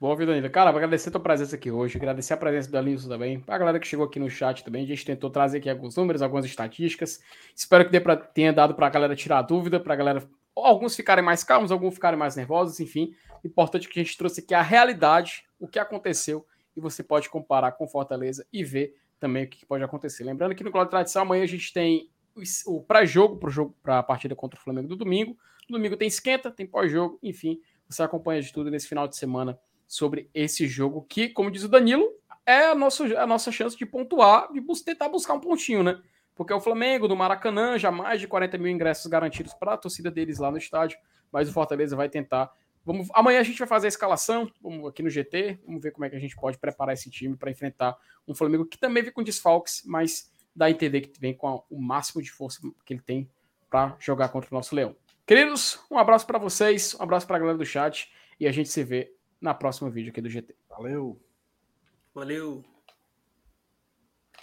Boa vida, Danilo. Cara, agradecer a tua presença aqui hoje, agradecer a presença do Alinson também, a galera que chegou aqui no chat também, a gente tentou trazer aqui alguns números, algumas estatísticas, espero que dê pra, tenha dado para a galera tirar dúvida, para a galera, alguns ficarem mais calmos, alguns ficarem mais nervosos, enfim, importante que a gente trouxe aqui a realidade, o que aconteceu, e você pode comparar com Fortaleza e ver também o que pode acontecer. Lembrando que no Cláudio Tradição amanhã a gente tem o pré-jogo para jogo a partida contra o Flamengo do domingo. No domingo tem esquenta, tem pós-jogo, enfim, você acompanha de tudo nesse final de semana sobre esse jogo que, como diz o Danilo, é a nossa, a nossa chance de pontuar, de tentar buscar um pontinho, né? Porque o Flamengo do Maracanã já mais de 40 mil ingressos garantidos para a torcida deles lá no estádio, mas o Fortaleza vai tentar. Vamos, amanhã a gente vai fazer a escalação, vamos aqui no GT, vamos ver como é que a gente pode preparar esse time para enfrentar um Flamengo que também vem com desfalques, mas dá a entender que vem com o máximo de força que ele tem para jogar contra o nosso Leão. Queridos, um abraço para vocês, um abraço para a galera do chat e a gente se vê na próxima vídeo aqui do GT. Valeu! Valeu!